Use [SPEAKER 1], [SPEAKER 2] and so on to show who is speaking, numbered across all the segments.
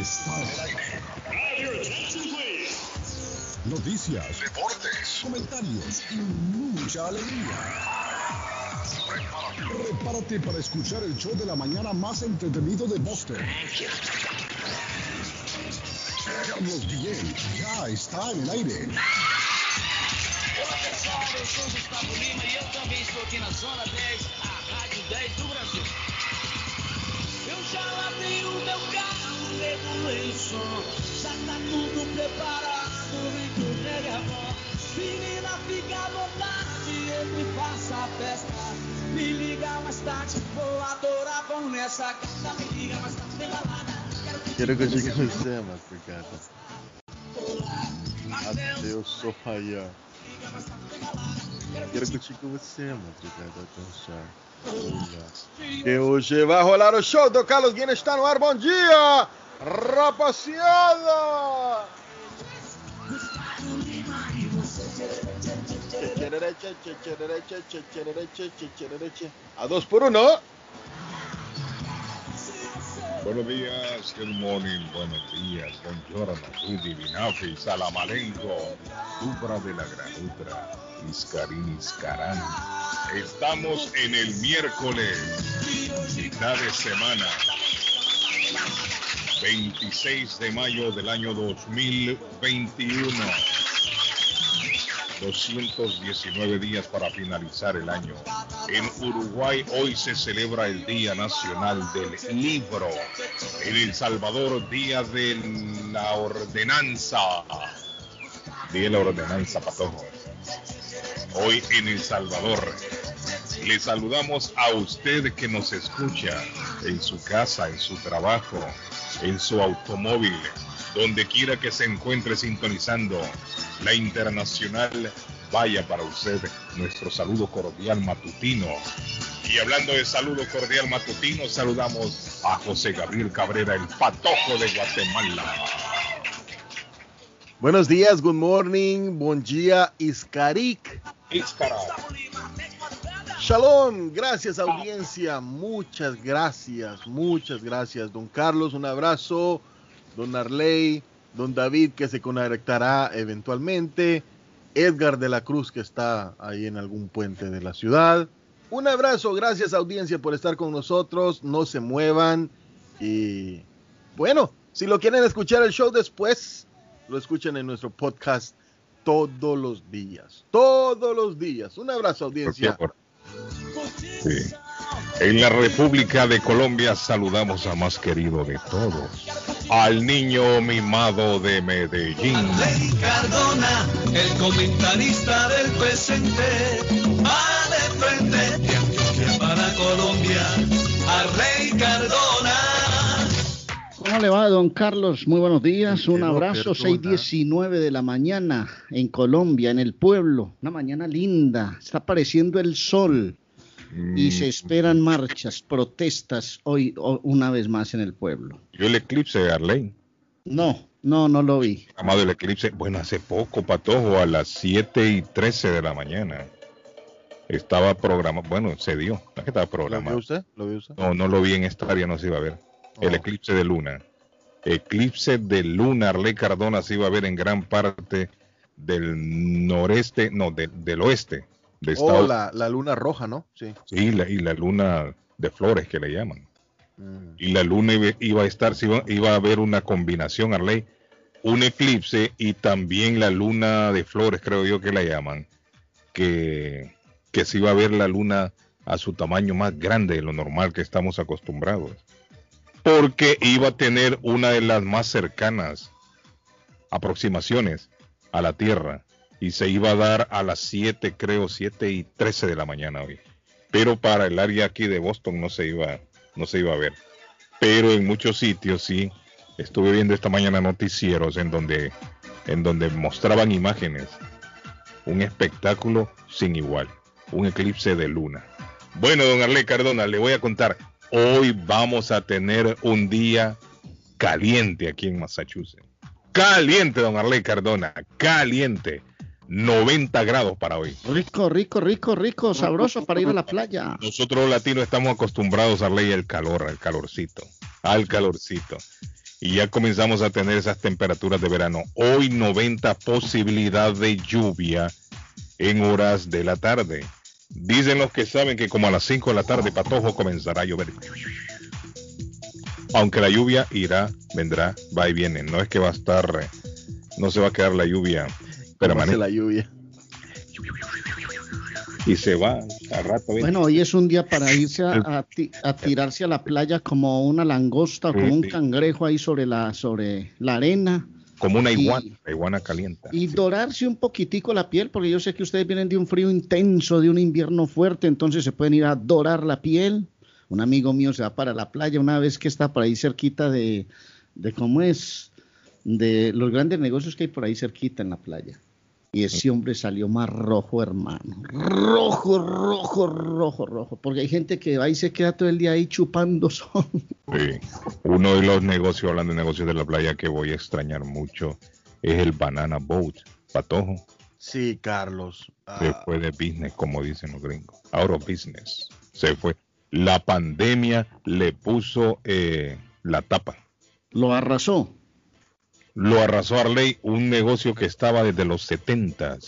[SPEAKER 1] está al aire. Noticias, deportes, comentarios y mucha alegría. Prepárate para escuchar el show de la mañana más entretenido de Boston. Carlos Guillén ya está en el aire.
[SPEAKER 2] Olá pessoal, eu sou Gustavo Lima e eu também estou aqui na Zona 10, a Rádio 10 do Brasil. Eu já lavei o meu carro, o som, já tá tudo preparado, vem que o nega é bom. Menina, fica à vontade, entre e faça a festa. Me liga mais tarde, vou adorar, vamos nessa gata. Me liga mais tarde, tem balada.
[SPEAKER 3] Quero que eu chegue com você, mas obrigada. Adeus, Soraya. Quero curtir com você, madrugada dançar. Olha. Que hoje vai rolar o show do Carlos Guinness está no ar. Bom dia, rapaziada! A dos por uno.
[SPEAKER 4] Buenos días, good morning, buenos días, buongiorno, tutti, binafi, salamalenco, Dubra de la Granutra, Iscarín, Iscarán. Estamos en el miércoles, mitad de semana, 26 de mayo del año 2021. 219 días para finalizar el año. En Uruguay hoy se celebra el Día Nacional del Libro. En El Salvador, Día de la Ordenanza. Día de la Ordenanza, Patojo. Hoy en El Salvador. Le saludamos a usted que nos escucha en su casa, en su trabajo, en su automóvil, donde quiera que se encuentre sintonizando la internacional. Vaya para usted nuestro saludo cordial matutino. Y hablando de saludo cordial matutino, saludamos a José Gabriel Cabrera, el patojo de Guatemala.
[SPEAKER 3] Buenos días, good morning, buen día, Iscarik.
[SPEAKER 4] Iscara.
[SPEAKER 3] Shalom, gracias audiencia, muchas gracias, muchas gracias, don Carlos, un abrazo, don Arley, don David que se conectará eventualmente, Edgar de la Cruz que está ahí en algún puente de la ciudad. Un abrazo, gracias audiencia por estar con nosotros, no se muevan. Y bueno, si lo quieren escuchar el show después, lo escuchan en nuestro podcast todos los días, todos los días. Un abrazo audiencia.
[SPEAKER 4] Sí. En la República de Colombia saludamos al más querido de todos, al niño mimado de Medellín.
[SPEAKER 2] Rey Cardona, el comentarista del presente, va de frente para Colombia, a Rey Cardona.
[SPEAKER 5] ¿Cómo le va, don Carlos? Muy buenos días. Un abrazo,
[SPEAKER 3] perdona.
[SPEAKER 5] 6:19 de la mañana en Colombia, en el pueblo. Una mañana linda. Está apareciendo el sol y se esperan marchas, protestas hoy una vez más en el pueblo.
[SPEAKER 4] Yo el eclipse de Arley.
[SPEAKER 5] No, no, no lo vi.
[SPEAKER 4] Amado el eclipse, bueno, hace poco, Patojo, a las 7 y 13 de la mañana. Estaba programado, bueno, se dio, no es que estaba
[SPEAKER 3] ¿Lo vio
[SPEAKER 4] programado.
[SPEAKER 3] usted? ¿Lo vio usted?
[SPEAKER 4] No, no lo vi en esta área, no se iba a ver. El
[SPEAKER 3] Oh.
[SPEAKER 4] eclipse de luna. Eclipse de luna, Arley Cardona se iba a ver en gran parte del noreste, no, de- del oeste de
[SPEAKER 3] Oh, la, la luna roja, ¿no? Sí.
[SPEAKER 4] Sí, la- y la luna de flores que le llaman.
[SPEAKER 3] Mm.
[SPEAKER 4] Y la luna iba, iba a estar, iba, iba a haber una combinación, Arley, un eclipse y también la luna de flores, creo yo que la llaman, que, que se iba a ver la luna a su tamaño más grande de lo normal que estamos acostumbrados. Porque iba a tener una de las más cercanas aproximaciones a la Tierra y se iba a dar a las 7, creo, 7 y 13 de la mañana hoy. Pero para el área aquí de Boston no se iba, no se iba a ver. Pero en muchos sitios sí. Estuve viendo esta mañana noticieros en donde, en donde mostraban imágenes. Un espectáculo sin igual. Un eclipse de luna. Bueno, don Arley Cardona, le voy a contar. Hoy vamos a tener un día caliente aquí en Massachusetts. Caliente, don Arley Cardona. Caliente. 90 grados para hoy.
[SPEAKER 5] Rico, rico, rico, rico, sabroso para ir a la playa.
[SPEAKER 4] Nosotros los latinos estamos acostumbrados a ley al calor, al calorcito, al calorcito. y ya comenzamos a tener esas temperaturas de verano. Hoy 90 posibilidad de lluvia en horas de la tarde. Dicen los que saben que como a las 5 de la tarde Patojo comenzará a llover. Aunque la lluvia irá, vendrá, va y viene. No es que va a estar, eh, no se va a quedar la lluvia
[SPEAKER 3] ¿Cómo hace
[SPEAKER 4] permanente
[SPEAKER 3] la lluvia.
[SPEAKER 4] y se va a rato. ¿ves?
[SPEAKER 6] Bueno, hoy es un día para irse a, a ti- a tirarse a la playa como una langosta o como un
[SPEAKER 4] Sí.
[SPEAKER 6] cangrejo ahí sobre la, sobre la arena
[SPEAKER 4] como una
[SPEAKER 6] y-
[SPEAKER 4] iguana, la iguana calienta.
[SPEAKER 6] y dorarse un poquitico la piel, porque yo sé que ustedes vienen de un frío intenso, de un invierno fuerte, entonces se pueden ir a dorar la piel. Un amigo mío se va para la playa una vez que está por ahí cerquita de, de cómo es, de los grandes negocios que hay por ahí cerquita en la playa. Y ese hombre salió más rojo, hermano. Rojo, rojo, rojo, rojo. Porque hay gente que va y se queda todo el día ahí chupando sol.
[SPEAKER 4] Sí. Uno de los negocios, hablando de negocios de la playa que voy a extrañar mucho, es el Banana Boat. Patojo,
[SPEAKER 3] Sí, Carlos. Ah,
[SPEAKER 4] se fue de business, como dicen los gringos. Out of business. Se fue. La pandemia le puso eh, la tapa.
[SPEAKER 6] Lo arrasó.
[SPEAKER 4] Lo arrasó Arley, un negocio que estaba desde los 70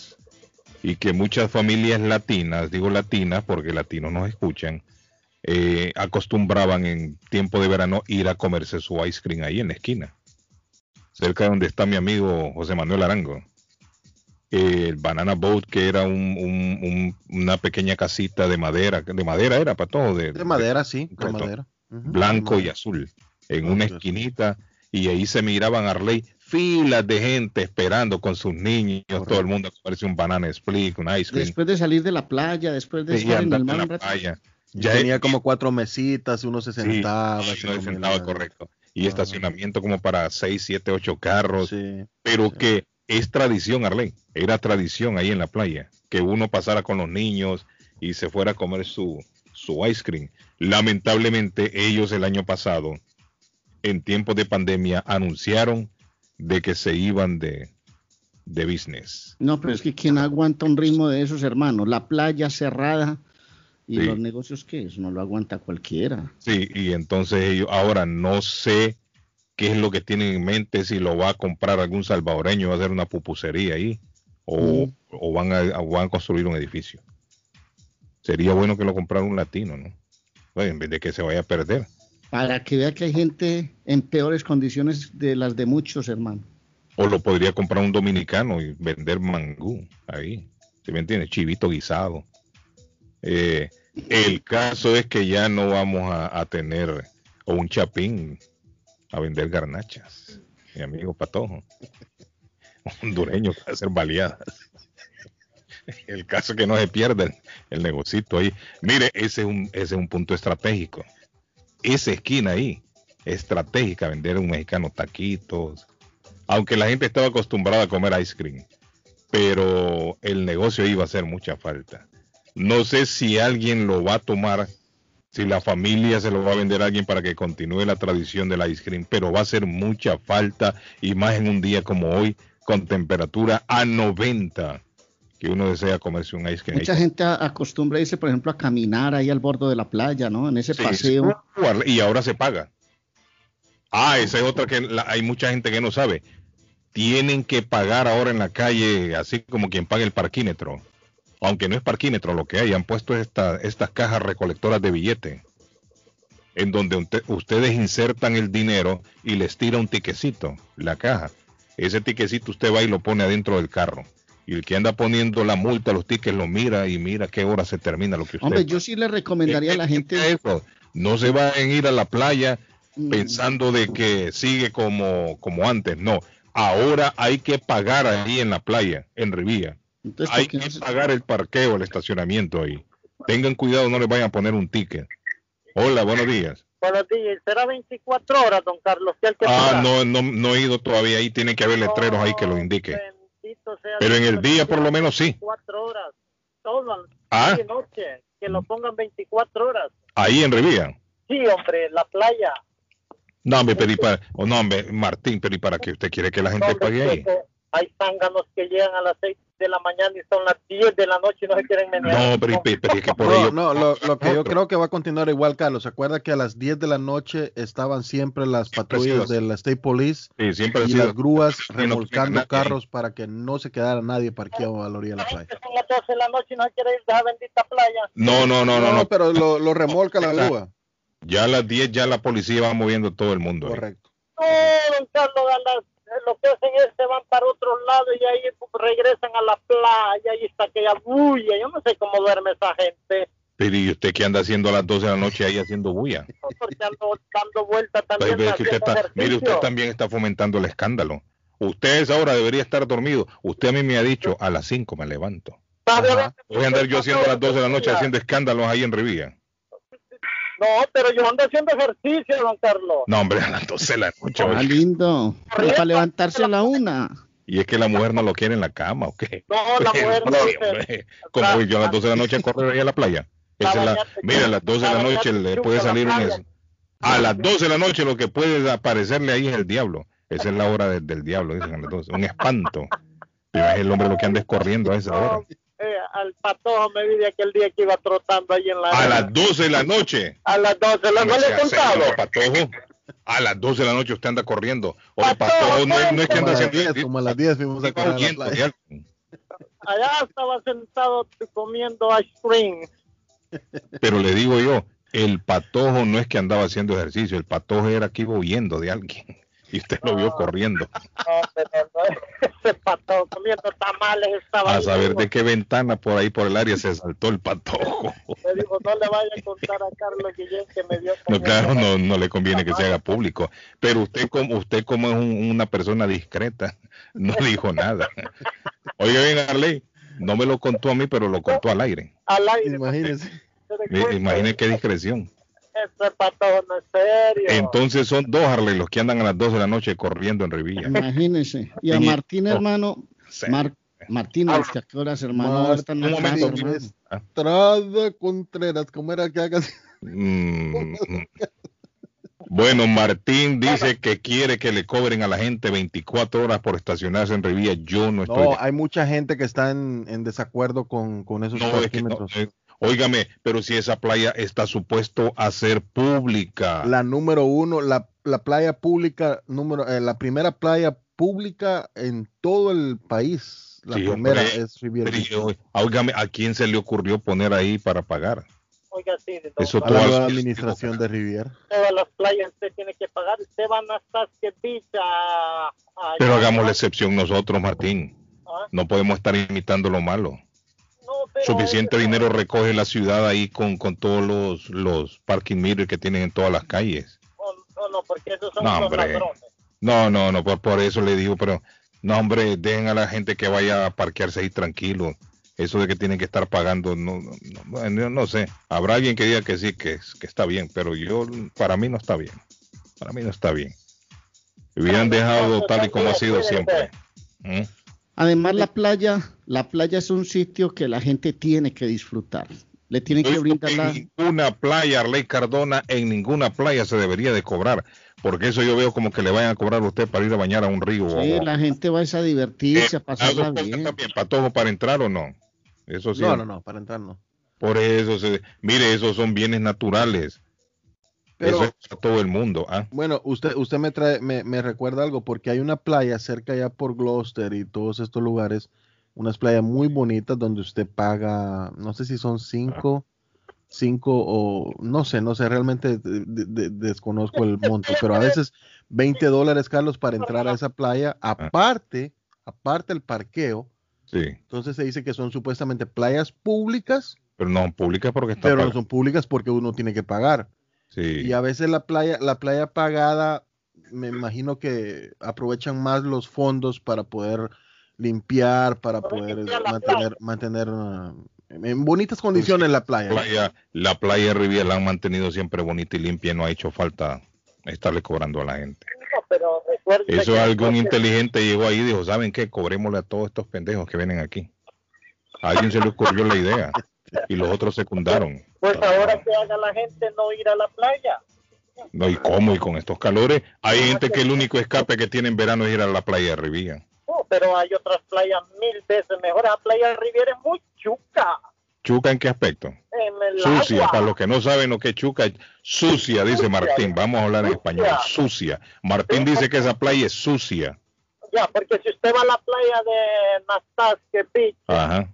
[SPEAKER 4] y que muchas familias latinas, digo latinas porque latinos nos escuchan, eh, acostumbraban en tiempo de verano ir a comerse su ice cream ahí en la esquina, cerca de donde está mi amigo José Manuel Arango. El Banana Boat, que era un- un- un- una pequeña casita de madera, de madera era para todo, de,
[SPEAKER 3] de madera, sí, de madera.
[SPEAKER 4] Blanco y azul en una esquinita y ahí se miraban Arley filas de gente esperando con sus niños, todo el mundo a comerse un banana split, un ice cream
[SPEAKER 6] Después de salir de la playa, después de
[SPEAKER 4] y
[SPEAKER 6] estar en el mar
[SPEAKER 4] en la playa. Ya
[SPEAKER 3] tenía
[SPEAKER 4] es-
[SPEAKER 3] como cuatro mesitas, uno se
[SPEAKER 4] sí,
[SPEAKER 3] sentaba.
[SPEAKER 4] sí,
[SPEAKER 3] se
[SPEAKER 4] uno se sentaba correcto y
[SPEAKER 3] Ah.
[SPEAKER 4] estacionamiento como para seis, siete, ocho carros,
[SPEAKER 3] Sí.
[SPEAKER 4] pero
[SPEAKER 3] sí.
[SPEAKER 4] que es tradición, Arley, era tradición ahí en la playa, que uno pasara con los niños y se fuera a comer su, su ice cream. Lamentablemente ellos el año pasado, en tiempos de pandemia, anunciaron de que se iban de, de business.
[SPEAKER 6] No, pero es que ¿quién aguanta un ritmo de esos, hermanos? La playa cerrada y
[SPEAKER 4] Sí.
[SPEAKER 6] los negocios que eso no lo aguanta cualquiera.
[SPEAKER 4] Sí, y entonces ellos, ahora no sé qué es lo que tienen en mente, si lo va a comprar algún salvadoreño, va a hacer una pupusería ahí, o,
[SPEAKER 6] Mm.
[SPEAKER 4] o van, a, van a construir un edificio. Sería bueno que lo comprara un latino, ¿no? Bueno, en vez de que se vaya a perder.
[SPEAKER 6] Para que vea que hay gente en peores condiciones de las de muchos, hermano.
[SPEAKER 4] O lo podría comprar un dominicano y vender mangú ahí. ¿Sí me entiendes? Chivito guisado. Eh, el caso es que ya no vamos a, a tener o un chapín a vender garnachas. Mi amigo Patojo. Hondureño para hacer baleadas. El caso es que no se pierda el, el negocito ahí. Mire, ese es un, ese es un punto estratégico. Esa esquina ahí, estratégica, vender un mexicano taquitos, aunque la gente estaba acostumbrada a comer ice cream, pero el negocio iba a hacer mucha falta. No sé si alguien lo va a tomar, si la familia se lo va a vender a alguien para que continúe la tradición del ice cream, pero va a hacer mucha falta y más en un día como hoy con temperatura a 90 que uno desea comerse un ice cream.
[SPEAKER 6] Mucha gente acostumbra irse, por ejemplo, a caminar ahí al borde de la playa, ¿no? En ese
[SPEAKER 4] Sí,
[SPEAKER 6] paseo.
[SPEAKER 4] Y ahora se paga. Ah, esa es otra que la- hay mucha gente que no sabe. Tienen que pagar ahora en la calle, así como quien paga el parquímetro. Aunque no es parquímetro lo que hay, han puesto esta- estas cajas recolectoras de billete, en donde ustedes insertan el dinero y les tira un tiquecito, la caja. Ese tiquecito usted va y lo pone adentro del carro. Y el que anda poniendo la multa, los tickets, lo mira y mira qué hora se termina lo que usted
[SPEAKER 6] Hombre, yo sí le recomendaría a la gente.
[SPEAKER 4] eso. No se van a ir a la playa
[SPEAKER 6] Mm,
[SPEAKER 4] pensando de que sigue como, como antes. No, ahora hay que pagar ahí en la playa, en Rivía.
[SPEAKER 6] Entonces,
[SPEAKER 4] Hay
[SPEAKER 6] ¿por qué
[SPEAKER 4] que
[SPEAKER 6] no se-
[SPEAKER 4] pagar el parqueo, el estacionamiento ahí. Tengan cuidado, no les vayan a poner un ticket. Hola, buenos días.
[SPEAKER 7] Buenos días. ¿Será 24 horas, don Carlos? que hay que
[SPEAKER 4] Ah, no, no he ido todavía. Ahí tiene que haber letreros ahí que lo indiquen.
[SPEAKER 7] Bendito sea
[SPEAKER 4] Pero en el día, por lo menos, sí.
[SPEAKER 7] 24 horas. Todo
[SPEAKER 4] Ah.
[SPEAKER 7] y noche. Que lo pongan 24 horas.
[SPEAKER 4] Ahí en Rivía.
[SPEAKER 7] Sí, hombre, la playa.
[SPEAKER 4] No, hombre, pedí para, oh, no, hombre, Martín, pedí para que usted quiere que la gente
[SPEAKER 7] Hombre,
[SPEAKER 4] pague ahí.
[SPEAKER 7] Hay zánganos que llegan a las 6 de la mañana y son las 10 de la noche y no se quieren menear.
[SPEAKER 4] No, pero, pero- pero es que por
[SPEAKER 3] No,
[SPEAKER 4] ello.
[SPEAKER 3] no, lo, lo que yo creo que va a continuar igual, Carlos. ¿Se acuerda que a las 10 de la noche estaban siempre las patrullas de la State Police
[SPEAKER 4] Sí, siempre
[SPEAKER 3] y
[SPEAKER 4] sido.
[SPEAKER 3] las grúas
[SPEAKER 4] no
[SPEAKER 3] remolcando
[SPEAKER 4] ahí.
[SPEAKER 3] carros para que no se quedara nadie parqueado a la orilla de la
[SPEAKER 7] La
[SPEAKER 3] playa?
[SPEAKER 7] son las 12 de la noche y no se quiere ir de esa bendita playa.
[SPEAKER 4] No, no, no, no, no.
[SPEAKER 3] pero lo, lo remolca la grúa.
[SPEAKER 4] Ya a las 10 ya la policía va moviendo todo el mundo. ahí.
[SPEAKER 3] Correcto.
[SPEAKER 7] No, don Carlos, a las- lo que hacen es se van para otro lado y ahí regresan a la playa y está aquella bulla. Yo no sé cómo duerme esa gente.
[SPEAKER 4] Pero ¿y usted qué anda haciendo a las 12 de la noche ahí haciendo bulla?
[SPEAKER 7] ¿no? Porque ando dando vueltas también.
[SPEAKER 4] usted está, mire, usted también está fomentando el escándalo. Usted a esa hora debería estar dormido. Usted a mí me ha dicho, a las 5 me levanto.
[SPEAKER 7] ¿Sabe a
[SPEAKER 3] Ajá.
[SPEAKER 7] veces
[SPEAKER 4] Voy a andar yo haciendo a las 12 de la noche haciendo escándalos ahí en Rivilla.
[SPEAKER 7] No, pero yo ando haciendo ejercicio, don Carlos.
[SPEAKER 4] No, hombre, a las 12 de la noche.
[SPEAKER 5] Ah, lindo. Pero para levantarse a la una.
[SPEAKER 4] Y es que la mujer no lo quiere en la cama, ¿o qué?
[SPEAKER 7] No, la mujer no
[SPEAKER 4] hombre. ¿Cómo voy yo a las 12 de la noche ahí a la playa? Esa es la, mira, a las 12 de la noche le puede salir un... A las 12 de la noche lo que puede aparecerle ahí es el diablo. Esa es la hora de- del diablo, dicen a las 12. Un espanto. Pero es el hombre lo que anda es corriendo a esa hora.
[SPEAKER 7] No, eh, al patojo me vi de aquel día que iba trotando ahí en la
[SPEAKER 4] A las 12 de la noche.
[SPEAKER 7] a las 12, ¿la no le he
[SPEAKER 4] Sea
[SPEAKER 7] contado?
[SPEAKER 4] serio, Patojo. A las 12 de la noche usted anda corriendo. Oye,
[SPEAKER 7] Patojo,
[SPEAKER 4] Patojo, no, es- no es que
[SPEAKER 3] Como
[SPEAKER 4] anda haciendo
[SPEAKER 3] 10, como a las 10 fuimos a correr a la playa.
[SPEAKER 4] de.
[SPEAKER 7] Allá estaba sentado comiendo ice cream.
[SPEAKER 4] Pero le digo yo, el patojo no es que andaba haciendo ejercicio, el patojo era que iba huyendo de alguien. Y usted lo vio corriendo.
[SPEAKER 7] Ese patojo comiendo tamales estaba
[SPEAKER 4] A saber de qué ventana por ahí por el área se saltó el patojo.
[SPEAKER 7] Me dijo, no le vaya a contar a Carlos Guillén que me dio
[SPEAKER 4] No, claro, no, no le conviene que se haga público. Pero usted como usted como es un- una persona discreta, no dijo nada. Oiga bien, Arley, no me lo contó a mí, pero lo contó al aire.
[SPEAKER 7] al aire.
[SPEAKER 3] Imagínese.
[SPEAKER 7] no se dé
[SPEAKER 4] Mi-
[SPEAKER 7] cuenta.
[SPEAKER 4] Imagine qué discreción.
[SPEAKER 7] Ese patojo no es serio.
[SPEAKER 4] Entonces son dos Harley los que andan a las 2 de la noche corriendo en Revilla.
[SPEAKER 5] Imagínese. Y a. Martín, hermano,
[SPEAKER 4] Sí.
[SPEAKER 5] Mar- Martínez, ¿que a qué horas, hermano?
[SPEAKER 3] Martín,
[SPEAKER 5] Está en la
[SPEAKER 4] un
[SPEAKER 5] casa,
[SPEAKER 4] momento.
[SPEAKER 5] hermano.
[SPEAKER 3] Estrada Contreras, ¿cómo era que hagas?
[SPEAKER 4] Mm. Bueno, Martín dice que quiere que le cobren a la gente 24 horas por estacionarse en Revilla. Yo no estoy.
[SPEAKER 3] No,
[SPEAKER 4] de-
[SPEAKER 3] hay mucha gente que está en, en desacuerdo con, con esos
[SPEAKER 4] No, es que no,
[SPEAKER 3] parquímetros.
[SPEAKER 4] eh, óigame, pero si esa playa está supuesto a ser pública.
[SPEAKER 3] La número uno, la, la playa pública, número, eh, la primera playa pública en todo el país. La
[SPEAKER 4] Sí,
[SPEAKER 3] primera
[SPEAKER 4] hombre.
[SPEAKER 3] es Riviera.
[SPEAKER 4] Pero, óigame, ¿a quién se le ocurrió poner ahí para pagar?
[SPEAKER 7] Oiga, sí, don
[SPEAKER 4] Eso
[SPEAKER 3] A
[SPEAKER 7] Carlos,
[SPEAKER 3] la nueva administración de Riviera.
[SPEAKER 7] todas las playas usted tiene que pagar. Usted va a Saskia Beach a... a-
[SPEAKER 4] Pero hagamos la excepción nosotros, Martín.
[SPEAKER 7] ¿Ah?
[SPEAKER 4] No podemos estar imitando lo malo.
[SPEAKER 7] No, pero-
[SPEAKER 4] Suficiente dinero recoge la ciudad ahí con, con todos los, los parking meters que tienen en todas las calles.
[SPEAKER 7] No, no, no, porque esos son
[SPEAKER 4] No,
[SPEAKER 7] los
[SPEAKER 4] hombre.
[SPEAKER 7] ladrones.
[SPEAKER 4] No, no, no, por, por eso le digo, pero no, hombre, dejen a la gente que vaya a parquearse ahí tranquilo. Eso de que tienen que estar pagando, no, no, no, no sé. Habrá alguien que diga que sí, que, que está bien, pero yo, para mí no está bien. Para mí no está bien. Hubieran dejado tal y como ha sido siempre. ¿Mm?
[SPEAKER 5] Además, la playa, la playa es un sitio que la gente tiene que disfrutar. Le tienen que brindar la...
[SPEAKER 4] En ninguna playa, Arley Cardona, en ninguna playa se debería de cobrar, porque eso yo veo como que le vayan a cobrar a usted para ir a bañar a un río.
[SPEAKER 5] Sí,
[SPEAKER 4] o-
[SPEAKER 5] la gente va a ir a divertirse,
[SPEAKER 4] Eh,
[SPEAKER 5] a pasarla bien.
[SPEAKER 4] también, patojo para entrar o no. Eso sí.
[SPEAKER 3] No, no, no, para entrar no.
[SPEAKER 4] Por eso, se, mire, esos son bienes naturales.
[SPEAKER 3] Pero-
[SPEAKER 4] eso es a todo el mundo. ¿ah?
[SPEAKER 3] Bueno, usted, usted me trae, me, me recuerda algo, porque hay una playa cerca allá por Gloucester y todos estos lugares, unas playas muy bonitas donde usted paga, no sé si son cinco, cinco o no sé, no sé, realmente de- de- de- desconozco el monto, pero a veces 20 dólares, Carlos, para entrar a esa playa, aparte, aparte el parqueo,
[SPEAKER 4] Sí,
[SPEAKER 3] entonces se dice que son supuestamente playas públicas,
[SPEAKER 4] pero no pública porque está
[SPEAKER 3] pero no son públicas porque uno tiene que pagar.
[SPEAKER 4] Sí.
[SPEAKER 3] Y a veces la playa, la playa pagada, me imagino que aprovechan más los fondos para poder limpiar, para poder
[SPEAKER 7] limpiar
[SPEAKER 3] mantener, mantener ah, en bonitas condiciones la playa.
[SPEAKER 4] La playa, la playa de Riviera la han mantenido siempre bonita y limpia, no ha hecho falta estarle cobrando a la gente.
[SPEAKER 7] No, pero recuerde
[SPEAKER 4] Eso
[SPEAKER 7] que-
[SPEAKER 4] algún inteligente llegó ahí y dijo, ¿saben qué? Cobrémosle a todos estos pendejos que vienen aquí. A alguien se le ocurrió la idea y los otros secundaron.
[SPEAKER 7] Pues ahora que haga la gente no ir a la playa.
[SPEAKER 4] No, ¿y cómo? Y con estos calores, hay gente que el único escape que tiene en verano es ir a la playa de Riviera.
[SPEAKER 7] No, pero hay otras playas mil veces mejores. La playa de Riviera es muy chuca.
[SPEAKER 4] ¿Chuca en qué aspecto?
[SPEAKER 7] En el
[SPEAKER 4] Sucia,
[SPEAKER 7] agua.
[SPEAKER 4] para los que no saben lo que es chuca, sucia, dice Martín. Vamos a hablar en español. Sucia. Martín dice que esa playa es sucia.
[SPEAKER 7] Ya, porque si usted va a la playa de Nastasque Beach,
[SPEAKER 4] Ajá.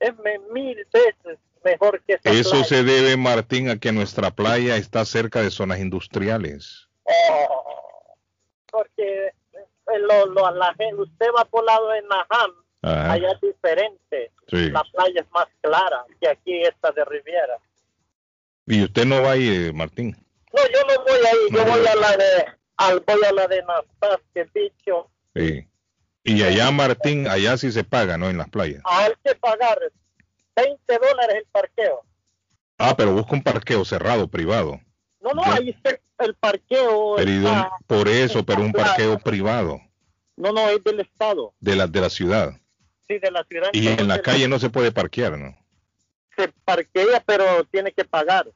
[SPEAKER 7] Es mil veces mejor que esa
[SPEAKER 4] Eso
[SPEAKER 7] playa.
[SPEAKER 4] se debe, Martín, a que nuestra playa está cerca de zonas industriales.
[SPEAKER 7] Oh, porque eh, lo, lo- la usted va por lado de Najam,
[SPEAKER 4] Ajá.
[SPEAKER 7] allá es diferente.
[SPEAKER 4] Sí.
[SPEAKER 7] La playa es más clara que aquí esta de Riviera.
[SPEAKER 4] Y usted no va ahí, eh, Martín.
[SPEAKER 7] No, yo no voy ahí, yo voy a la de al voy a la de Nastasque Bicho.
[SPEAKER 4] Sí. Y allá, Martín, allá sí se paga, ¿no? En las playas.
[SPEAKER 7] Hay que pagar 20 dólares el parqueo.
[SPEAKER 4] Ah, pero busca un parqueo cerrado, privado.
[SPEAKER 7] No, no, ahí está el- parqueo.
[SPEAKER 4] Pero ¿y
[SPEAKER 7] está-
[SPEAKER 4] dónde- por eso, pero un parqueo privado
[SPEAKER 7] No, no, es del Estado,
[SPEAKER 4] de la, de la ciudad.
[SPEAKER 7] sí, de la ciudad.
[SPEAKER 4] Y en la calle no se puede parquear, ¿no?
[SPEAKER 7] Se parquea, pero tiene que pagar.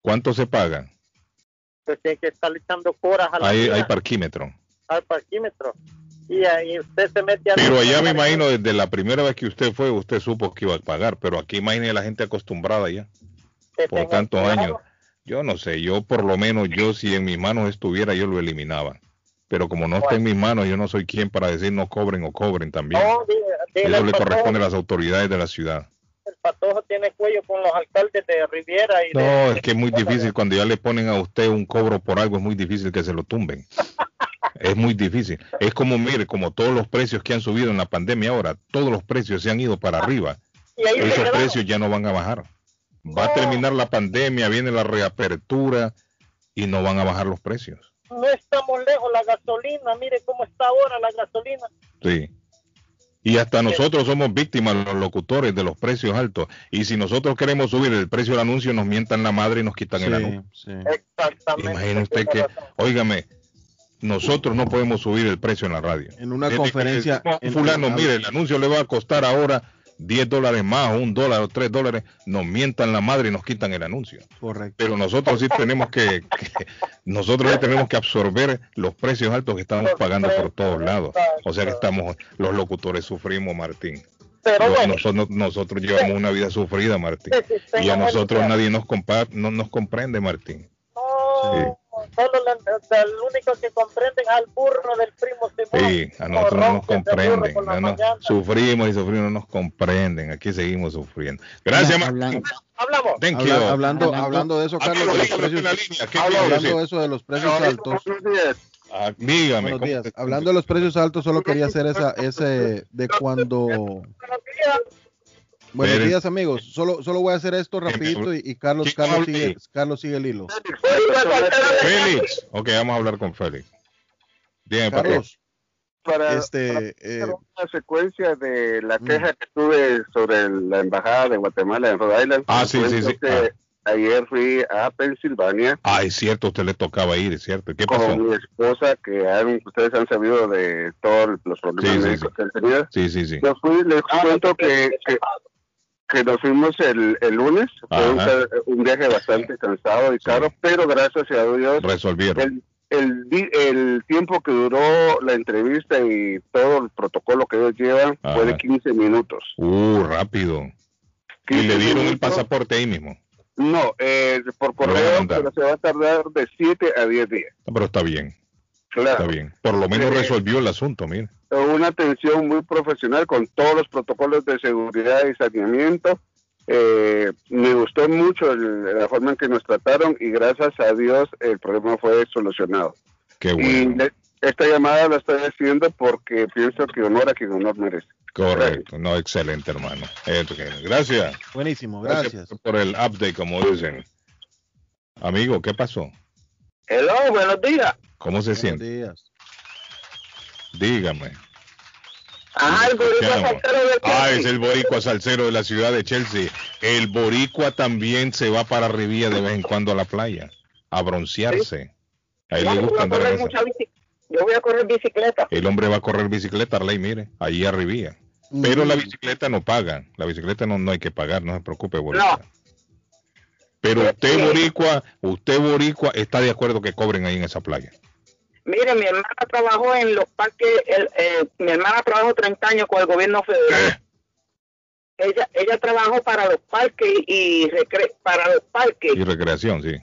[SPEAKER 4] ¿Cuánto se paga?
[SPEAKER 7] Pues tiene que estar echando coras a la
[SPEAKER 4] Hay, hay parquímetro.
[SPEAKER 7] al parquímetro. Y ahí usted se mete a...
[SPEAKER 4] Pero allá me imagino, desde la primera vez que usted fue, usted supo que iba a pagar, pero aquí imagine la gente acostumbrada ya, por tantos años. Yo no sé, yo por lo menos, yo si en mis manos estuviera, yo lo eliminaba. Pero como no está en mis manos, yo no soy quien para decir no cobren o cobren también.
[SPEAKER 7] No, dile- dile
[SPEAKER 4] Eso le
[SPEAKER 7] patojo,
[SPEAKER 4] corresponde a las autoridades de la ciudad.
[SPEAKER 7] El patojo tiene cuello con los alcaldes de Riviera y
[SPEAKER 4] No,
[SPEAKER 7] de...
[SPEAKER 4] es que es muy difícil cuando ya le ponen a usted un cobro por algo, es muy difícil que se lo tumben. Es muy difícil. Es como, mire, como todos los precios que han subido en la pandemia ahora, todos los precios se han ido para arriba.
[SPEAKER 7] Y ahí se
[SPEAKER 4] Esos precios ya no van a bajar. Va a terminar la pandemia, viene la reapertura y no van a bajar los precios.
[SPEAKER 7] No estamos lejos, la gasolina, mire cómo está ahora la gasolina.
[SPEAKER 4] Sí. Y hasta nosotros somos víctimas, los locutores, de los precios altos. Y si nosotros queremos subir el precio del anuncio, nos mientan la madre y nos quitan el anuncio.
[SPEAKER 3] Sí, sí.
[SPEAKER 7] Exactamente.
[SPEAKER 4] Imagine usted que, óigame, nosotros no podemos subir el precio en la radio.
[SPEAKER 3] En una
[SPEAKER 4] Desde
[SPEAKER 3] conferencia.
[SPEAKER 4] decimos,
[SPEAKER 3] en-
[SPEAKER 4] fulano, mire, el anuncio le va a costar ahora 10 dólares más, un dólar o 3 dólares, nos mientan la madre y nos quitan el anuncio.
[SPEAKER 3] Correcto.
[SPEAKER 4] Pero nosotros sí tenemos que, que- nosotros sí tenemos que absorber los precios altos que estamos pagando por todos lados. O sea que estamos, los locutores sufrimos, Martín.
[SPEAKER 7] Pero
[SPEAKER 4] Los-
[SPEAKER 7] bueno,
[SPEAKER 4] nosotros, nosotros llevamos una vida sufrida, Martín.
[SPEAKER 7] sí, sí,
[SPEAKER 4] Y a nosotros nadie nos, compa- no nos comprende, Martín.
[SPEAKER 7] No, solo la- el único que comprenden al burro del primo Simón.
[SPEAKER 4] Sí, a nosotros no nos comprenden. no nos- sufrimos y sufrimos, no nos comprenden. Aquí seguimos sufriendo. Gracias, Martín.
[SPEAKER 5] hablando-
[SPEAKER 7] Hablamos.
[SPEAKER 4] Thank
[SPEAKER 3] Habla-
[SPEAKER 4] you.
[SPEAKER 3] hablando,
[SPEAKER 5] Hablando-
[SPEAKER 3] hablando de eso,
[SPEAKER 4] Ah,
[SPEAKER 3] Carlos, de los precios,
[SPEAKER 4] línea, ¿qué
[SPEAKER 7] Habla-
[SPEAKER 4] quiere
[SPEAKER 3] hablando de eso de los precios altos.
[SPEAKER 4] Ah, dígame.
[SPEAKER 3] Buenos
[SPEAKER 4] ¿cómo
[SPEAKER 3] días. Hablando de los precios altos, solo quería hacer esa, ese de cuando.
[SPEAKER 7] Buenos días.
[SPEAKER 3] Buenos
[SPEAKER 4] Miren.
[SPEAKER 3] días, amigos. Solo, solo voy a hacer esto rapidito y, y Carlos,
[SPEAKER 4] ¿Quién
[SPEAKER 3] Carlos sigue? Carlos sigue el hilo.
[SPEAKER 4] Félix. Ok, vamos a hablar con Félix. Dígame.
[SPEAKER 3] Carlos,
[SPEAKER 8] para,
[SPEAKER 3] este,
[SPEAKER 8] para
[SPEAKER 3] eh,
[SPEAKER 8] una secuencia de la
[SPEAKER 3] Mm.
[SPEAKER 8] queja que tuve sobre la embajada de Guatemala en Rhode Island.
[SPEAKER 4] Ah, sí, sí, sí.
[SPEAKER 8] que Ayer fui a Pensilvania
[SPEAKER 4] Ah, es cierto, usted le tocaba ir, es cierto. ¿Qué pasó?
[SPEAKER 8] con mi esposa, que han- ustedes han sabido de todos los problemas
[SPEAKER 4] Sí, sí, sí.
[SPEAKER 8] que han tenido.
[SPEAKER 4] Sí, sí, sí.
[SPEAKER 8] Yo fui, les cuento que, que, que nos fuimos el, el lunes. Fue un, viaje bastante cansado y caro, pero gracias a Dios
[SPEAKER 4] Resolvieron.
[SPEAKER 8] el, el, tiempo que duró la entrevista y todo el protocolo que ellos llevan
[SPEAKER 4] Ajá.
[SPEAKER 8] fue de 15 minutos.
[SPEAKER 4] Uh, rápido. Y
[SPEAKER 8] 15
[SPEAKER 4] le dieron el pasaporte ahí mismo.
[SPEAKER 8] No, eh, por correo, pero se va a tardar de 7 a 10 días.
[SPEAKER 4] No, Pero está bien,
[SPEAKER 8] Claro.
[SPEAKER 4] está bien. Por lo menos resolvió el asunto, mire.
[SPEAKER 8] Una atención muy profesional con todos los protocolos de seguridad y saneamiento. Eh, me gustó mucho el- la forma en que nos trataron y gracias a Dios el problema fue solucionado.
[SPEAKER 4] Qué
[SPEAKER 8] Y
[SPEAKER 4] bueno.
[SPEAKER 8] le- esta llamada la estoy haciendo porque pienso que honor a quien honor merece.
[SPEAKER 4] Correcto. No, excelente, hermano. Gracias.
[SPEAKER 3] buenísimo, gracias.
[SPEAKER 4] por el update, como dicen. Amigo, ¿qué pasó?
[SPEAKER 7] Hello, buenos días.
[SPEAKER 4] ¿Cómo se
[SPEAKER 3] Buenos
[SPEAKER 4] siente?
[SPEAKER 3] días.
[SPEAKER 4] Dígame.
[SPEAKER 7] Ajá, el boricua salsero
[SPEAKER 4] Ah,
[SPEAKER 7] Chelsea.
[SPEAKER 4] es el boricua salsero de la ciudad de Chelsea. El boricua también se va para Rivilla de vez en cuando a la playa, a broncearse. A él
[SPEAKER 7] Yo
[SPEAKER 4] le
[SPEAKER 7] voy
[SPEAKER 4] gusta
[SPEAKER 7] a
[SPEAKER 4] andar
[SPEAKER 7] correr
[SPEAKER 4] en esa.
[SPEAKER 7] Yo voy a correr bicicleta.
[SPEAKER 4] El hombre va a correr bicicleta, Arley, mire, allí a Rivilla. Pero la bicicleta no paga. La bicicleta no, no hay que pagar, no se preocupe, boricua. Pero usted, boricua, usted, boricua, está de acuerdo que cobren ahí en esa playa.
[SPEAKER 9] Mire, mi hermana trabajó en los parques, el, eh, mi hermana trabajó 30 años con el gobierno federal. Ella, ella trabajó para los parques y recre- para los parques
[SPEAKER 4] Y recreación, sí.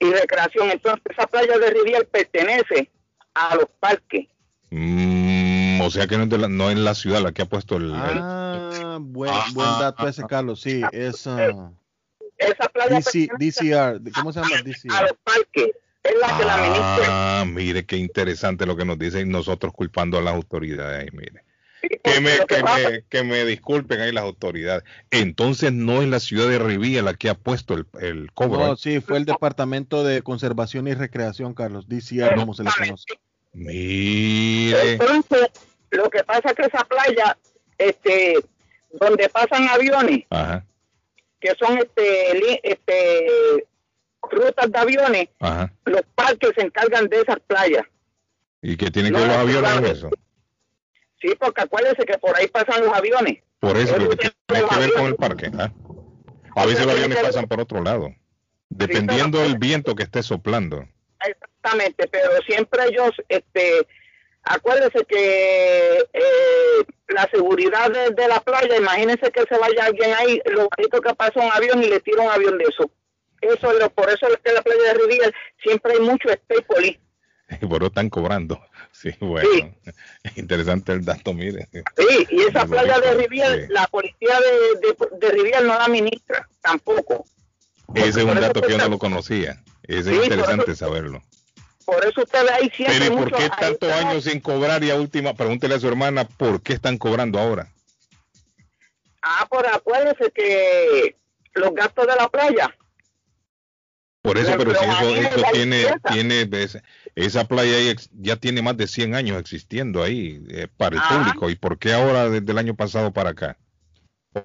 [SPEAKER 9] y recreación. Entonces, esa playa de Rivier pertenece a los parques.
[SPEAKER 4] Mm, o sea que no es, de la, no es la ciudad la que ha puesto el... el-
[SPEAKER 3] Ah, buen,
[SPEAKER 4] Ah,
[SPEAKER 3] buen
[SPEAKER 4] ah,
[SPEAKER 3] dato
[SPEAKER 4] ah,
[SPEAKER 3] ese. Carlos. Sí, es ah,
[SPEAKER 9] Esa playa
[SPEAKER 3] DC,
[SPEAKER 9] pertenece
[SPEAKER 3] DCR. ¿Cómo se llama
[SPEAKER 9] a
[SPEAKER 3] DCR?
[SPEAKER 9] los parques. Es la que la administra.
[SPEAKER 4] Ah, mire qué interesante lo que nos dicen nosotros culpando a las autoridades. mire. Que me,
[SPEAKER 9] que
[SPEAKER 4] me, que me disculpen ahí las autoridades. Entonces no es la ciudad de Rivilla la que ha puesto el, el cobro.
[SPEAKER 3] No,
[SPEAKER 4] ¿eh?
[SPEAKER 3] sí, fue el Departamento de Conservación y Recreación, Carlos. DCR, como se le conoce.
[SPEAKER 4] Mire.
[SPEAKER 9] Entonces, lo que pasa es que esa playa, este, donde pasan aviones,
[SPEAKER 4] Ajá,
[SPEAKER 9] que son este, este, rutas de aviones,
[SPEAKER 4] ajá.
[SPEAKER 9] los parques se encargan de esas playas.
[SPEAKER 4] ¿Y que tienen que ver los aviones
[SPEAKER 9] claro.
[SPEAKER 4] eso?
[SPEAKER 9] Sí, porque acuérdense que por ahí pasan los aviones.
[SPEAKER 4] Por eso,
[SPEAKER 9] Eso
[SPEAKER 4] que
[SPEAKER 9] tiene
[SPEAKER 4] que ver con el parque. ¿ah? A veces los aviones pasan por otro lado. Dependiendo del viento que esté soplando.
[SPEAKER 9] Exactamente, pero siempre ellos, este, acuérdense que eh, la seguridad de, de la playa, imagínense que se vaya alguien ahí, lo bonito que pasa un avión y le tira un avión de eso. Eso es lo, por eso es que en la playa de Riviera siempre hay mucho stay police.
[SPEAKER 4] Y por eso están cobrando. Sí, bueno. Interesante el dato, mire.
[SPEAKER 9] Sí, y esa playa de Riviera,
[SPEAKER 4] sí.
[SPEAKER 9] la policía de, de, de Riviera no la administra tampoco.
[SPEAKER 4] Ese es un dato que yo no lo conocía. Ese
[SPEAKER 9] Sí,
[SPEAKER 4] es interesante
[SPEAKER 9] eso-
[SPEAKER 4] saberlo.
[SPEAKER 9] Por eso usted ve ahí siempre
[SPEAKER 4] Pero ¿y por qué tantos años sin cobrar y a última? Pregúntele a su hermana por qué están cobrando ahora.
[SPEAKER 9] Ah, por acuérdese que los gastos de la playa.
[SPEAKER 4] Por eso,
[SPEAKER 9] Pero
[SPEAKER 4] pero si
[SPEAKER 9] ahí
[SPEAKER 4] eso,
[SPEAKER 9] es
[SPEAKER 4] eso tiene, tiene esa playa ahí ya tiene más de 100 años existiendo ahí eh, para el
[SPEAKER 9] Ajá.
[SPEAKER 4] público. ¿Y por qué ahora desde el año pasado para acá?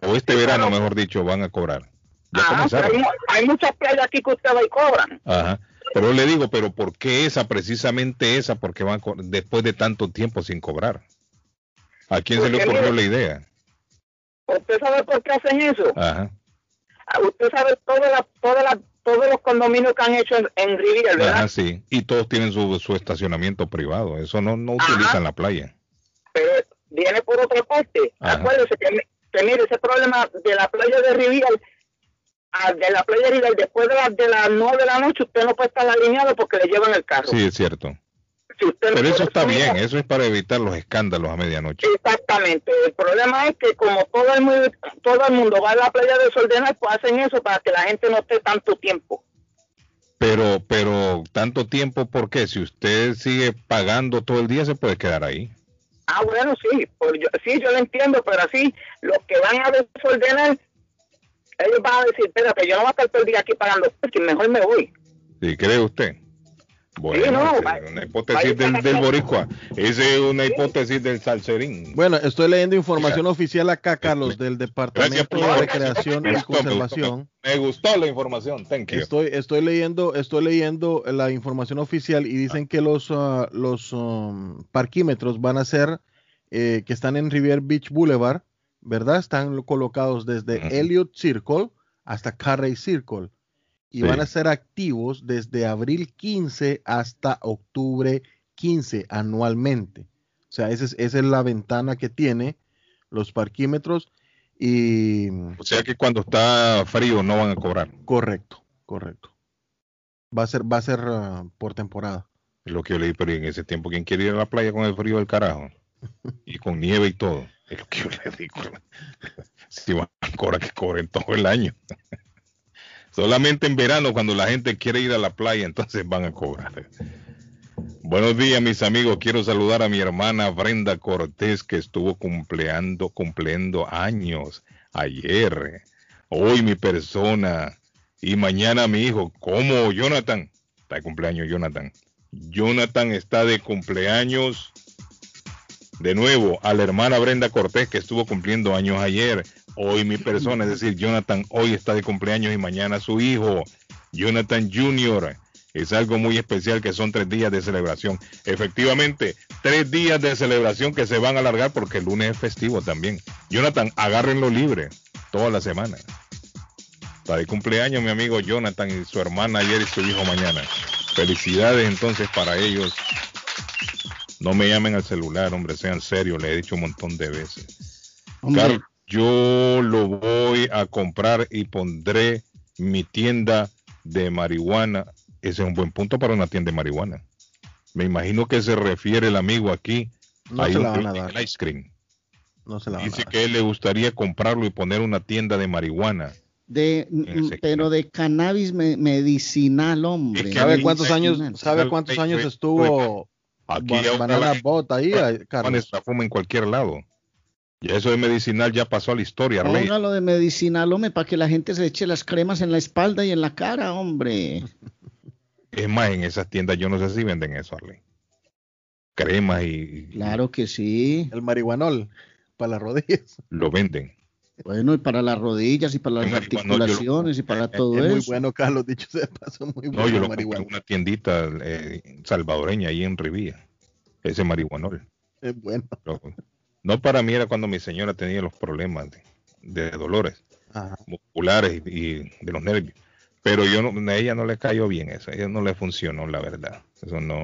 [SPEAKER 4] O este
[SPEAKER 9] Sí,
[SPEAKER 4] verano,
[SPEAKER 9] claro.
[SPEAKER 4] mejor dicho, van a cobrar. Ya
[SPEAKER 9] Ah,
[SPEAKER 4] comenzaron.
[SPEAKER 9] hay, mu- hay muchas playas aquí que usted va y cobran.
[SPEAKER 4] Ajá. Pero le digo, pero ¿por qué esa, precisamente esa? Porque van después de tanto tiempo sin cobrar. ¿A quién se le ocurrió
[SPEAKER 9] mire-
[SPEAKER 4] la idea?
[SPEAKER 9] ¿Usted sabe por qué hacen eso?
[SPEAKER 4] Ajá.
[SPEAKER 9] Ah, Usted sabe todas las, todas las, todos los condominios que han hecho en, en Riviera, ¿verdad?
[SPEAKER 4] Ajá, sí. Y todos tienen su, su estacionamiento privado. Eso no, no
[SPEAKER 9] Ajá.
[SPEAKER 4] utilizan la playa.
[SPEAKER 9] Pero viene por otra parte.
[SPEAKER 4] Ajá.
[SPEAKER 9] Acuérdese que, que mire, ese problema de la playa de Riviera, ah, de la playa de Riviera, después de, las de las 9 de la noche, usted no puede estar alineado porque le llevan el carro.
[SPEAKER 4] Sí, es cierto.
[SPEAKER 9] Si usted no
[SPEAKER 4] Pero eso está bien. Eso es para evitar los escándalos a medianoche.
[SPEAKER 9] Exactamente. El problema es que como todo el mundo, todo el mundo va a la playa desordenada, pues hacen eso para que la gente no esté tanto tiempo.
[SPEAKER 4] Pero, pero tanto tiempo, ¿por qué? Si usted sigue pagando todo el día, se puede quedar ahí.
[SPEAKER 9] Ah, bueno, sí, pues yo, sí, yo lo entiendo, pero así, los que van a desordenar, ellos van a decir, espérate, yo no voy a estar todo el día aquí pagando, porque mejor me voy.
[SPEAKER 4] ¿Sí cree usted? Bueno,
[SPEAKER 9] no,
[SPEAKER 4] es una hipótesis del, del boricua. Esa es una hipótesis del salserín.
[SPEAKER 3] Bueno, estoy leyendo información oficial acá, Carlos, del Departamento de Recreación y. Conservación.
[SPEAKER 4] Me gustó la información. Thank you.
[SPEAKER 3] Estoy, estoy leyendo, estoy leyendo la información oficial y dicen que los, ah, los um, parquímetros van a ser eh, que están en Rivier Beach Boulevard, ¿verdad? Están lo- colocados desde
[SPEAKER 4] Ujú.
[SPEAKER 3] Elliott Circle hasta Carrey Circle y
[SPEAKER 4] Sí.
[SPEAKER 3] van a ser activos desde abril 15 hasta octubre 15 anualmente. O sea, esa es, esa es la ventana que tiene los parquímetros y
[SPEAKER 4] O sea que cuando está frío no van a cobrar.
[SPEAKER 3] correcto, correcto. Va a ser, va a ser ah, por temporada.
[SPEAKER 4] Es lo que yo leí, pero en ese tiempo, ¿quién quiere ir a la playa con el frío del carajo? Y con nieve y todo. Es lo que yo le digo. Si van a cobrar, que cobren todo el año. Solamente en verano, cuando la gente quiere ir a la playa, entonces van a cobrar. Buenos días, mis amigos. Quiero saludar a mi hermana Brenda Cortés, que estuvo cumpleando, cumpliendo años ayer. Hoy mi persona. Y mañana mi hijo. ¿Cómo, Jonathan? Está de cumpleaños, Jonathan. Jonathan está de cumpleaños. De nuevo, a la hermana Brenda Cortés, que estuvo cumpliendo años ayer. Hoy mi persona, es decir, Jonathan, hoy está de cumpleaños y mañana su hijo, Jonathan Jr. Es algo muy especial que son tres días de celebración. Efectivamente, tres días de celebración que se van a alargar porque el lunes es festivo también. Jonathan, agárrenlo libre toda la semana. Está de cumpleaños mi amigo Jonathan y su hermana ayer y su hijo mañana. Felicidades entonces para ellos No me llamen al celular, hombre, sean serios, le he dicho un montón de veces.
[SPEAKER 5] Hombre,
[SPEAKER 4] Carlos, yo lo voy a comprar y pondré mi tienda de marihuana. Ese es un buen punto para una tienda de marihuana. Me imagino que se refiere el amigo aquí
[SPEAKER 3] No
[SPEAKER 4] a
[SPEAKER 3] se la van a dar.
[SPEAKER 4] ice cream.
[SPEAKER 3] No se la van a
[SPEAKER 4] Dice
[SPEAKER 3] dar.
[SPEAKER 4] que a él le gustaría comprarlo y poner una tienda de marihuana.
[SPEAKER 5] de,
[SPEAKER 4] Ese-
[SPEAKER 5] pero de cannabis me- medicinal, hombre.
[SPEAKER 4] Es que
[SPEAKER 3] ¿Sabe cuántos
[SPEAKER 5] medicinal.
[SPEAKER 3] años, sabe cuántos años estuvo
[SPEAKER 4] Aquí
[SPEAKER 3] Ban- Banana Bot ahí,
[SPEAKER 4] Juan
[SPEAKER 3] Carlos?
[SPEAKER 4] está fuma en cualquier lado. Y eso de medicinal ya pasó a la historia, Arley.
[SPEAKER 5] Póngalo de medicinal, hombre, para que la gente se eche las cremas en la espalda y en la cara, hombre.
[SPEAKER 4] Es más, en esas tiendas yo no sé si venden eso, Arley. Cremas y
[SPEAKER 5] Claro que sí.
[SPEAKER 3] El marihuanol para las rodillas.
[SPEAKER 4] lo venden.
[SPEAKER 5] Bueno, y para las rodillas y para las
[SPEAKER 4] lo-
[SPEAKER 5] articulaciones y para todo
[SPEAKER 3] es muy
[SPEAKER 5] eso.
[SPEAKER 3] bueno, Carlos, dicho sea de paso, muy bueno
[SPEAKER 4] No, yo lo compré en una tiendita eh, salvadoreña ahí en Rivía. Ese marihuanol.
[SPEAKER 3] Es bueno.
[SPEAKER 4] Lo- no para mí era cuando mi señora tenía los problemas de, de dolores
[SPEAKER 3] Ajá.
[SPEAKER 4] musculares y, y de los nervios. Pero yo no, a ella no le cayó bien eso, a ella no le funcionó, la verdad. Eso no.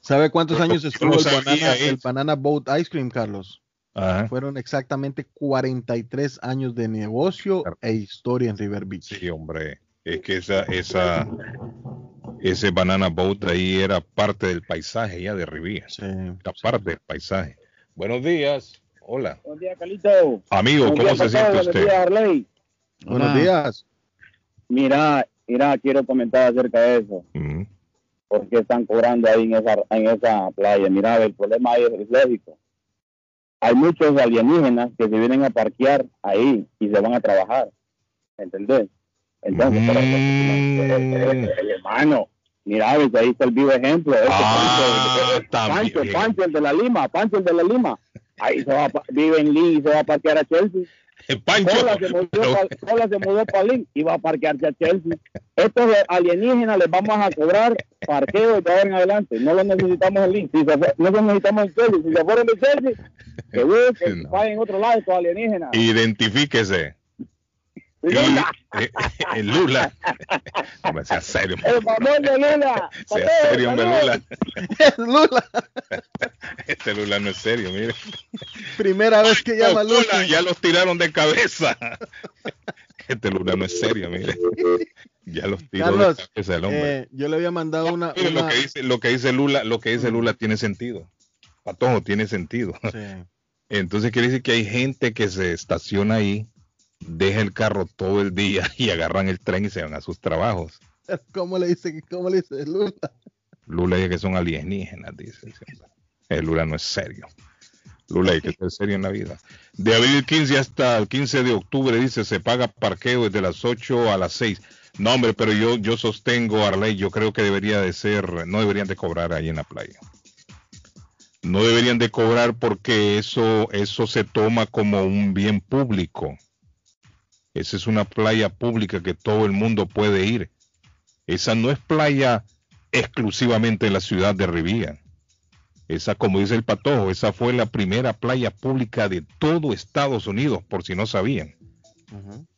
[SPEAKER 3] ¿Sabe cuántos años estuvo
[SPEAKER 4] no
[SPEAKER 3] el, banana,
[SPEAKER 4] eso.
[SPEAKER 3] el Banana Boat Ice Cream, Carlos?
[SPEAKER 4] Ajá.
[SPEAKER 3] Fueron exactamente 43 años de negocio e historia en River Beach.
[SPEAKER 4] Sí, hombre. Es que esa, esa, ese banana boat ahí era parte del paisaje ya de Rivía.
[SPEAKER 3] Sí.
[SPEAKER 4] Era parte del paisaje. Buenos días. Hola.
[SPEAKER 10] Buen día, Calito.
[SPEAKER 4] Amigo, ¿cómo se siente usted?
[SPEAKER 10] Arley.
[SPEAKER 3] Buenos
[SPEAKER 5] Hola.
[SPEAKER 3] días.
[SPEAKER 10] Mira, mira, quiero comentar acerca de eso.
[SPEAKER 4] Mm,
[SPEAKER 10] ¿Por qué están cobrando ahí en esa, en esa playa? Mira, el problema ahí es lógico. Hay muchos alienígenas que se vienen a parquear ahí y se van a trabajar. ¿Entendés? Entonces, pero-
[SPEAKER 4] Mm.
[SPEAKER 10] hermano, mira, ahí está el vivo ejemplo. Este
[SPEAKER 4] Ah,
[SPEAKER 10] Pancho, Pancho,
[SPEAKER 4] también.
[SPEAKER 10] Pancho, el de la Lima, Pancho, el de la Lima. Ahí se va, vive en Lee y se va a parquear a Chelsea.
[SPEAKER 4] Pancho.
[SPEAKER 10] Sola se mudó
[SPEAKER 4] pero-
[SPEAKER 10] mudó para Lynn y va a parquearse a Chelsea. Estos alienígenas les vamos a cobrar parqueo de ahora en adelante. No lo necesitamos en Lynn. Si no lo necesitamos en Chelsea. Si se fueron de Chelsea, que busquen,
[SPEAKER 4] No.
[SPEAKER 10] vayan en otro lado estos alienígenas.
[SPEAKER 4] Identifíquese.
[SPEAKER 10] Lula,
[SPEAKER 4] eh, eh, Lula. Hombre, sea serio.
[SPEAKER 10] el famoso Lula.
[SPEAKER 4] Sea serio, hombre. Lula.
[SPEAKER 3] Lula,
[SPEAKER 4] Este Lula no es serio, mire.
[SPEAKER 3] primera vez que llama
[SPEAKER 4] Lula,
[SPEAKER 3] Lula.
[SPEAKER 4] ya los tiraron de cabeza. Este Lula no es serio, mire. Ya los tiró
[SPEAKER 3] Carlos,
[SPEAKER 4] de cabeza el hombre.
[SPEAKER 3] Eh, yo le había mandado una.
[SPEAKER 4] Mire, lo
[SPEAKER 3] una-
[SPEAKER 4] que dice, lo que dice Lula, lo que dice Lula tiene sentido. Patojo tiene sentido.
[SPEAKER 3] Sí.
[SPEAKER 4] Entonces quiere decir que hay gente que se estaciona ahí, deja el carro todo el día y agarran el tren y se van a sus trabajos.
[SPEAKER 3] ¿Cómo le dice? ¿Cómo le dice Lula?
[SPEAKER 4] Lula dice que son alienígenas, dice. siempre. El Lula no es serio. Lula hay que ser serio en la vida. De abril 15 hasta el 15 de octubre, dice, se paga parqueo desde las 8 a las 6. No, hombre, pero yo, yo sostengo, Arley, yo creo que debería de ser, no deberían de cobrar ahí en la playa. No deberían de cobrar porque eso, eso se toma como un bien público. Esa es una playa pública que todo el mundo puede ir. Esa no es playa exclusivamente en la ciudad de Rivía. Esa, como dice el patojo, esa fue la primera playa pública de todo Estados Unidos, por si no sabían.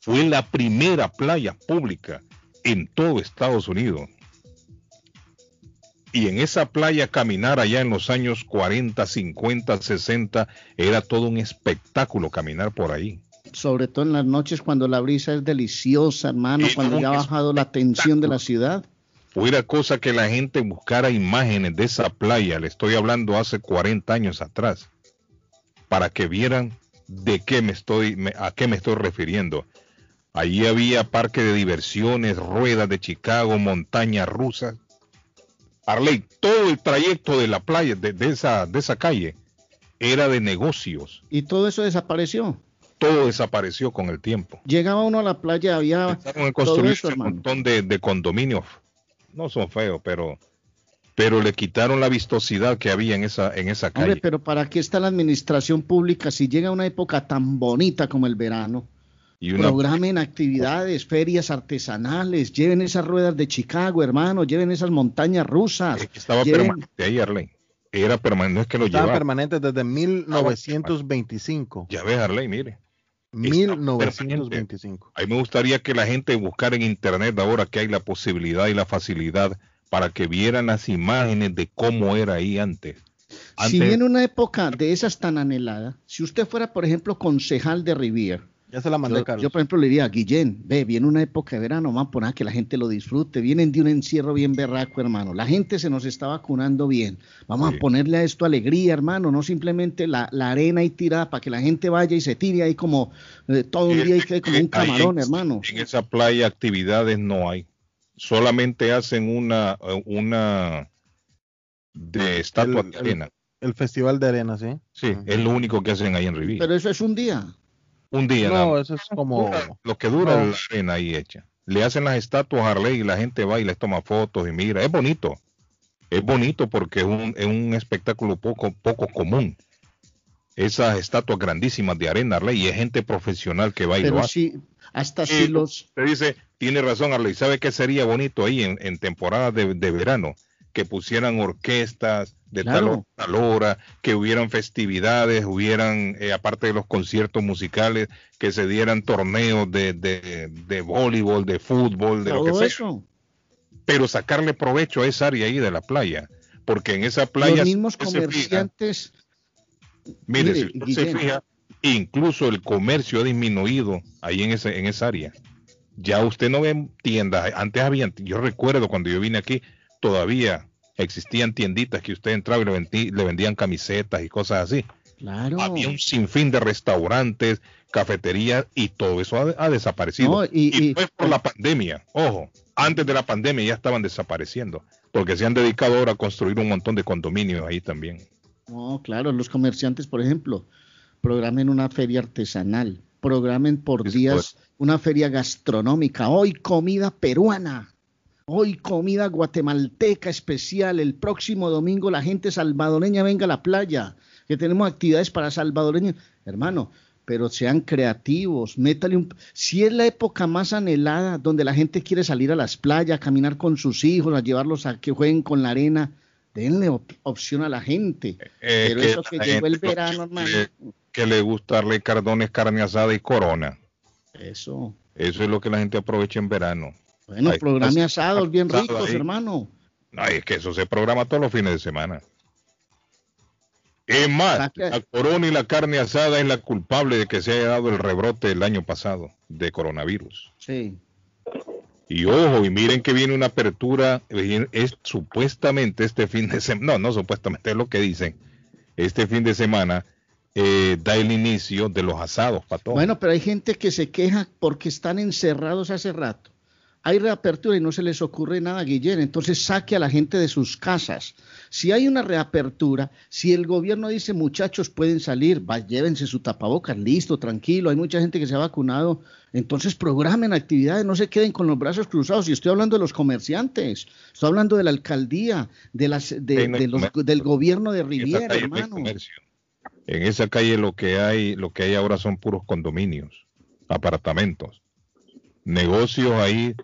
[SPEAKER 4] Fue la primera playa pública en todo Estados Unidos. Y en esa playa caminar allá en los años 40, 50, 60 era todo un espectáculo caminar por ahí.
[SPEAKER 5] Sobre todo en las noches cuando la brisa es deliciosa, hermano, cuando
[SPEAKER 4] no,
[SPEAKER 5] ya ha bajado la tensión de la ciudad.
[SPEAKER 4] Fuera cosa que la gente buscara imágenes de esa playa, le estoy hablando hace 40 años atrás, para que vieran de qué me estoy, me- a qué me estoy refiriendo. Allí había parque de diversiones, ruedas de Chicago, montañas rusas. Arley, todo el trayecto de la playa, de, de esa, de esa calle, era de negocios.
[SPEAKER 5] Y todo eso desapareció.
[SPEAKER 4] Todo desapareció con el tiempo.
[SPEAKER 5] Llegaba uno a la playa, había
[SPEAKER 4] a
[SPEAKER 5] todo
[SPEAKER 4] construir
[SPEAKER 5] eso,
[SPEAKER 4] un montón de, de condominios. No son feos, pero, pero le quitaron la vistosidad que había en esa, en esa calle.
[SPEAKER 5] Hombre, pero ¿para qué está la administración pública si llega una época tan bonita como el verano?
[SPEAKER 4] y una,
[SPEAKER 5] Programen actividades, ferias artesanales, lleven esas ruedas de Chicago, hermano, lleven esas montañas rusas.
[SPEAKER 4] es que estaba
[SPEAKER 5] lleven-
[SPEAKER 4] permanente ahí, Arley. Era permanente, no es que lo
[SPEAKER 3] Estaban
[SPEAKER 4] llevaba.
[SPEAKER 3] permanentes desde 1925.
[SPEAKER 4] Ya ves, Arley, mire. Está
[SPEAKER 3] 1925.
[SPEAKER 4] A mí me gustaría que la gente buscara en internet ahora que hay la posibilidad y la facilidad para que vieran las imágenes de cómo era ahí antes.
[SPEAKER 6] si viene una época de esas tan anhelada, si usted fuera, por ejemplo, concejal de Rivier,
[SPEAKER 3] Ya se la mandé,
[SPEAKER 6] yo,
[SPEAKER 3] Carlos.
[SPEAKER 6] yo, por ejemplo, le diría, Guillén, ve, viene una época de verano, vamos a poner a que la gente lo disfrute. Vienen de un encierro bien berraco, hermano. La gente se nos está vacunando bien. Vamos
[SPEAKER 4] Sí.
[SPEAKER 6] a ponerle a esto alegría, hermano, no simplemente la, la arena ahí tirada para que la gente vaya y se tire ahí como eh, todo un día y quede como un camarón,
[SPEAKER 4] en-
[SPEAKER 6] hermano.
[SPEAKER 4] En esa playa actividades no hay. Solamente hacen una, eh, una de estatua
[SPEAKER 3] El-
[SPEAKER 4] de
[SPEAKER 3] el-
[SPEAKER 4] arena.
[SPEAKER 3] El Festival de Arena, ¿sí?
[SPEAKER 4] Sí, es lo único que hacen ahí en Riviera.
[SPEAKER 6] Pero eso es un día.
[SPEAKER 4] Un día
[SPEAKER 3] No, eso es como...
[SPEAKER 4] Lo que dura
[SPEAKER 3] No.
[SPEAKER 4] es la arena ahí hecha. Le hacen las estatuas a Harley y la gente va y les toma fotos y mira. Es bonito. Es bonito porque es un, es un espectáculo poco, poco común. Esas estatuas grandísimas de arena, Harley, y es gente profesional que va y lo
[SPEAKER 6] Pero
[SPEAKER 4] hace.
[SPEAKER 6] sí, hasta si los...
[SPEAKER 4] Usted dice, tiene razón, Arley. ¿Sabe qué sería bonito ahí en, en temporada de, de verano? Que pusieran orquestas de tal, hora, a tal hora, que hubieran festividades, hubieran, eh, aparte de los conciertos musicales, que se dieran torneos de, de, de voleibol, de fútbol, de lo que
[SPEAKER 6] Todo
[SPEAKER 4] sea.
[SPEAKER 6] eso.
[SPEAKER 4] Pero sacarle provecho a esa área ahí de la playa. Porque en esa playa,
[SPEAKER 6] los
[SPEAKER 4] si
[SPEAKER 6] mismos
[SPEAKER 4] fija,
[SPEAKER 6] comerciantes...
[SPEAKER 4] Mire,
[SPEAKER 6] Mire,
[SPEAKER 4] si usted se fija, incluso el comercio ha disminuido ahí en, ese, en esa área. Ya usted no ve tiendas. Antes había, yo recuerdo cuando yo vine aquí, todavía existían tienditas que usted entraba y le, vendí- le vendían camisetas y cosas así.
[SPEAKER 6] Claro.
[SPEAKER 4] Había un sinfín de restaurantes, cafeterías y todo eso ha, ha desaparecido.
[SPEAKER 6] No, y- y-
[SPEAKER 4] es por la pandemia. Ojo, antes de la pandemia ya estaban desapareciendo porque se han dedicado ahora a construir un montón de condominios ahí también.
[SPEAKER 6] No, claro, los comerciantes, por ejemplo, programen una feria artesanal, programen por días una feria gastronómica, hoy comida peruana, hoy comida guatemalteca especial, el próximo domingo la gente salvadoreña venga a la playa, que tenemos actividades para salvadoreños, hermano, pero sean creativos, métale un... Si es la época más anhelada, donde la gente quiere salir a las playas, a caminar con sus hijos, a llevarlos a que jueguen con la arena, denle op- opción a la gente.
[SPEAKER 4] Eh,
[SPEAKER 6] Pero
[SPEAKER 4] que
[SPEAKER 6] eso que llegó el verano, hermano.
[SPEAKER 4] que le gusta darle cardones, carne asada y corona.
[SPEAKER 6] Eso.
[SPEAKER 4] Eso es lo que la gente aprovecha en verano.
[SPEAKER 6] Bueno,
[SPEAKER 4] está.
[SPEAKER 6] asados bien ricos,
[SPEAKER 4] ahí.
[SPEAKER 6] hermano.
[SPEAKER 4] No, es que eso se programa todos los fines de semana. Es más, la corona y la carne asada es la culpable de que se haya dado el rebrote el año pasado de coronavirus.
[SPEAKER 6] Sí.
[SPEAKER 4] Y ojo, y miren que viene una apertura, es supuestamente este fin de semana, no, no supuestamente es lo que dicen, este fin de semana eh, da el inicio de los asados, pato.
[SPEAKER 6] Bueno, pero hay gente que se queja porque están encerrados hace rato. Hay reapertura y no se les ocurre nada, Guillén. Entonces saque a la gente de sus casas. Si hay una reapertura, si el gobierno dice muchachos pueden salir, va, llévense su tapabocas, listo, tranquilo. Hay mucha gente que se ha vacunado. Entonces programen actividades, no se queden con los brazos cruzados. Y estoy hablando de los comerciantes, estoy hablando de la alcaldía, de las, de, los- del gobierno de
[SPEAKER 4] En
[SPEAKER 6] Riviera,
[SPEAKER 4] hay
[SPEAKER 6] hermano.
[SPEAKER 4] En esa calle lo que hay, lo que hay ahora son puros condominios, apartamentos, negocios ahí.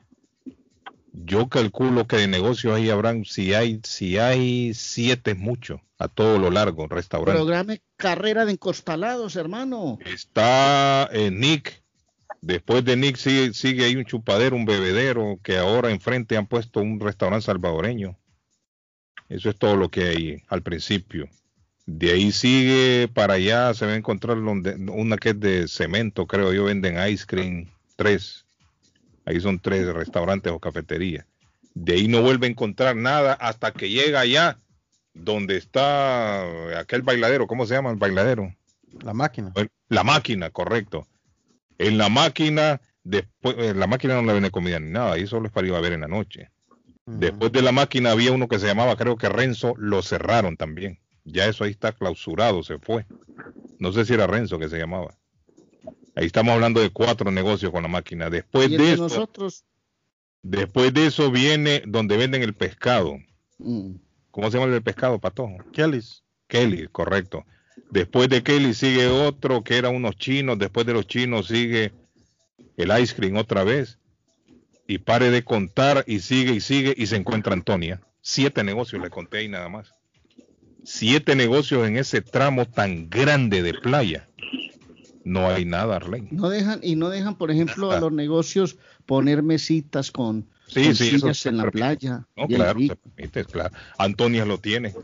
[SPEAKER 4] Yo calculo que de negocios ahí habrán, si hay, si hay siete es mucho, a todo lo largo, restaurantes.
[SPEAKER 6] Programe carrera de encostalados, hermano.
[SPEAKER 4] Está eh, Nick. Después de Nick sigue, sigue ahí un chupadero, un bebedero, que ahora enfrente han puesto un restaurante salvadoreño. Eso es todo lo que hay al principio. De ahí sigue para allá, se va a encontrar donde, una que es de cemento, creo yo, venden ice cream, tres. Ahí son tres restaurantes o cafeterías. De ahí no vuelve a encontrar nada hasta que llega allá, donde está aquel bailadero, ¿cómo se llama el bailadero?
[SPEAKER 3] La máquina.
[SPEAKER 4] La máquina, correcto. En la máquina, después, en la máquina no le vende comida ni nada, ahí solo es para ir a ver en la noche. Después de la máquina había uno que se llamaba, creo que Renzo, lo cerraron también. Ya eso ahí está clausurado, se fue. No sé si era Renzo que se llamaba. Ahí estamos hablando de cuatro negocios con la máquina. Después
[SPEAKER 6] y
[SPEAKER 4] de eso,
[SPEAKER 6] nosotros,
[SPEAKER 4] después de eso viene donde venden el pescado.
[SPEAKER 6] mm,
[SPEAKER 4] ¿Cómo se llama el pescado, patojo?
[SPEAKER 3] Kellys.
[SPEAKER 4] Kelly, correcto. Después de Kelly sigue otro que era unos chinos. Después de los chinos sigue el ice cream otra vez. Y pare de contar y sigue y sigue y se encuentra Antonia. Siete negocios le conté ahí nada más. Siete negocios en ese tramo tan grande de playa. No hay nada, Arlene.
[SPEAKER 6] no dejan y no dejan, por ejemplo, a los negocios poner mesitas con,
[SPEAKER 4] Sí,
[SPEAKER 6] con
[SPEAKER 4] sí, eso
[SPEAKER 6] sillas en la
[SPEAKER 4] permite.
[SPEAKER 6] playa.
[SPEAKER 4] No, claro, se permite, claro. Antonia lo tiene.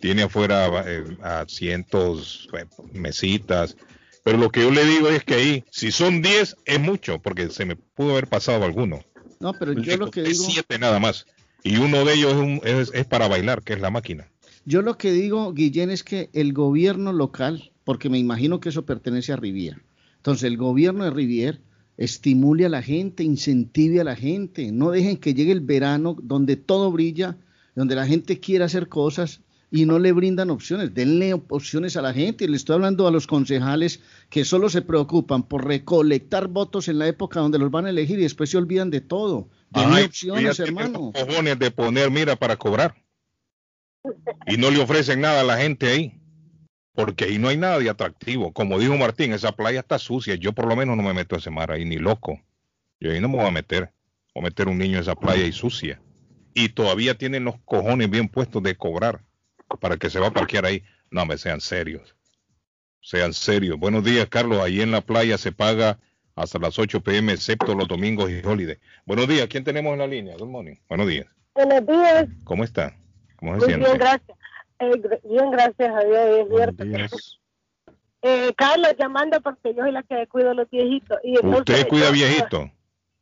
[SPEAKER 4] tiene afuera eh, asientos, eh, mesitas. Pero lo que yo le digo es que ahí, si son 10, es mucho, porque se me pudo haber pasado alguno.
[SPEAKER 5] No, pero yo lo que
[SPEAKER 4] Es
[SPEAKER 5] digo,
[SPEAKER 4] siete nada más. Y uno de ellos es, un- es- es para bailar, que es la máquina.
[SPEAKER 5] yo lo que digo, Guillén, es que el gobierno local, porque me imagino que eso pertenece a Rivier, entonces el gobierno de Rivier estimule a la gente, incentive a la gente, no dejen que llegue el verano donde todo brilla, donde la gente quiere hacer cosas y no le brindan opciones, denle opciones a la gente. Y le estoy hablando a los concejales que solo se preocupan por recolectar votos en la época donde los van a elegir y después se olvidan de todo. Denle
[SPEAKER 4] Ay,
[SPEAKER 5] opciones, hermano.
[SPEAKER 4] cojones de poner mira para cobrar. Y no le ofrecen nada a la gente ahí. Porque ahí no hay nada de atractivo. Como dijo Martín, esa playa está sucia. Yo por lo menos no me meto a ese mar ahí, ni loco. Yo ahí no me voy a meter. A meter un niño en esa playa y sucia. Y todavía tienen los cojones bien puestos de cobrar para que se va a parquear ahí. No, me sean serios. Sean serios. Buenos días, Carlos. Ahí en la playa se paga hasta las 8 pm, excepto los domingos y holiday. Buenos días. ¿Quién tenemos en la línea? Good morning. Buenos días.
[SPEAKER 11] Buenos días,
[SPEAKER 4] ¿Cómo está? ¿Cómo se
[SPEAKER 11] muy
[SPEAKER 4] siente?
[SPEAKER 11] bien, gracias. Eh, bien, gracias a Dios, es cierto. Eh, Carlos, llamando porque yo soy la que cuido a los viejitos. Y
[SPEAKER 4] ¿Usted cuida
[SPEAKER 11] yo-
[SPEAKER 4] viejito?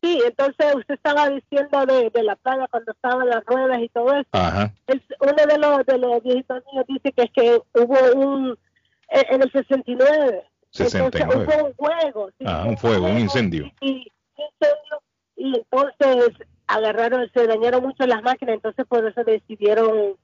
[SPEAKER 11] Sí, entonces usted estaba diciendo de, de la playa cuando estaban las ruedas y todo eso.
[SPEAKER 4] Ajá.
[SPEAKER 11] El- uno de los, de los viejitos míos dice que es que hubo un, eh, en el 69,
[SPEAKER 4] 69.
[SPEAKER 11] entonces hubo un fuego. sí,
[SPEAKER 4] Ah, un fuego, un incendio.
[SPEAKER 11] Y, y- incendio, y entonces agarraron, se dañaron mucho las máquinas, entonces por eso decidieron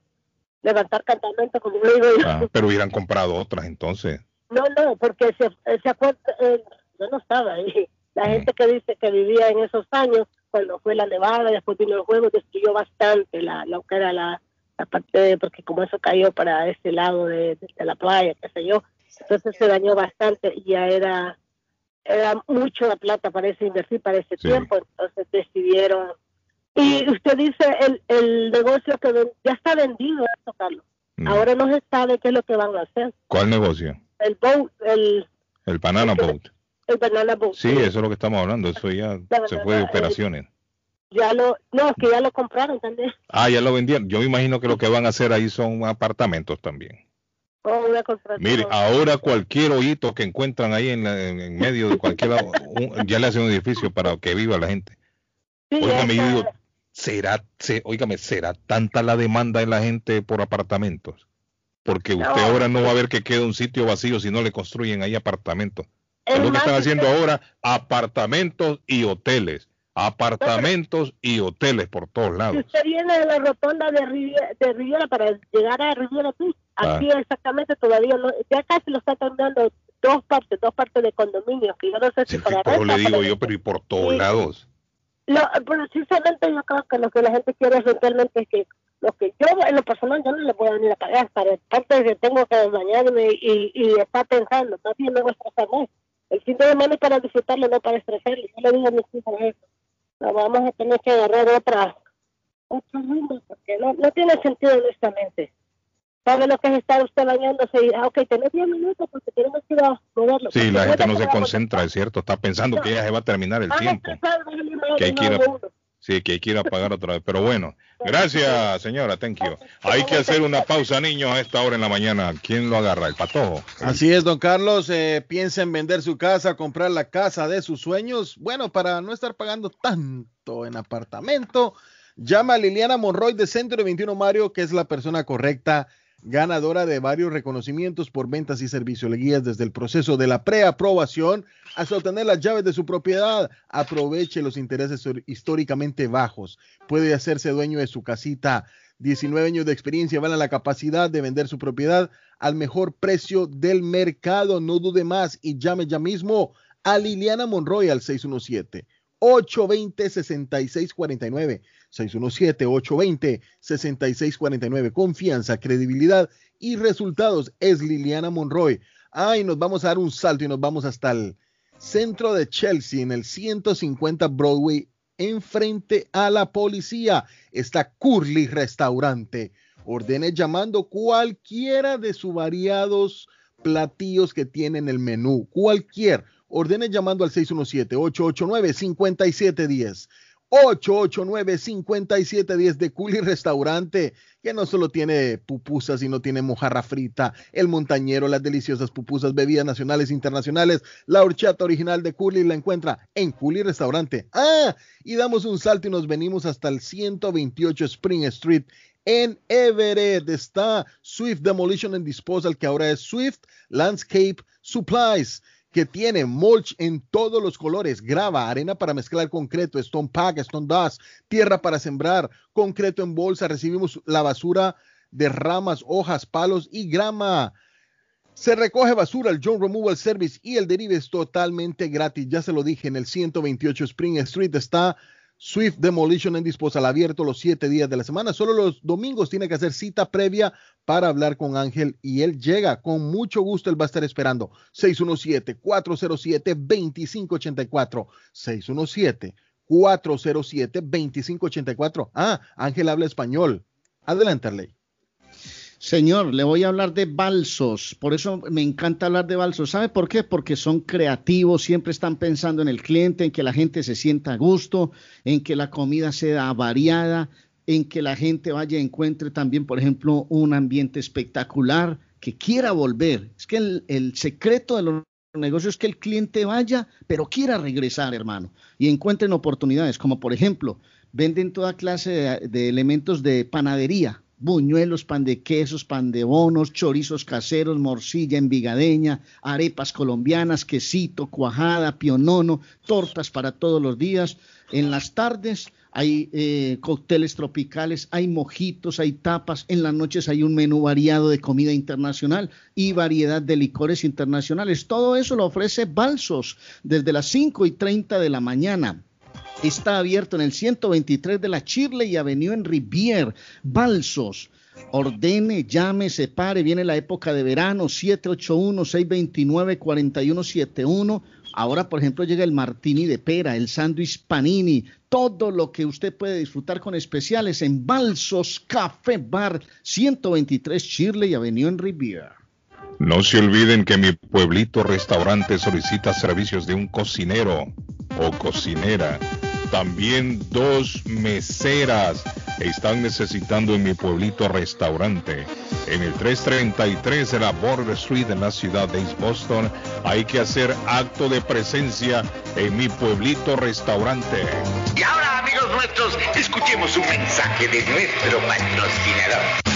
[SPEAKER 11] levantar campamento, como digo yo.
[SPEAKER 4] Ah, pero hubieran comprado otras entonces.
[SPEAKER 11] No, no, porque se, se acuerda, eh, yo no estaba ahí. La gente que dice que vivía en esos años, cuando fue la nevada, después vino el juego, destruyó bastante la, lo que era la, la parte, de- porque como eso cayó para ese lado de, de- de la playa, qué sé yo, entonces se dañó bastante y ya era, era mucho la plata para ese invertir para ese
[SPEAKER 4] Sí.
[SPEAKER 11] tiempo, entonces decidieron. Y usted dice, el, el negocio que ven- ya está vendido, eso, Carlos.
[SPEAKER 4] Mm.
[SPEAKER 11] Ahora no se sabe qué es lo que van a hacer.
[SPEAKER 4] ¿Cuál negocio?
[SPEAKER 11] El boat, el,
[SPEAKER 4] El Banana Boat.
[SPEAKER 11] el banana boat.
[SPEAKER 4] Sí, eso es lo que estamos hablando. Eso ya se fue de operaciones.
[SPEAKER 11] Ya lo, no, es que ya lo compraron también.
[SPEAKER 4] Ah, ya lo vendieron. Yo me imagino que lo que van a hacer ahí son apartamentos también.
[SPEAKER 11] Oh,
[SPEAKER 4] Mire, ahora cualquier hoyito que encuentran ahí en, la- en- medio de cualquier lado, un- ya le hacen un edificio para que viva la gente.
[SPEAKER 11] Sí,
[SPEAKER 4] digo, ¿será, se, óigame, ¿será tanta la demanda de la gente por apartamentos? Porque usted
[SPEAKER 11] No.
[SPEAKER 4] ahora no va a ver que queda un sitio vacío si no le construyen ahí apartamentos. Es
[SPEAKER 11] es
[SPEAKER 4] lo que están
[SPEAKER 11] si
[SPEAKER 4] haciendo ahora, apartamentos y hoteles. Apartamentos y hoteles por todos
[SPEAKER 11] Si
[SPEAKER 4] lados.
[SPEAKER 11] usted viene de la rotonda de Riviera, de Riviera para llegar a Riviera Beach,
[SPEAKER 4] Ah.
[SPEAKER 11] aquí exactamente todavía no, ya casi lo está terminando dos partes, dos partes de condominios, que yo no sé si
[SPEAKER 4] Sí,
[SPEAKER 11] para
[SPEAKER 4] Por le digo yo, pero y por todos
[SPEAKER 11] Sí.
[SPEAKER 4] lados.
[SPEAKER 11] Lo, precisamente yo creo que lo que la gente quiere realmente es que lo que yo en lo personal yo no le voy a venir a pagar para parte que tengo que bañarme y, y estar pensando, más bien me voy a estresar más. El fin de semana es para disfrutarlo, no para estresarlo. Yo le digo a mis hijos eso. No, vamos a tener que agarrar otra, otro rumbo, porque no, no tiene sentido honestamente. ¿Sabe lo que es estar usted bañándose y, ah, ok, tenés 10 minutos porque tenemos que ir a moverlo?
[SPEAKER 4] Sí, la gente no se concentra, es cierto. Está pensando que ya se va a terminar el
[SPEAKER 11] Van a
[SPEAKER 4] tiempo. Que hay que ir a-. Sí, que hay que ir a pagar otra vez. Pero bueno, gracias, señora. Thank you. Hay que hacer una pausa, niños, a esta hora en la mañana. ¿Quién lo agarra? ¿El patojo?
[SPEAKER 3] Así es, don Carlos. Eh, piensa en vender su casa, comprar la casa de sus sueños. Bueno, para no estar pagando tanto en apartamento, llama a Liliana Monroy de Centro 21 Mario, que es la persona correcta, ganadora de varios reconocimientos por ventas y servicio. Le guías desde el proceso de la preaprobación hasta obtener las llaves de su propiedad. Aproveche los intereses históricamente bajos. Puede hacerse dueño de su casita. 19 años de experiencia van a la capacidad de vender su propiedad al mejor precio del mercado. No dude más y llame ya mismo a Liliana Monroy al 617 820 6649 617 820 6649 Confianza, credibilidad y resultados es Liliana Monroy. Ay, nos vamos a dar un salto y nos vamos hasta el centro de Chelsea en el 150 Broadway enfrente a la policía está Curly Restaurante. Ordene llamando cualquiera de sus variados platillos que tiene en el menú. Cualquier. Ordene llamando al 617-889-5710. 889-5710 de Culi Restaurante, que no solo tiene pupusas, sino tiene mojarra frita, el montañero, las deliciosas pupusas, bebidas nacionales e internacionales. La horchata original de Culi la encuentra en Culi Restaurante. Ah, y damos un salto y nos venimos hasta el 128 Spring Street en Everett. Está Swift Demolition and Disposal, que ahora es Swift Landscape Supplies que tiene mulch en todos los colores, grava, arena para mezclar concreto, stone pack, stone dust, tierra para sembrar, concreto en bolsa, recibimos la basura de ramas, hojas, palos y grama. Se recoge basura, el John Removal Service y el derive es totalmente gratis. Ya se lo dije, en el 128 Spring Street está Swift Demolition and Disposal abierto los siete días de la semana. Solo los domingos tiene que hacer cita previa para hablar con Ángel y él llega. Con mucho gusto, él va a estar esperando. 617-407-2584. 617-407-2584. Ah, Ángel habla español. Adelante, Arley.
[SPEAKER 6] Señor, le voy a hablar de balsos. Por eso me encanta hablar de balsos. ¿Sabe por qué? Porque son creativos, siempre están pensando en el cliente, en que la gente se sienta a gusto, en que la comida sea variada, en que la gente vaya y encuentre también, por ejemplo, un ambiente espectacular, que quiera volver. Es que el, secreto de los negocios es que el cliente vaya, pero quiera regresar, hermano, y encuentren oportunidades, como por ejemplo, venden toda clase de elementos de panadería buñuelos, pan de quesos, pan de bonos, chorizos caseros, morcilla envigadeña, arepas colombianas, quesito, cuajada, pionono, tortas para todos los días. En las tardes hay eh, cócteles tropicales, hay mojitos, hay tapas. En las noches hay un menú variado de comida internacional y variedad de licores internacionales. Todo eso lo ofrece Balsos desde las 5 y 30 de la mañana está abierto en el 123 de la Chirley y Avenue en Rivier, Balsos. Ordene, llame, separe, viene la época de verano, 781-629-4171. Ahora, por ejemplo, llega el martini de pera, el sándwich panini, todo lo que usted puede disfrutar con especiales en Balsos Café Bar, 123 Shirley Avenue en Rivier.
[SPEAKER 4] No se olviden que mi pueblito restaurante solicita servicios de un cocinero o cocinera también dos meseras están necesitando en mi pueblito restaurante. En el 333 de la Border Street en la ciudad de East Boston hay que hacer acto de presencia en mi pueblito restaurante.
[SPEAKER 12] Y ahora amigos nuestros, escuchemos un mensaje de nuestro patrocinador.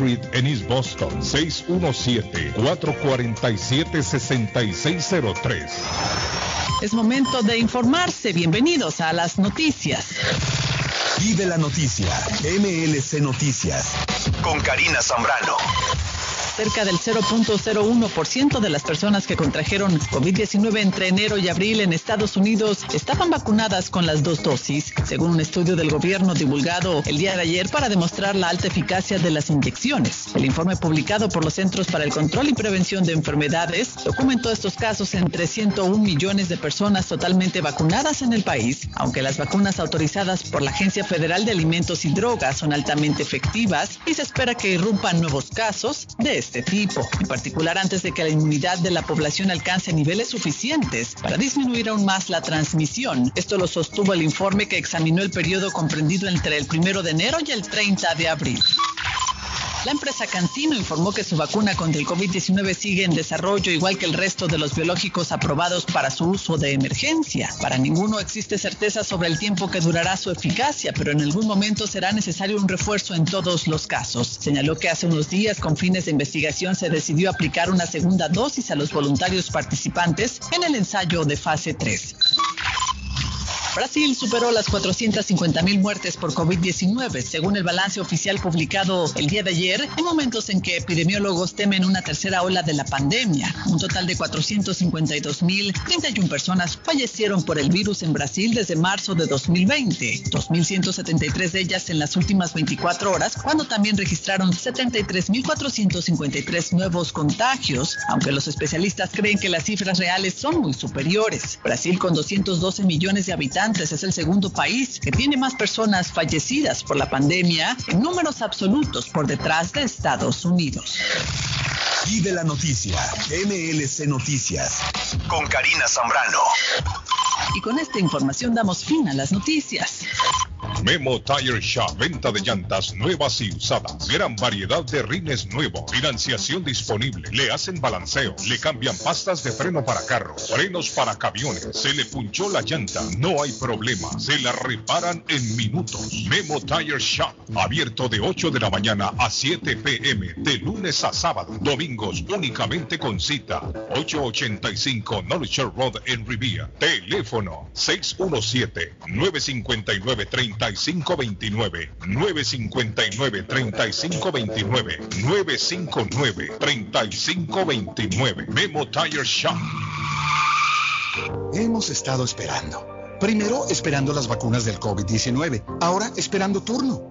[SPEAKER 4] en East Boston, 617-447-6603.
[SPEAKER 13] Es momento de informarse. Bienvenidos a las noticias.
[SPEAKER 14] Vive la noticia. MLC Noticias. Con Karina Zambrano.
[SPEAKER 13] Cerca del 0.01% de las personas que contrajeron COVID-19 entre enero y abril en Estados Unidos estaban vacunadas con las dos dosis, según un estudio del gobierno divulgado el día de ayer para demostrar la alta eficacia de las inyecciones. El informe publicado por los Centros para el Control y Prevención de Enfermedades documentó estos casos entre 101 millones de personas totalmente vacunadas en el país, aunque las vacunas autorizadas por la Agencia Federal de Alimentos y Drogas son altamente efectivas y se espera que irrumpan nuevos casos de este tipo, en particular antes de que la inmunidad de la población alcance niveles suficientes para disminuir aún más la transmisión. Esto lo sostuvo el informe que examinó el periodo comprendido entre el 1 de enero y el 30 de abril. La empresa Cancino informó que su vacuna contra el COVID-19 sigue en desarrollo, igual que el resto de los biológicos aprobados para su uso de emergencia. Para ninguno existe certeza sobre el tiempo que durará su eficacia, pero en algún momento será necesario un refuerzo en todos los casos. Señaló que hace unos días, con fines de investigación, se decidió aplicar una segunda dosis a los voluntarios participantes en el ensayo de fase 3. Brasil superó las 450 mil muertes por COVID-19, según el balance oficial publicado el día de ayer, en momentos en que epidemiólogos temen una tercera ola de la pandemia. Un total de 452 mil 31 personas fallecieron por el virus en Brasil desde marzo de 2020, 2.173 de ellas en las últimas 24 horas, cuando también registraron 73.453 nuevos contagios, aunque los especialistas creen que las cifras reales son muy superiores. Brasil, con 212 millones de habitantes, es el segundo país que tiene más personas fallecidas por la pandemia en números absolutos por detrás de Estados Unidos.
[SPEAKER 14] Y de la noticia, MLC Noticias, con Karina Zambrano.
[SPEAKER 13] Y con esta información damos fin a las noticias.
[SPEAKER 15] Memo Tire Shop, venta de llantas nuevas y usadas. Gran variedad de rines nuevos. Financiación disponible. Le hacen balanceo. Le cambian pastas de freno para carros. Frenos para camiones. Se le punchó la llanta. No hay problema. Se la reparan en minutos. Memo Tire Shop. Abierto de 8 de la mañana a 7 pm. De lunes a sábado. Domingos únicamente con cita. 885 North Road en Rivia. Teléfono 617 959 30 3529 959 3529 959 3529 Memo Tire Shop.
[SPEAKER 14] Hemos estado esperando. Primero esperando las vacunas del COVID-19, ahora esperando turno.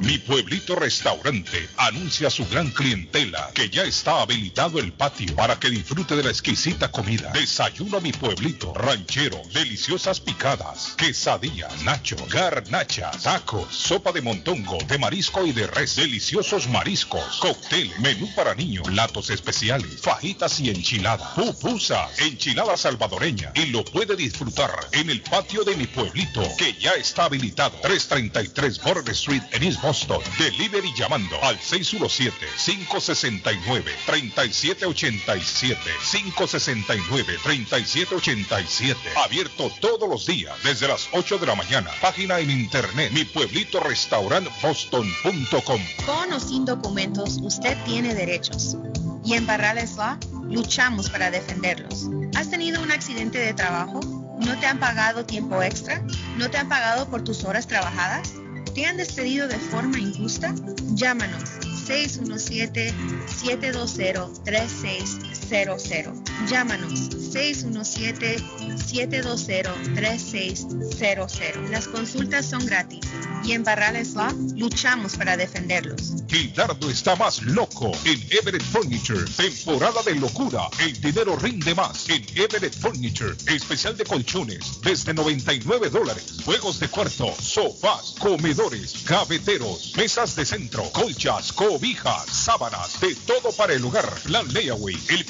[SPEAKER 15] Mi pueblito restaurante anuncia a su gran clientela que ya está habilitado el patio para que disfrute de la exquisita comida. Desayuno a mi pueblito, ranchero, deliciosas picadas, quesadilla, nacho, garnachas, tacos, sopa de montongo, de marisco y de res, deliciosos mariscos, cóctel, menú para niños, platos especiales, fajitas y enchiladas, pupusa, enchilada salvadoreña y lo puede disfrutar en el patio de mi pueblito que ya está habilitado. 333 Border Street en East Boston. Delivery llamando al 617-569-3787. 569-3787. Abierto todos los días desde las 8 de la mañana. Página en internet mi pueblito restaurant boston.com.
[SPEAKER 16] Con o sin documentos, usted tiene derechos. Y en Barrales Law luchamos para defenderlos. ¿Has tenido un accidente de trabajo? ¿No te han pagado tiempo extra? ¿No te han pagado por tus horas trabajadas? ¿Te han despedido de forma injusta? Llámanos 617-720-3600. Llámanos 617-720-3600. Las consultas son gratis y en Barrales Law luchamos para defenderlos.
[SPEAKER 15] Gildardo está más loco en Everett Furniture. Temporada de locura. El dinero rinde más en Everett Furniture. Especial de colchones desde 99 dólares. Juegos de cuarto, sofás, comedores, gaveteros, mesas de centro, colchas, cobijas, sábanas, de todo para el hogar. Plan layaway, el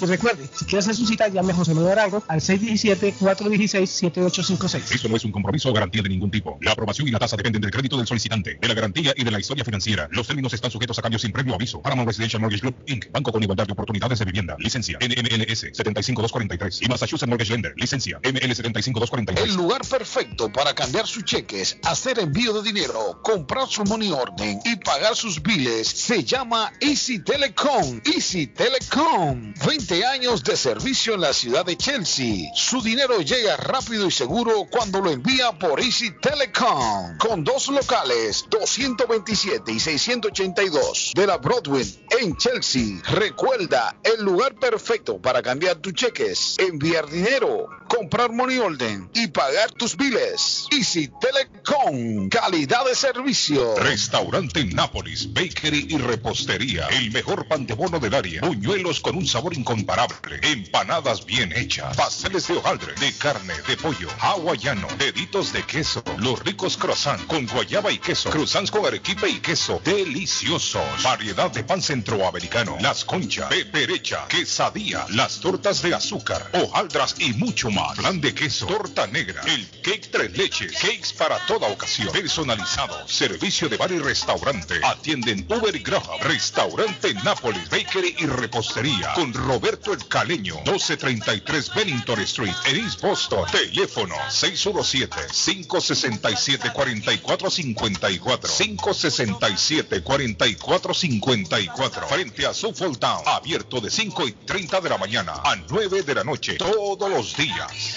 [SPEAKER 17] Y recuerde, si quiere hacer su cita, llame a José Manuel Arango al 617-416-7856.
[SPEAKER 15] Esto no es un compromiso o garantía de ningún tipo. La aprobación y la tasa dependen del crédito del solicitante, de la garantía y de la historia financiera. Los términos están sujetos a cambios sin previo aviso. Paramount Residential Mortgage Group, Inc. Banco con igualdad de oportunidades de vivienda. Licencia NMLS 75243 y Massachusetts Mortgage Lender. Licencia ML 75243.
[SPEAKER 14] El lugar perfecto para cambiar sus cheques, hacer envío de dinero, comprar su money orden y pagar sus biles se llama Easy Telecom. Easy Telecom. 20 años de servicio en la ciudad de Chelsea. Su dinero llega rápido y seguro cuando lo envía por Easy Telecom. Con dos locales, 227 y 682 de la Broadway en Chelsea. Recuerda, el lugar perfecto para cambiar tus cheques, enviar dinero, comprar money order y pagar tus biles. Easy Telecom. Calidad de servicio.
[SPEAKER 15] Restaurante Nápoles, Bakery y Repostería. El mejor pan de bono del área. Buñuelos con un sabor incomparable. Empanadas bien hechas. Pasteles de hojaldre, de carne, de pollo, hawaiano, deditos de queso. Los ricos croissants con guayaba y queso. Croissants con arequipe y queso. Deliciosos. Variedad de pan centroamericano. Las conchas, peperecha, quesadilla, las tortas de azúcar, hojaldras y mucho más. Plan de queso, torta negra, el cake tres leches, cakes para toda ocasión. Personalizado. Servicio de bar y restaurante. Atienden Uber y Graham. Restaurante Nápoles, Bakery y Repostería. Con Roberto El Caleño. 1233 Bennington Street. En East Boston. Teléfono 617-567-4454. 567-4454. Frente a Suffolk Town. Abierto de 5 y 30 de la mañana a 9 de la noche. Todos los días.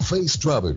[SPEAKER 18] Face Travel.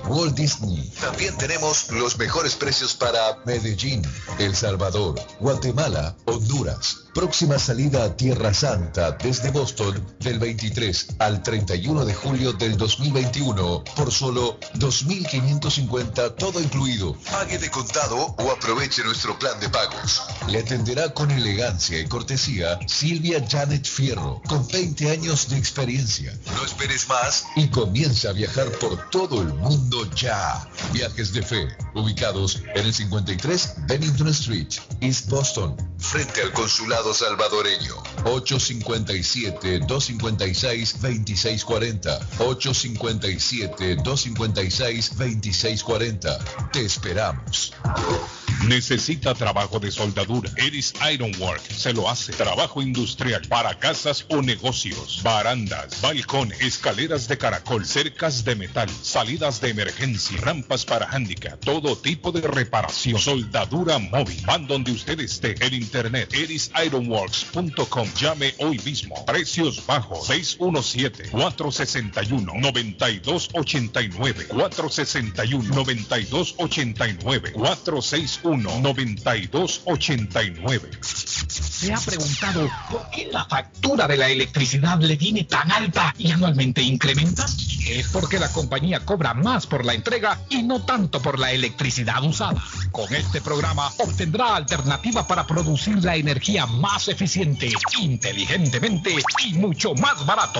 [SPEAKER 18] Walt Disney. También tenemos los mejores precios para Medellín, El Salvador, Guatemala, Honduras. Próxima salida a Tierra Santa desde Boston del 23 al 31 de julio del 2021 por solo 2.550 todo incluido. Pague de contado o aproveche nuestro plan de pagos. Le atenderá con elegancia y cortesía Silvia Janet Fierro, con 20 años de experiencia. No esperes más y comienza a viajar por todo el mundo ya. Viajes de fe, ubicados en el 53 Bennington Street, East Boston, frente al consulado salvadoreño. 857-256-2640. 857-256-2640. Te esperamos.
[SPEAKER 15] Necesita trabajo de soldadura. Eris Ironwork se lo hace. Trabajo industrial para casas o negocios. Barandas, balcones, escaleras de caracol, cercas de metal, salidas de emergencia, rampas para handicap, todo tipo de reparación. Soldadura móvil. Van donde usted esté. En internet. ErisIronworks.com. Llame hoy mismo. Precios bajos. 617-461-9289. 461-9289. 461-9289.
[SPEAKER 19] ¿Se ha preguntado por qué la factura de la electricidad le viene tan alta y anualmente incrementa? Es porque la compañía cobra más por la entrega y no tanto por la electricidad usada. Con este programa obtendrá alternativa para producir la energía más eficiente, inteligentemente y mucho más barato.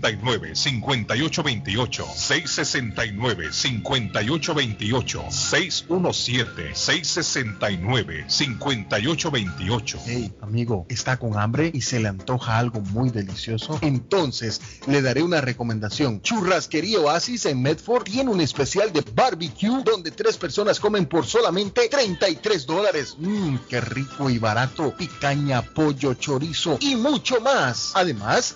[SPEAKER 15] 669-5828, 669-5828, 617-669-5828.
[SPEAKER 3] Hey, amigo, ¿está con hambre y se le antoja algo muy delicioso? Entonces, le daré una recomendación. Churrasquería Oasis en Medford tiene un especial de barbecue donde tres personas comen por solamente 33 dólares. Mmm, qué rico y barato. Picaña, pollo, chorizo y mucho más. Además,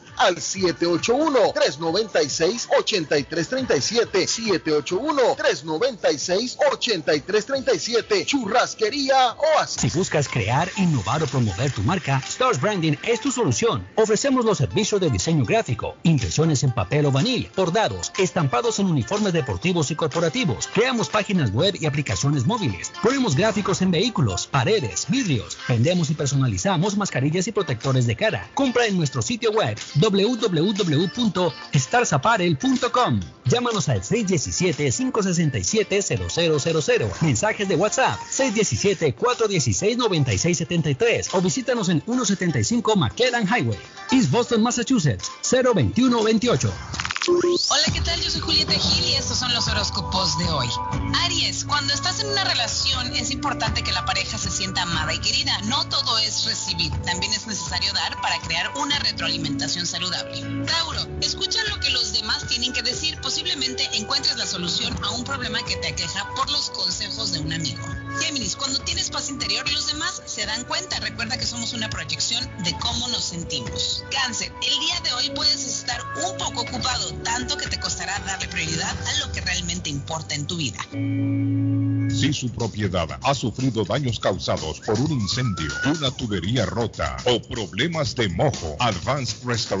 [SPEAKER 3] al 781-396-8337. 781-396-8337. Churrasquería Oasis.
[SPEAKER 20] Si buscas crear, innovar o promover tu marca, Stars Branding es tu solución. Ofrecemos los servicios de diseño gráfico, impresiones en papel o vanil, bordados, estampados en uniformes deportivos y corporativos. Creamos páginas web y aplicaciones móviles. Ponemos gráficos en vehículos, paredes, vidrios. Vendemos y personalizamos mascarillas y protectores de cara. Compra en nuestro sitio web www.starsaparel.com. Llámanos al 617-567-0000. Mensajes de WhatsApp 617-416-9673 o visítanos en 175 McKellan Highway, East Boston, Massachusetts 02128.
[SPEAKER 21] Hola, ¿qué tal? Yo soy Julieta Gil y estos son los horóscopos de hoy. Aries, cuando estás en una relación es importante que la pareja se sienta amada y querida. No todo es recibir, también es necesario dar para crear una retroalimentación saludable. Tauro, escucha lo que los demás tienen que decir. Posiblemente encuentres la solución a un problema que te aqueja por los consejos de un amigo. Géminis, cuando tienes paz interior, los demás se dan cuenta. Recuerda que somos una proyección de cómo nos sentimos. Cáncer, el día de hoy puedes estar un poco ocupado, tanto que te costará darle prioridad a lo que realmente importa en tu vida.
[SPEAKER 15] Si su propiedad ha sufrido daños causados por un incendio, una tubería rota o problemas de mojo, Advanced Restoration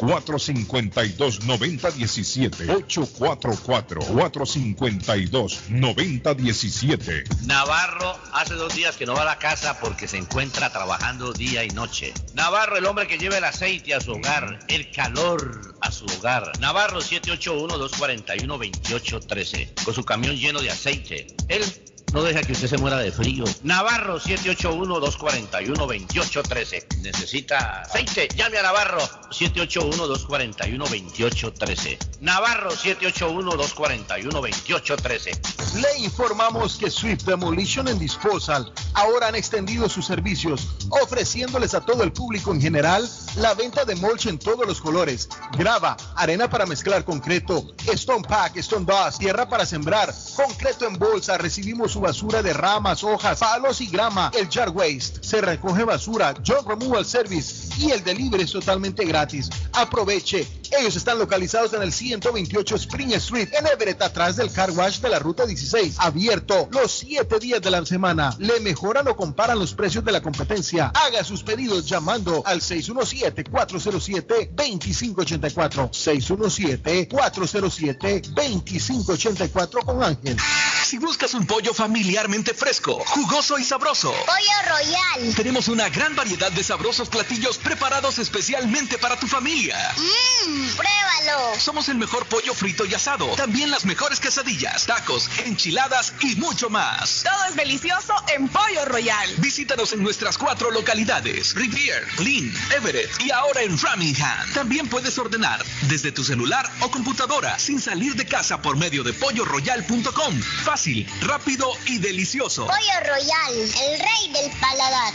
[SPEAKER 15] 844-452-9017. 844-452-9017.
[SPEAKER 14] Navarro hace dos días que no va a la casa porque se encuentra trabajando día y noche. Navarro, el hombre que lleva el aceite a su hogar, el calor a su hogar. Navarro 781-241-2813. Con su camión lleno de aceite. Él no deja que usted se muera de frío. Navarro 781-241-2813. Necesita aceite. Llame a Navarro 781-241-2813. Navarro 781-241-2813.
[SPEAKER 3] Le informamos que Swift Demolition and Disposal ahora han extendido sus servicios, ofreciéndoles a todo el público en general la venta de mulch en todos los colores, grava, arena para mezclar concreto, stone pack, stone dust, tierra para sembrar, concreto en bolsa, recibimos su basura de ramas, hojas, palos y grama, el jar waste, se recoge basura, junk removal service y el delivery es totalmente gratis. Aproveche, ellos están localizados en el 128 Spring Street, en Everett, atrás del car wash de la ruta 16, abierto los 7 días de la semana. Le mejoran o comparan los precios de la competencia. Haga sus pedidos llamando al 617-407-2584. 617-407-2584 con Ángel.
[SPEAKER 22] Si buscas un pollo familiarmente fresco, jugoso y sabroso.
[SPEAKER 23] Pollo Royal.
[SPEAKER 22] Tenemos una gran variedad de sabrosos platillos preparados especialmente para tu familia.
[SPEAKER 23] Mmm, pruébalo.
[SPEAKER 22] Somos el mejor pollo frito y asado. También las mejores quesadillas, tacos, enchiladas y mucho más.
[SPEAKER 24] Todo es delicioso en Pollo Royal.
[SPEAKER 22] Visítanos en nuestras cuatro localidades: Rivier, Lynn, Everett y ahora en Framingham. También puedes ordenar desde tu celular o computadora sin salir de casa por medio de polloroyal.com. Fácil, rápido y delicioso.
[SPEAKER 23] Pollo Royal, el rey del paladar.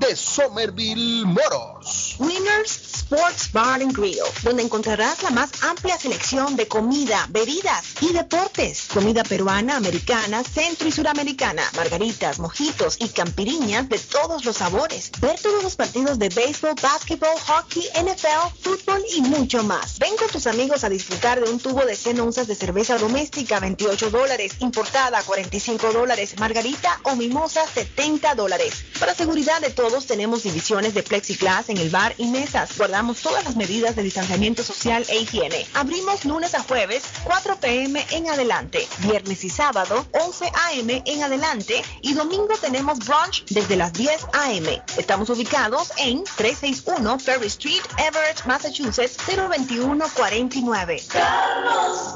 [SPEAKER 3] de Somerville Motors.
[SPEAKER 24] Winners Sports Bar and Grill, donde encontrarás la más amplia selección de comida, bebidas y deportes. Comida peruana, americana, centro y suramericana, margaritas, mojitos y campiriñas de todos los sabores. Ver todos los partidos de béisbol, básquetbol, hockey, NFL, fútbol y mucho más. Ven con tus amigos a disfrutar de un tubo de 100 onzas de cerveza doméstica, 28 dólares, importada, 45 dólares, margarita o mimosa, 70 dólares. Para seguridad de todos, tenemos divisiones de plexiglas en el bar y mesas. Guardamos todas las medidas de distanciamiento social e higiene. Abrimos lunes a jueves, 4 pm en adelante. Viernes y sábado, 11 am en adelante. Y domingo tenemos brunch desde las 10 am. Estamos ubicados en 361 Ferry Street, Everett, Massachusetts, 02149. Carlos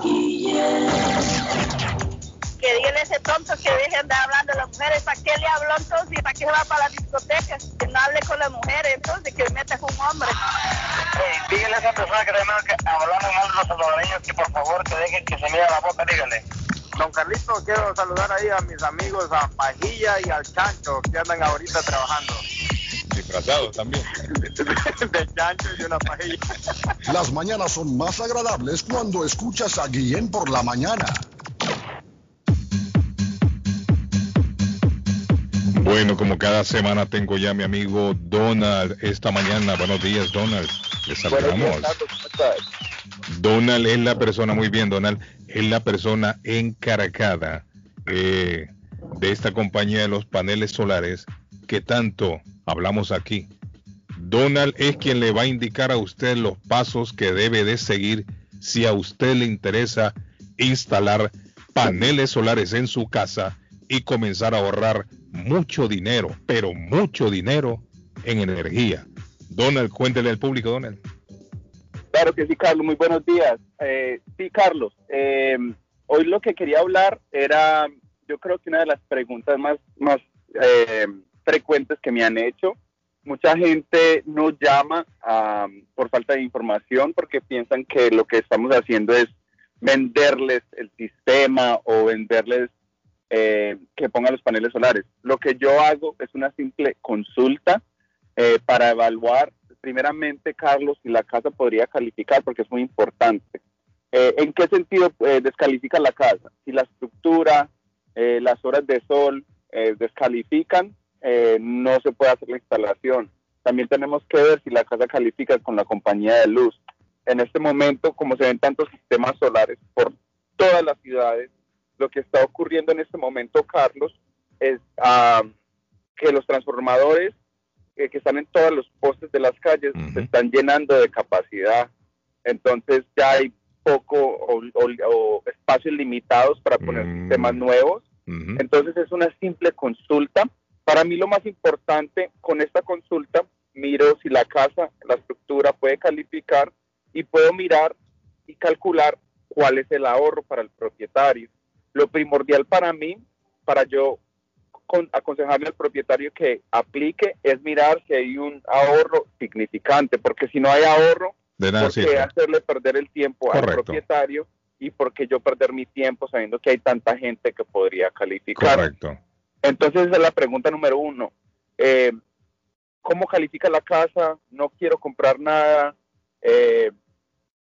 [SPEAKER 25] que díganle a ese tonto que deje de hablando de las mujeres. ¿Para qué le habló entonces? ¿Y para qué va para la discoteca? Que no hable con las mujeres entonces, que meta con un hombre.
[SPEAKER 9] Hey, dígale a esa persona que tenemos que hablando mal de los salvadoreños que por favor que dejen que se mire la boca, dígale.
[SPEAKER 26] Don Carlito, quiero saludar ahí a mis amigos, a Pajilla y al Chancho, que andan ahorita trabajando.
[SPEAKER 4] Disfrazados también.
[SPEAKER 26] de chancho y una pajilla.
[SPEAKER 1] Las mañanas son más agradables cuando escuchas a Guillén por la mañana.
[SPEAKER 4] Bueno, como cada semana tengo ya a mi amigo Donald esta mañana. Buenos días, Donald. Le saludamos. Donald es la persona, muy bien, Donald, es la persona encargada eh, de esta compañía de los paneles solares que tanto hablamos aquí. Donald es quien le va a indicar a usted los pasos que debe de seguir si a usted le interesa instalar paneles solares en su casa y comenzar a ahorrar mucho dinero, pero mucho dinero en energía. Donald, cuéntele al público, Donald.
[SPEAKER 26] Claro que sí, Carlos, muy buenos días. Eh, sí, Carlos, eh, hoy lo que quería hablar era, yo creo que una de las preguntas más, más eh, frecuentes que me han hecho. Mucha gente no llama por falta de información porque piensan que lo que estamos haciendo es venderles el sistema o venderles eh, que pongan los paneles solares. Lo que yo hago es una simple consulta eh, para evaluar, primeramente, Carlos, si la casa podría calificar, porque es muy importante. Eh, ¿En qué sentido descalifica la casa? Si la estructura, las horas de sol descalifican, no se puede hacer la instalación. También tenemos que ver si la casa califica con la compañía de luz. En este momento, como se ven tantos sistemas solares por todas las ciudades, lo que está ocurriendo en este momento, Carlos, es ah, que los transformadores eh, que están en todos los postes de las calles se están llenando de capacidad. Entonces ya hay poco o, espacios limitados para poner mm. sistemas nuevos. Entonces es una simple consulta. Para mí lo más importante con esta consulta, miro si la casa, la estructura puede calificar y puedo mirar y calcular cuál es el ahorro para el propietario. Lo primordial para mí, para yo aconsejarle al propietario que aplique, es mirar si hay un ahorro significante, porque si no hay ahorro, de ¿por qué hacerle perder el tiempo al propietario y por qué yo perder mi tiempo sabiendo que hay tanta gente que podría calificar?
[SPEAKER 4] Correcto.
[SPEAKER 26] Entonces esa es la pregunta número uno. Eh, ¿Cómo califica la casa? No quiero comprar nada. Eh,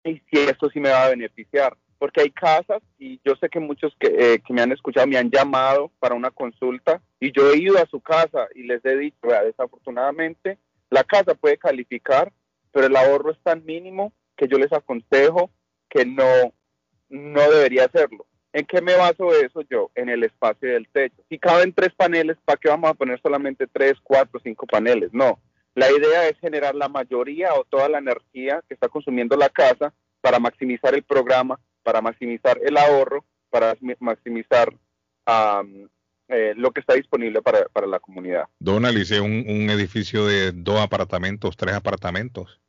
[SPEAKER 26] y si esto sí me va a beneficiar porque hay casas y yo sé que muchos eh, que, me han escuchado me han llamado para una consulta y yo he ido a su casa y les he dicho, desafortunadamente la casa puede calificar, pero el ahorro es tan mínimo que yo les aconsejo que no, no debería hacerlo. ¿En qué me baso eso yo? En el espacio del techo. Si caben tres paneles, ¿para qué vamos a poner solamente tres, cuatro, cinco paneles? No. La idea es generar la mayoría o toda la energía que está consumiendo la casa para maximizar el programa para maximizar el ahorro, para maximizar eh, lo que está disponible para, para la comunidad.
[SPEAKER 4] Donald, hice un, un edificio de dos apartamentos, tres apartamentos.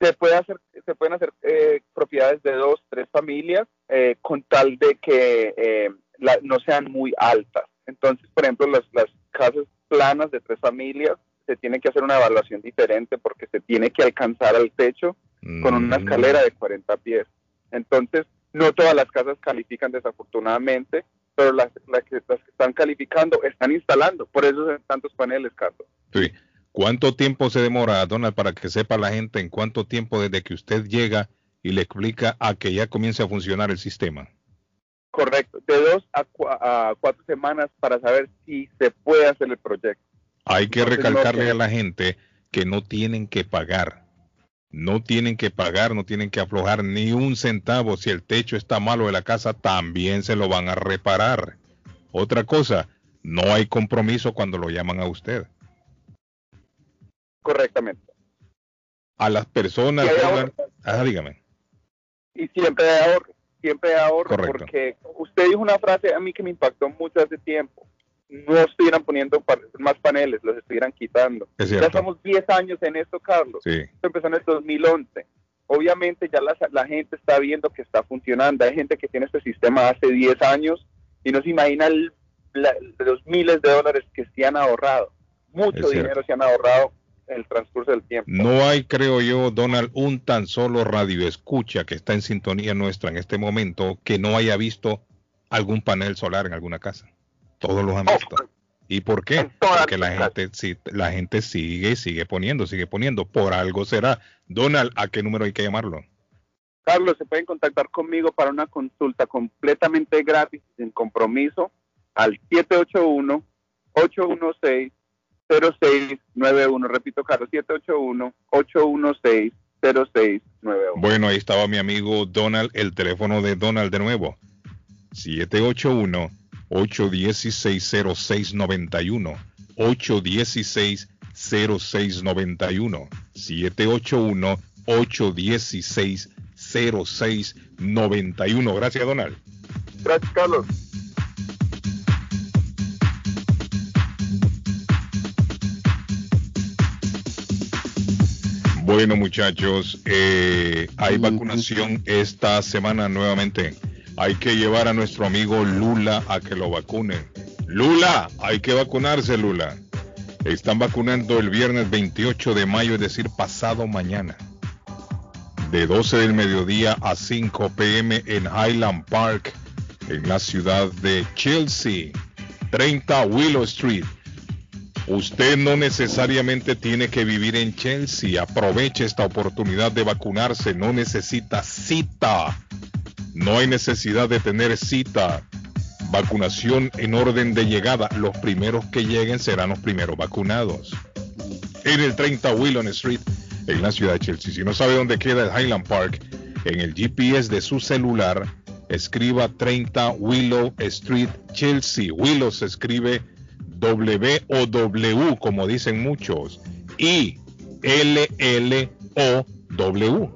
[SPEAKER 26] Se, puede hacer, se pueden hacer eh, propiedades de dos, tres familias, eh, con tal de que eh, la- no sean muy altas. Entonces, por ejemplo, las, las casas planas de tres familias, se tiene que hacer una evaluación diferente porque se tiene que alcanzar al techo con una
[SPEAKER 4] Mm.
[SPEAKER 26] escalera de 40 pies. Entonces, no todas las casas califican desafortunadamente, pero las, las que, las que están calificando están instalando. Por eso son tantos paneles, Carlos.
[SPEAKER 4] Sí. ¿Cuánto tiempo se demora, Donald, para que sepa la gente en cuánto tiempo desde que usted llega y le explica a que ya comience a funcionar el sistema?
[SPEAKER 26] Correcto, de dos a, a cuatro semanas para saber si se puede hacer el proyecto.
[SPEAKER 4] Hay que
[SPEAKER 26] Entonces,
[SPEAKER 4] recalcarle a la gente que no tienen que pagar. No tienen que pagar, no tienen que aflojar ni un centavo. Si el techo está malo de la casa, también se lo van a reparar. Otra cosa, no hay compromiso cuando lo llaman a usted.
[SPEAKER 26] Correctamente.
[SPEAKER 4] A las personas,
[SPEAKER 26] hay
[SPEAKER 4] Donald- Ajá, dígame.
[SPEAKER 26] Y siempre hay ahorro, siempre hay ahorro
[SPEAKER 4] Correcto.
[SPEAKER 26] porque usted dijo una frase a mí que me impactó mucho hace tiempo. No estuvieran poniendo más paneles, los estuvieran quitando.
[SPEAKER 4] Es
[SPEAKER 26] ya estamos 10 años en esto, Carlos.
[SPEAKER 4] Sí.
[SPEAKER 26] Esto empezó en el 2011. Obviamente ya la, la gente está viendo que está funcionando. Hay gente que tiene este sistema hace 10 años y no se imagina el- la- los miles de dólares que se han ahorrado. Mucho dinero se han ahorrado en el transcurso del tiempo.
[SPEAKER 4] No hay, creo yo, Donald, un tan solo radio escucha que está en sintonía nuestra en este momento que no haya visto algún panel solar en alguna casa. Todos los visto. ¿Y por qué? Porque la gente, sí, la gente sigue, sigue poniendo, sigue poniendo. Por algo será. Donald, ¿a qué número hay que llamarlo?
[SPEAKER 26] Carlos, se pueden contactar conmigo para una consulta completamente gratis, sin compromiso, al 781-816-0691. Repito, Carlos, 781-816-0691.
[SPEAKER 4] Bueno, ahí estaba mi amigo Donald, el teléfono de Donald de nuevo. 781-816-0691. 816-0691. 781-816-0691. Gracias, Donald.
[SPEAKER 26] Gracias, Carlos.
[SPEAKER 4] Bueno, muchachos, eh, hay vacunación esta semana nuevamente. Hay que llevar a nuestro amigo Lula a que lo vacune. Lula, hay que vacunarse, Lula. Están vacunando el viernes 28 de mayo, es decir, pasado mañana. De 12 del mediodía a 5 pm en Highland Park, en la ciudad de Chelsea. 30 Willow Street. Usted no necesariamente tiene que vivir en Chelsea. Aproveche esta oportunidad de vacunarse. No necesita cita. No hay necesidad de tener cita. Vacunación en orden de llegada. Los primeros que lleguen serán los primeros vacunados. En el 30 Willon Street, en la ciudad de Chelsea. Si no sabe dónde queda el Highland Park, en el GPS de su celular, escriba 30 Willow Street, Chelsea. Willow se escribe W o W, como dicen muchos. I L L O W.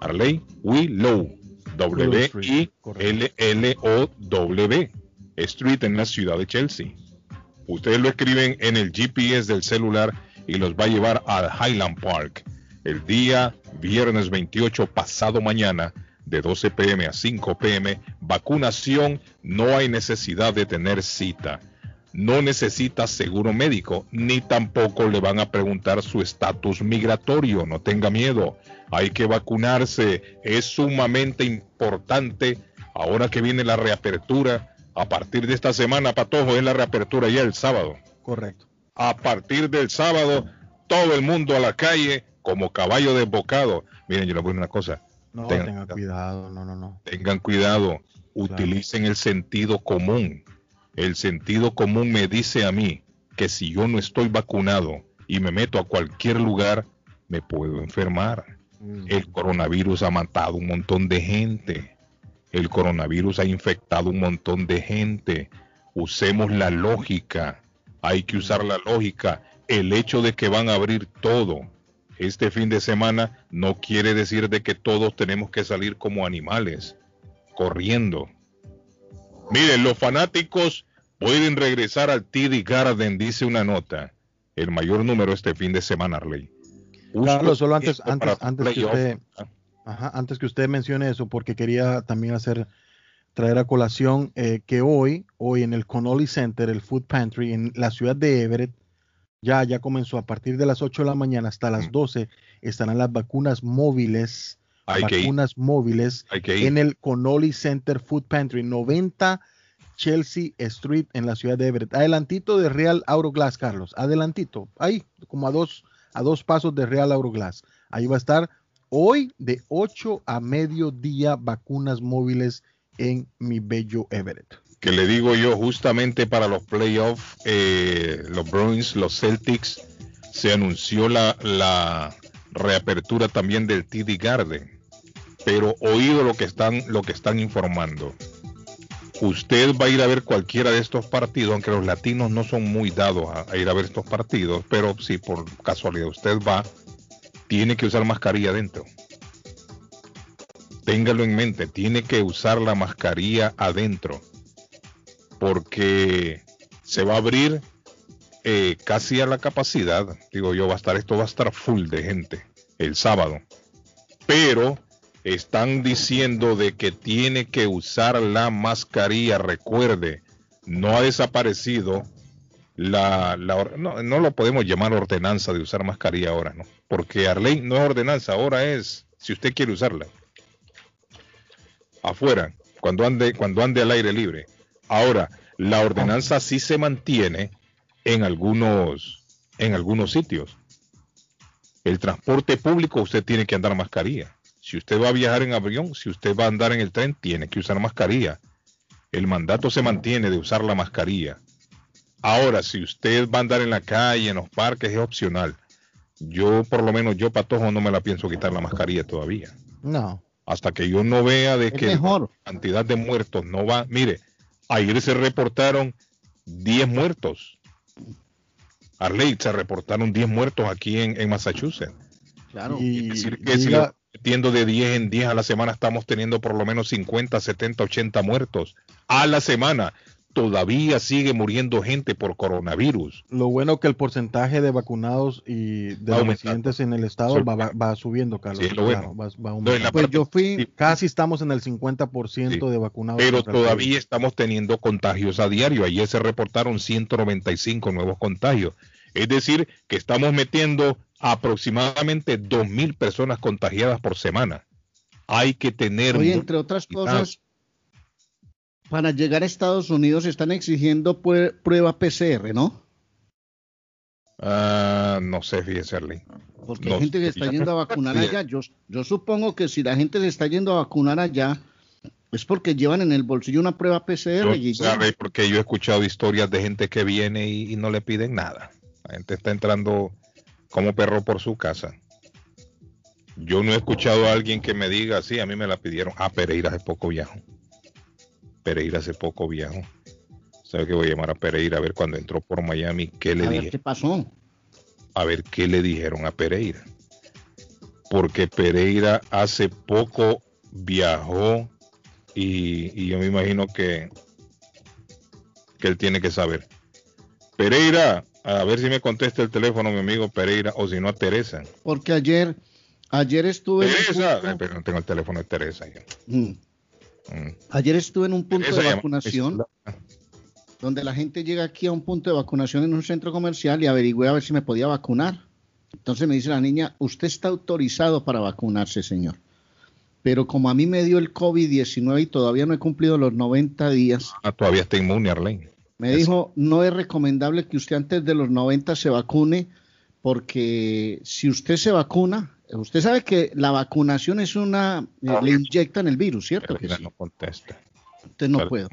[SPEAKER 4] Arley Willow. W I L L O W. Street en la ciudad de Chelsea. Ustedes lo escriben en el GPS del celular y los va a llevar al Highland Park el día viernes 28 pasado mañana de 12 pm a 5 pm. Vacunación, no hay necesidad de tener cita. No necesita seguro médico, ni tampoco le van a preguntar su estatus migratorio. No tenga miedo. Hay que vacunarse. Es sumamente importante ahora que viene la reapertura. A partir de esta semana, Patojo, es la reapertura ya el sábado.
[SPEAKER 3] Correcto.
[SPEAKER 4] A partir del sábado, todo el mundo a la calle como caballo desbocado. Miren, yo les voy a decir una cosa.
[SPEAKER 3] No,
[SPEAKER 4] Tengan-
[SPEAKER 3] tenga cuidado, no, no, no.
[SPEAKER 4] Tengan cuidado, utilicen el sentido común. El sentido común me dice a mí que si yo no estoy vacunado y me meto a cualquier lugar, me puedo enfermar. El coronavirus ha matado un montón de gente. El coronavirus ha infectado un montón de gente. Usemos la lógica. Hay que usar la lógica. El hecho de que van a abrir todo este fin de semana no quiere decir de que todos tenemos que salir como animales, corriendo. Miren, los fanáticos Pueden regresar al TD Garden, dice una nota. El mayor número este fin de semana, Arley.
[SPEAKER 3] Carlos, solo antes, antes, antes que usted, ajá, antes que usted mencione eso, porque quería también hacer traer a colación eh, que hoy, hoy en el Connolly Center, el Food Pantry en la ciudad de Everett, ya, ya comenzó a partir de las 8 de la mañana hasta las 12, estarán las vacunas móviles,
[SPEAKER 4] Hay que ir.
[SPEAKER 3] vacunas móviles en el Connolly Center Food Pantry, 90 Chelsea Street en la ciudad de Everett. Adelantito de Real Auroglass, Carlos. Adelantito, ahí, como a dos, a dos pasos de Real Auroglass. Ahí va a estar hoy de 8 a mediodía vacunas móviles en mi bello Everett.
[SPEAKER 4] que le digo yo justamente para los playoffs, eh, los Bruins, los Celtics, se anunció la, la reapertura también del TD Garden. Pero oído lo que están, lo que están informando. Usted va a ir a ver cualquiera de estos partidos, aunque los latinos no son muy dados a, ir a ver estos partidos, pero si por casualidad usted va, tiene que usar mascarilla adentro. Téngalo en mente, tiene que usar la mascarilla adentro porque se va a abrir eh, casi a la capacidad. Digo yo, va a estar, esto va a estar full de gente el sábado. Pero están diciendo de que tiene que usar la mascarilla. Recuerde, no ha desaparecido la, la no, no lo podemos llamar ordenanza de usar mascarilla ahora, ¿no? Porque Arley no es ordenanza, ahora es si usted quiere usarla. Afuera, cuando ande, cuando ande al aire libre. Ahora, la ordenanza sí se mantiene en algunos, en algunos sitios. El transporte público usted tiene que andar mascarilla. Si usted va a viajar en avión, si usted va a andar en el tren, tiene que usar mascarilla. El mandato se mantiene de usar la mascarilla. Ahora, si usted va a andar en la calle, en los parques, es opcional. Yo, por lo menos, yo, patojo, no me la pienso quitar la mascarilla todavía.
[SPEAKER 3] No.
[SPEAKER 4] Hasta que yo no vea de
[SPEAKER 3] Es
[SPEAKER 4] que
[SPEAKER 3] mejor.
[SPEAKER 4] la cantidad de muertos no va. Mire, ayer se reportaron 10 muertos. Arley, se reportaron 10 muertos aquí en, en Massachusetts.
[SPEAKER 3] Claro.
[SPEAKER 4] Es decir, que si
[SPEAKER 3] diga-
[SPEAKER 4] metiendo de 10 en 10 a la semana, estamos teniendo por lo menos 50, 70, 80 muertos a la semana. Todavía sigue muriendo gente por coronavirus.
[SPEAKER 3] Lo bueno que el porcentaje de vacunados y de residentes en el estado va, va- va subiendo, Carlos.
[SPEAKER 4] Sí, lo
[SPEAKER 3] Claro,
[SPEAKER 4] bueno.
[SPEAKER 3] va- va
[SPEAKER 4] No, en
[SPEAKER 3] aumentando.
[SPEAKER 4] la Pues parte- yo
[SPEAKER 3] fui, casi estamos en el 50% de vacunados.
[SPEAKER 4] Pero todavía estamos teniendo contagios a diario. Ayer se reportaron 195 nuevos contagios. Es decir, que estamos metiendo aproximadamente 2.000 personas contagiadas por semana. Hay que tener... Mu-
[SPEAKER 6] entre otras cosas, para llegar a Estados Unidos están exigiendo prueba PCR, ¿no?
[SPEAKER 4] Ah, no sé, fíjese, Arley.
[SPEAKER 6] Porque
[SPEAKER 4] No
[SPEAKER 6] hay gente que está yendo a vacunar allá. Yo, yo supongo que si la gente se está yendo a vacunar allá, es porque llevan en el bolsillo una prueba PCR. Y
[SPEAKER 4] Arley, porque yo he escuchado historias de gente que viene y, y no le piden nada. La gente está entrando como perro por su casa. Yo no he escuchado a alguien que me diga, sí, a mí me la pidieron. Ah, Pereira hace poco viajó. Pereira hace poco viajó. ¿Sabe que voy a llamar a Pereira a ver cuando entró por Miami qué le
[SPEAKER 6] a ver
[SPEAKER 4] dije?
[SPEAKER 6] qué pasó.
[SPEAKER 4] a ver qué le dijeron a Pereira. Porque Pereira hace poco viajó y, y yo me imagino que, que él tiene que saber. Pereira, a ver si me contesta el teléfono mi amigo Pereira o si no a Teresa.
[SPEAKER 6] Porque ayer, ayer estuve en
[SPEAKER 4] Teresa, pero no tengo el teléfono de Teresa. yo.
[SPEAKER 6] Mm.
[SPEAKER 4] Mm.
[SPEAKER 6] Ayer estuve en un punto
[SPEAKER 4] Teresa
[SPEAKER 6] de
[SPEAKER 4] llama-
[SPEAKER 6] vacunación donde la gente llega aquí a un punto de vacunación en un centro comercial y averigüé a ver si me podía vacunar. Entonces me dice la niña, usted está autorizado para vacunarse, señor. Pero como a mí me dio el COVID-19 y todavía no he cumplido los 90 días,
[SPEAKER 4] Ah, todavía está inmune, Arlene.
[SPEAKER 6] Me dijo, no es recomendable que usted antes de los 90 se vacune porque si usted se vacuna, usted sabe que la vacunación es una, eh, le inyectan el virus, ¿cierto? Que sí.
[SPEAKER 4] no contesta.
[SPEAKER 6] Entonces no puedo.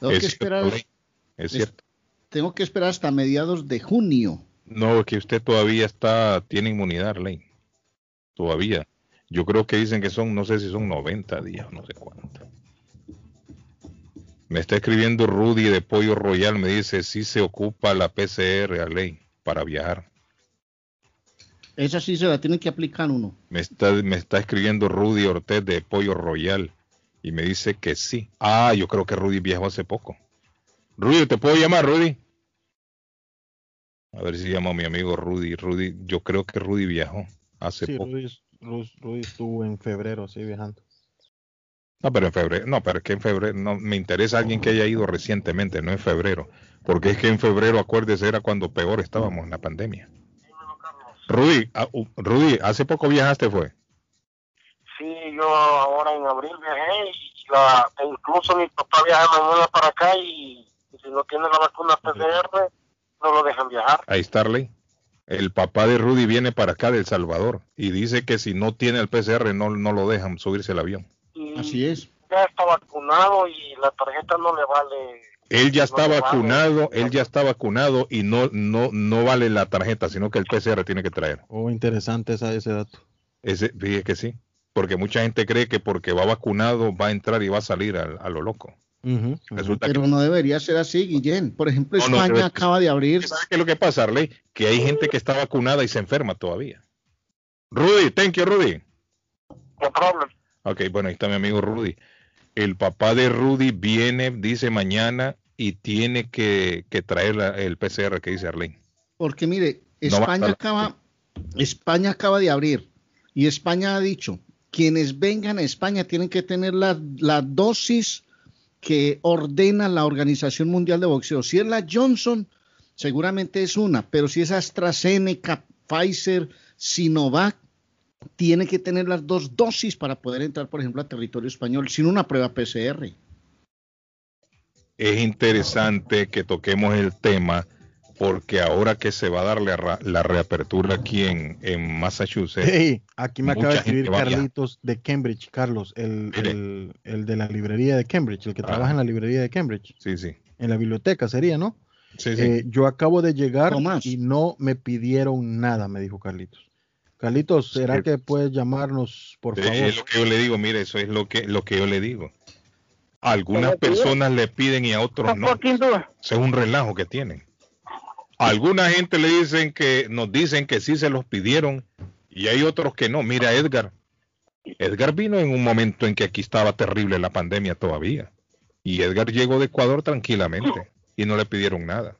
[SPEAKER 6] Tengo
[SPEAKER 4] Es
[SPEAKER 6] que esperar,
[SPEAKER 4] Arlene, Es cierto.
[SPEAKER 6] tengo que esperar hasta mediados de junio.
[SPEAKER 4] No, que usted todavía está, tiene inmunidad, Arlene. Todavía. Yo creo que dicen que son, no sé si son 90 días, no sé cuánto. Me está escribiendo Rudy de Pollo Royal, me dice, si se ocupa la PCR, Arlene, para viajar.
[SPEAKER 6] Esa sí se la tiene que aplicar uno.
[SPEAKER 4] Me está, me está escribiendo Rudy Ortez de Pollo Royal y me dice que sí. Ah, yo creo que Rudy viajó hace poco. Rudy, ¿te puedo llamar, Rudy? A ver si llamo a mi amigo Rudy. Rudy, yo creo que Rudy viajó hace
[SPEAKER 3] Sí,
[SPEAKER 4] poco.
[SPEAKER 3] Rudy, Rudy- Rudy estuvo en febrero, sí, viajando.
[SPEAKER 4] No, pero en febrero, no, pero es que en febrero, no, me interesa alguien que haya ido recientemente, no en febrero, porque es que en febrero, acuérdese, era cuando peor estábamos en la pandemia. Rudy, ah, Rudy, hace poco viajaste, fue.
[SPEAKER 9] Sí, yo ahora en abril viajé y la, e incluso mi papá viaja mañana para acá y, y si no tiene la vacuna PCR no lo dejan viajar.
[SPEAKER 4] Ahí Starley. El papá de Rudy viene para acá de El Salvador y dice que si no tiene el PCR no, no lo dejan subirse al avión.
[SPEAKER 6] Así es.
[SPEAKER 9] Ya está vacunado y la tarjeta no le vale.
[SPEAKER 4] Él ya está
[SPEAKER 9] No
[SPEAKER 4] vacunado, él ya está vacunado y no, no, no vale la tarjeta, sino que el PCR tiene que traer.
[SPEAKER 3] Oh, interesante esa, ese dato.
[SPEAKER 4] Ese, fíjese que sí, porque mucha gente cree que porque va vacunado va a entrar y va a salir a, a lo loco. Resulta
[SPEAKER 6] Pero no debería ser así, Guillén. Por ejemplo,
[SPEAKER 4] No, no,
[SPEAKER 6] España acaba de abrir.
[SPEAKER 4] ¿Sabes qué es lo que pasa, Arley? Que hay gente que está vacunada y se enferma todavía. Rudy, thank you, Rudy.
[SPEAKER 9] No problem.
[SPEAKER 4] Ok, bueno, ahí está mi amigo Rudy. El papá de Rudy viene, dice mañana, y tiene que, que traer la- el PCR que dice Arley.
[SPEAKER 6] Porque mire,
[SPEAKER 4] No
[SPEAKER 6] España acaba, España acaba de abrir y España ha dicho, quienes vengan a España tienen que tener la, la dosis que ordena la Organización Mundial de Boxeo. Si es la Johnson, seguramente es una, pero si es AstraZeneca, Pfizer, Sinovac, tiene que tener las dos dosis para poder entrar, por ejemplo, a territorio español sin una prueba PCR.
[SPEAKER 4] Es interesante que toquemos el tema porque ahora que se va a dar la, ra- la reapertura aquí en, en Massachusetts,
[SPEAKER 3] Hey, aquí me acaba de
[SPEAKER 4] mucha gente
[SPEAKER 3] escribir. Carlitos de Cambridge, Carlos, el, el de la librería de Cambridge, el que
[SPEAKER 4] Ah.
[SPEAKER 3] trabaja en la librería de Cambridge.
[SPEAKER 4] Sí, sí.
[SPEAKER 3] En la biblioteca sería, ¿no?
[SPEAKER 4] Sí, sí.
[SPEAKER 3] Eh, yo acabo de llegar y no me pidieron nada, me dijo Carlitos. Carlitos, ¿será
[SPEAKER 4] Sí.
[SPEAKER 3] que puedes llamarnos, por favor?
[SPEAKER 4] Es lo que yo le digo, mire, eso es lo que, lo que yo le digo. A algunas personas le piden y a otros no. Eso es un relajo que tienen. A alguna gente le dicen que, nos dicen que sí se los pidieron y hay otros que no. Mira, Edgar. Edgar vino en un momento en que aquí estaba terrible la pandemia todavía. Y Edgar llegó de Ecuador tranquilamente y no le pidieron nada.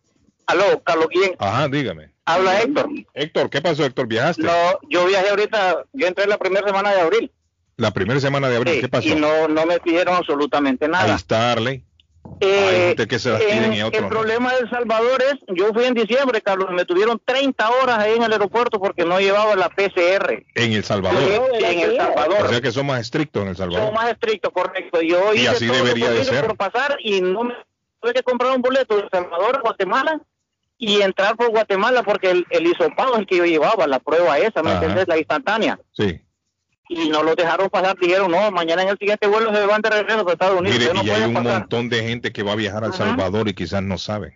[SPEAKER 9] Aló, Carlos, ¿quién?
[SPEAKER 4] Ajá, dígame.
[SPEAKER 9] Habla Héctor.
[SPEAKER 4] Héctor, ¿qué pasó, Héctor? ¿Viajaste?
[SPEAKER 9] No, yo viajé ahorita, yo entré la primera semana de abril
[SPEAKER 4] La primera semana de abril,
[SPEAKER 9] Sí,
[SPEAKER 4] ¿qué pasó?
[SPEAKER 9] y no, no me pidieron absolutamente
[SPEAKER 4] Ahí
[SPEAKER 9] nada.
[SPEAKER 4] está, Arley.
[SPEAKER 9] Eh,
[SPEAKER 4] Hay gente que se las piden
[SPEAKER 9] en-
[SPEAKER 4] y otros
[SPEAKER 9] el
[SPEAKER 4] no.
[SPEAKER 9] problema de El Salvador es, yo fui en diciembre, Carlos, me tuvieron 30 horas ahí en el aeropuerto porque no llevaba la PCR.
[SPEAKER 4] En El Salvador.
[SPEAKER 9] Sí, en El Salvador.
[SPEAKER 4] O sea que son más estrictos en El Salvador.
[SPEAKER 9] Son más estrictos, correcto. Yo
[SPEAKER 4] Y
[SPEAKER 9] hice
[SPEAKER 4] así
[SPEAKER 9] todo lo
[SPEAKER 4] debería de ser.
[SPEAKER 9] por pasar y no me tuve que comprar un boleto de El Salvador a Guatemala y entrar por Guatemala porque el, el hisopado es el que yo llevaba, la prueba esa, ¿me
[SPEAKER 4] Ajá.
[SPEAKER 9] entiendes? La instantánea.
[SPEAKER 4] Sí.
[SPEAKER 9] Y no lo dejaron pasar, dijeron, no, mañana en el siguiente vuelo se van de regreso a Estados Unidos.
[SPEAKER 4] Mire,
[SPEAKER 9] no
[SPEAKER 4] y hay un
[SPEAKER 9] pasar.
[SPEAKER 4] montón de gente que va a viajar al
[SPEAKER 9] Ajá.
[SPEAKER 4] Salvador y quizás no saben.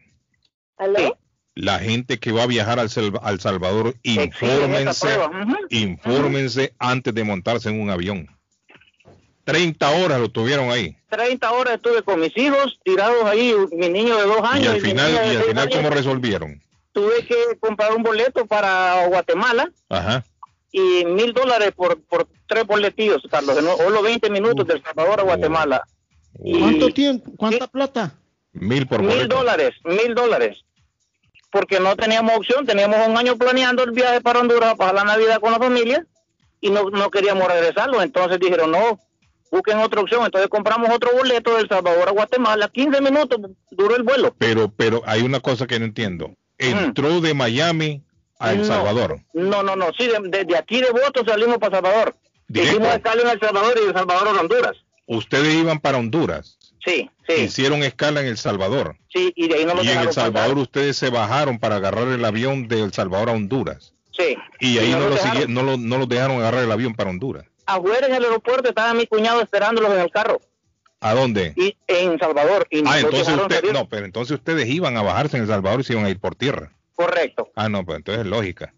[SPEAKER 9] Sí.
[SPEAKER 4] La gente que va a viajar al, Sal- al Salvador, infórmense.
[SPEAKER 9] Ujú.
[SPEAKER 4] infórmense antes de montarse en un avión. 30 horas lo tuvieron ahí.
[SPEAKER 9] 30 horas estuve con mis hijos tirados ahí, mi niño de dos años.
[SPEAKER 4] Y al final, y al final
[SPEAKER 9] años.
[SPEAKER 4] ¿cómo resolvieron?
[SPEAKER 9] Tuve que comprar un boleto para Guatemala
[SPEAKER 4] Ajá.
[SPEAKER 9] y mil dólares por, por tres boletillos, Carlos, o los 20 minutos del Salvador a Guatemala. Y
[SPEAKER 6] ¿Cuánto tiempo? ¿Cuánta plata?
[SPEAKER 4] Mil por
[SPEAKER 9] mil
[SPEAKER 4] boleto.
[SPEAKER 9] dólares, mil dólares. Porque no teníamos opción, teníamos un año planeando el viaje para Honduras para la Navidad con la familia y no, no queríamos regresarlo. Entonces dijeron, no, busquen otra opción. Entonces compramos otro boleto del Salvador a Guatemala. 15 minutos duró el vuelo.
[SPEAKER 4] Pero, pero hay una cosa que no entiendo. Entró de Miami a El
[SPEAKER 9] No.
[SPEAKER 4] Salvador.
[SPEAKER 9] No, no, no. Sí, de- desde aquí de Voto salimos para Salvador. Hicimos escala en El Salvador y de Salvador a Honduras.
[SPEAKER 4] Ustedes iban para Honduras.
[SPEAKER 9] Sí, sí,
[SPEAKER 4] Hicieron escala en El Salvador.
[SPEAKER 9] sí. Y de ahí no lo
[SPEAKER 4] y en El Salvador
[SPEAKER 9] pasar.
[SPEAKER 4] ustedes se bajaron para agarrar el avión de El Salvador a Honduras.
[SPEAKER 9] Sí.
[SPEAKER 4] Y ahí
[SPEAKER 9] no
[SPEAKER 4] no,
[SPEAKER 9] lo dejaron.
[SPEAKER 4] no, lo, no dejaron agarrar el avión para Honduras.
[SPEAKER 9] Afuera en el aeropuerto estaba mi cuñado esperándolos en el carro.
[SPEAKER 4] ¿A dónde?
[SPEAKER 9] Y en Salvador. Y
[SPEAKER 4] Ah, entonces usted, no, pero entonces ustedes iban a bajarse en El Salvador y se iban a ir por tierra.
[SPEAKER 9] Correcto.
[SPEAKER 4] Ah, no, pues entonces es lógica.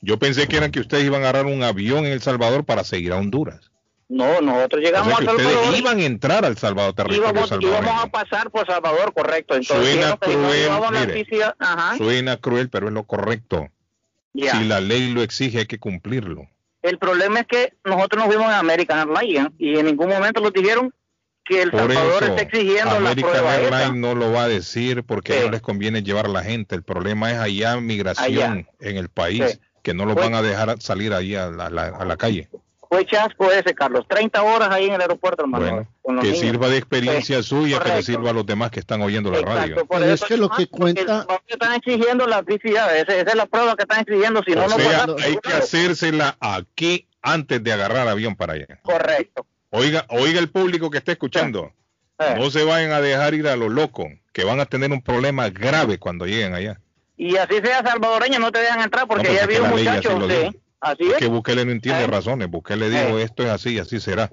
[SPEAKER 4] Yo pensé que eran que ustedes iban a agarrar un avión en El Salvador para seguir a Honduras.
[SPEAKER 9] No, nosotros
[SPEAKER 4] O
[SPEAKER 9] llegamos
[SPEAKER 4] sea
[SPEAKER 9] a Salvador.
[SPEAKER 4] ustedes iban a entrar al Salvador, territorio
[SPEAKER 9] íbamos,
[SPEAKER 4] salvadoreño.
[SPEAKER 9] íbamos a pasar por Salvador, correcto. Entonces,
[SPEAKER 4] Suena cruel, mire.
[SPEAKER 9] ajá.
[SPEAKER 4] Suena cruel, pero es lo correcto. Si la ley lo exige, hay que cumplirlo.
[SPEAKER 9] El problema es que nosotros nos fuimos en American Airlines y en ningún momento nos dijeron que El
[SPEAKER 4] Por
[SPEAKER 9] Salvador
[SPEAKER 4] eso,
[SPEAKER 9] está exigiendo la
[SPEAKER 4] American
[SPEAKER 9] prueba esa.
[SPEAKER 4] Airlines no lo va a decir porque no les conviene llevar a la gente. El problema es allá migración
[SPEAKER 9] Allá.
[SPEAKER 4] en el país,
[SPEAKER 9] Sí.
[SPEAKER 4] que no lo
[SPEAKER 9] Pues-
[SPEAKER 4] van a dejar salir ahí a la, la- a la calle.
[SPEAKER 9] Fue chasco ese, Carlos. 30 horas ahí en el aeropuerto, hermano.
[SPEAKER 4] Bueno,
[SPEAKER 9] los
[SPEAKER 4] que
[SPEAKER 9] niños.
[SPEAKER 4] sirva de experiencia
[SPEAKER 9] Sí,
[SPEAKER 4] suya, que le
[SPEAKER 9] correcto.
[SPEAKER 4] sirva a los demás que están oyendo la radio.
[SPEAKER 9] Exacto, por eso que cuenta... están exigiendo la esa, esa es la prueba que están exigiendo, si no,
[SPEAKER 4] o
[SPEAKER 9] no
[SPEAKER 4] sea,
[SPEAKER 9] pasa-
[SPEAKER 4] hay que hacérsela aquí antes de agarrar avión para allá.
[SPEAKER 9] Correcto.
[SPEAKER 4] Oiga, oiga el público que está escuchando. No se vayan a dejar ir a lo loco, que van a tener un problema grave cuando lleguen allá.
[SPEAKER 9] Y así sea salvadoreño, no te dejan entrar porque
[SPEAKER 4] No,
[SPEAKER 9] ya vi un muchacho,
[SPEAKER 4] lo
[SPEAKER 9] sí. Así
[SPEAKER 4] Es
[SPEAKER 9] es.
[SPEAKER 4] que Bukele no entiende
[SPEAKER 9] Eh.
[SPEAKER 4] razones. Bukele dijo esto es así, así será.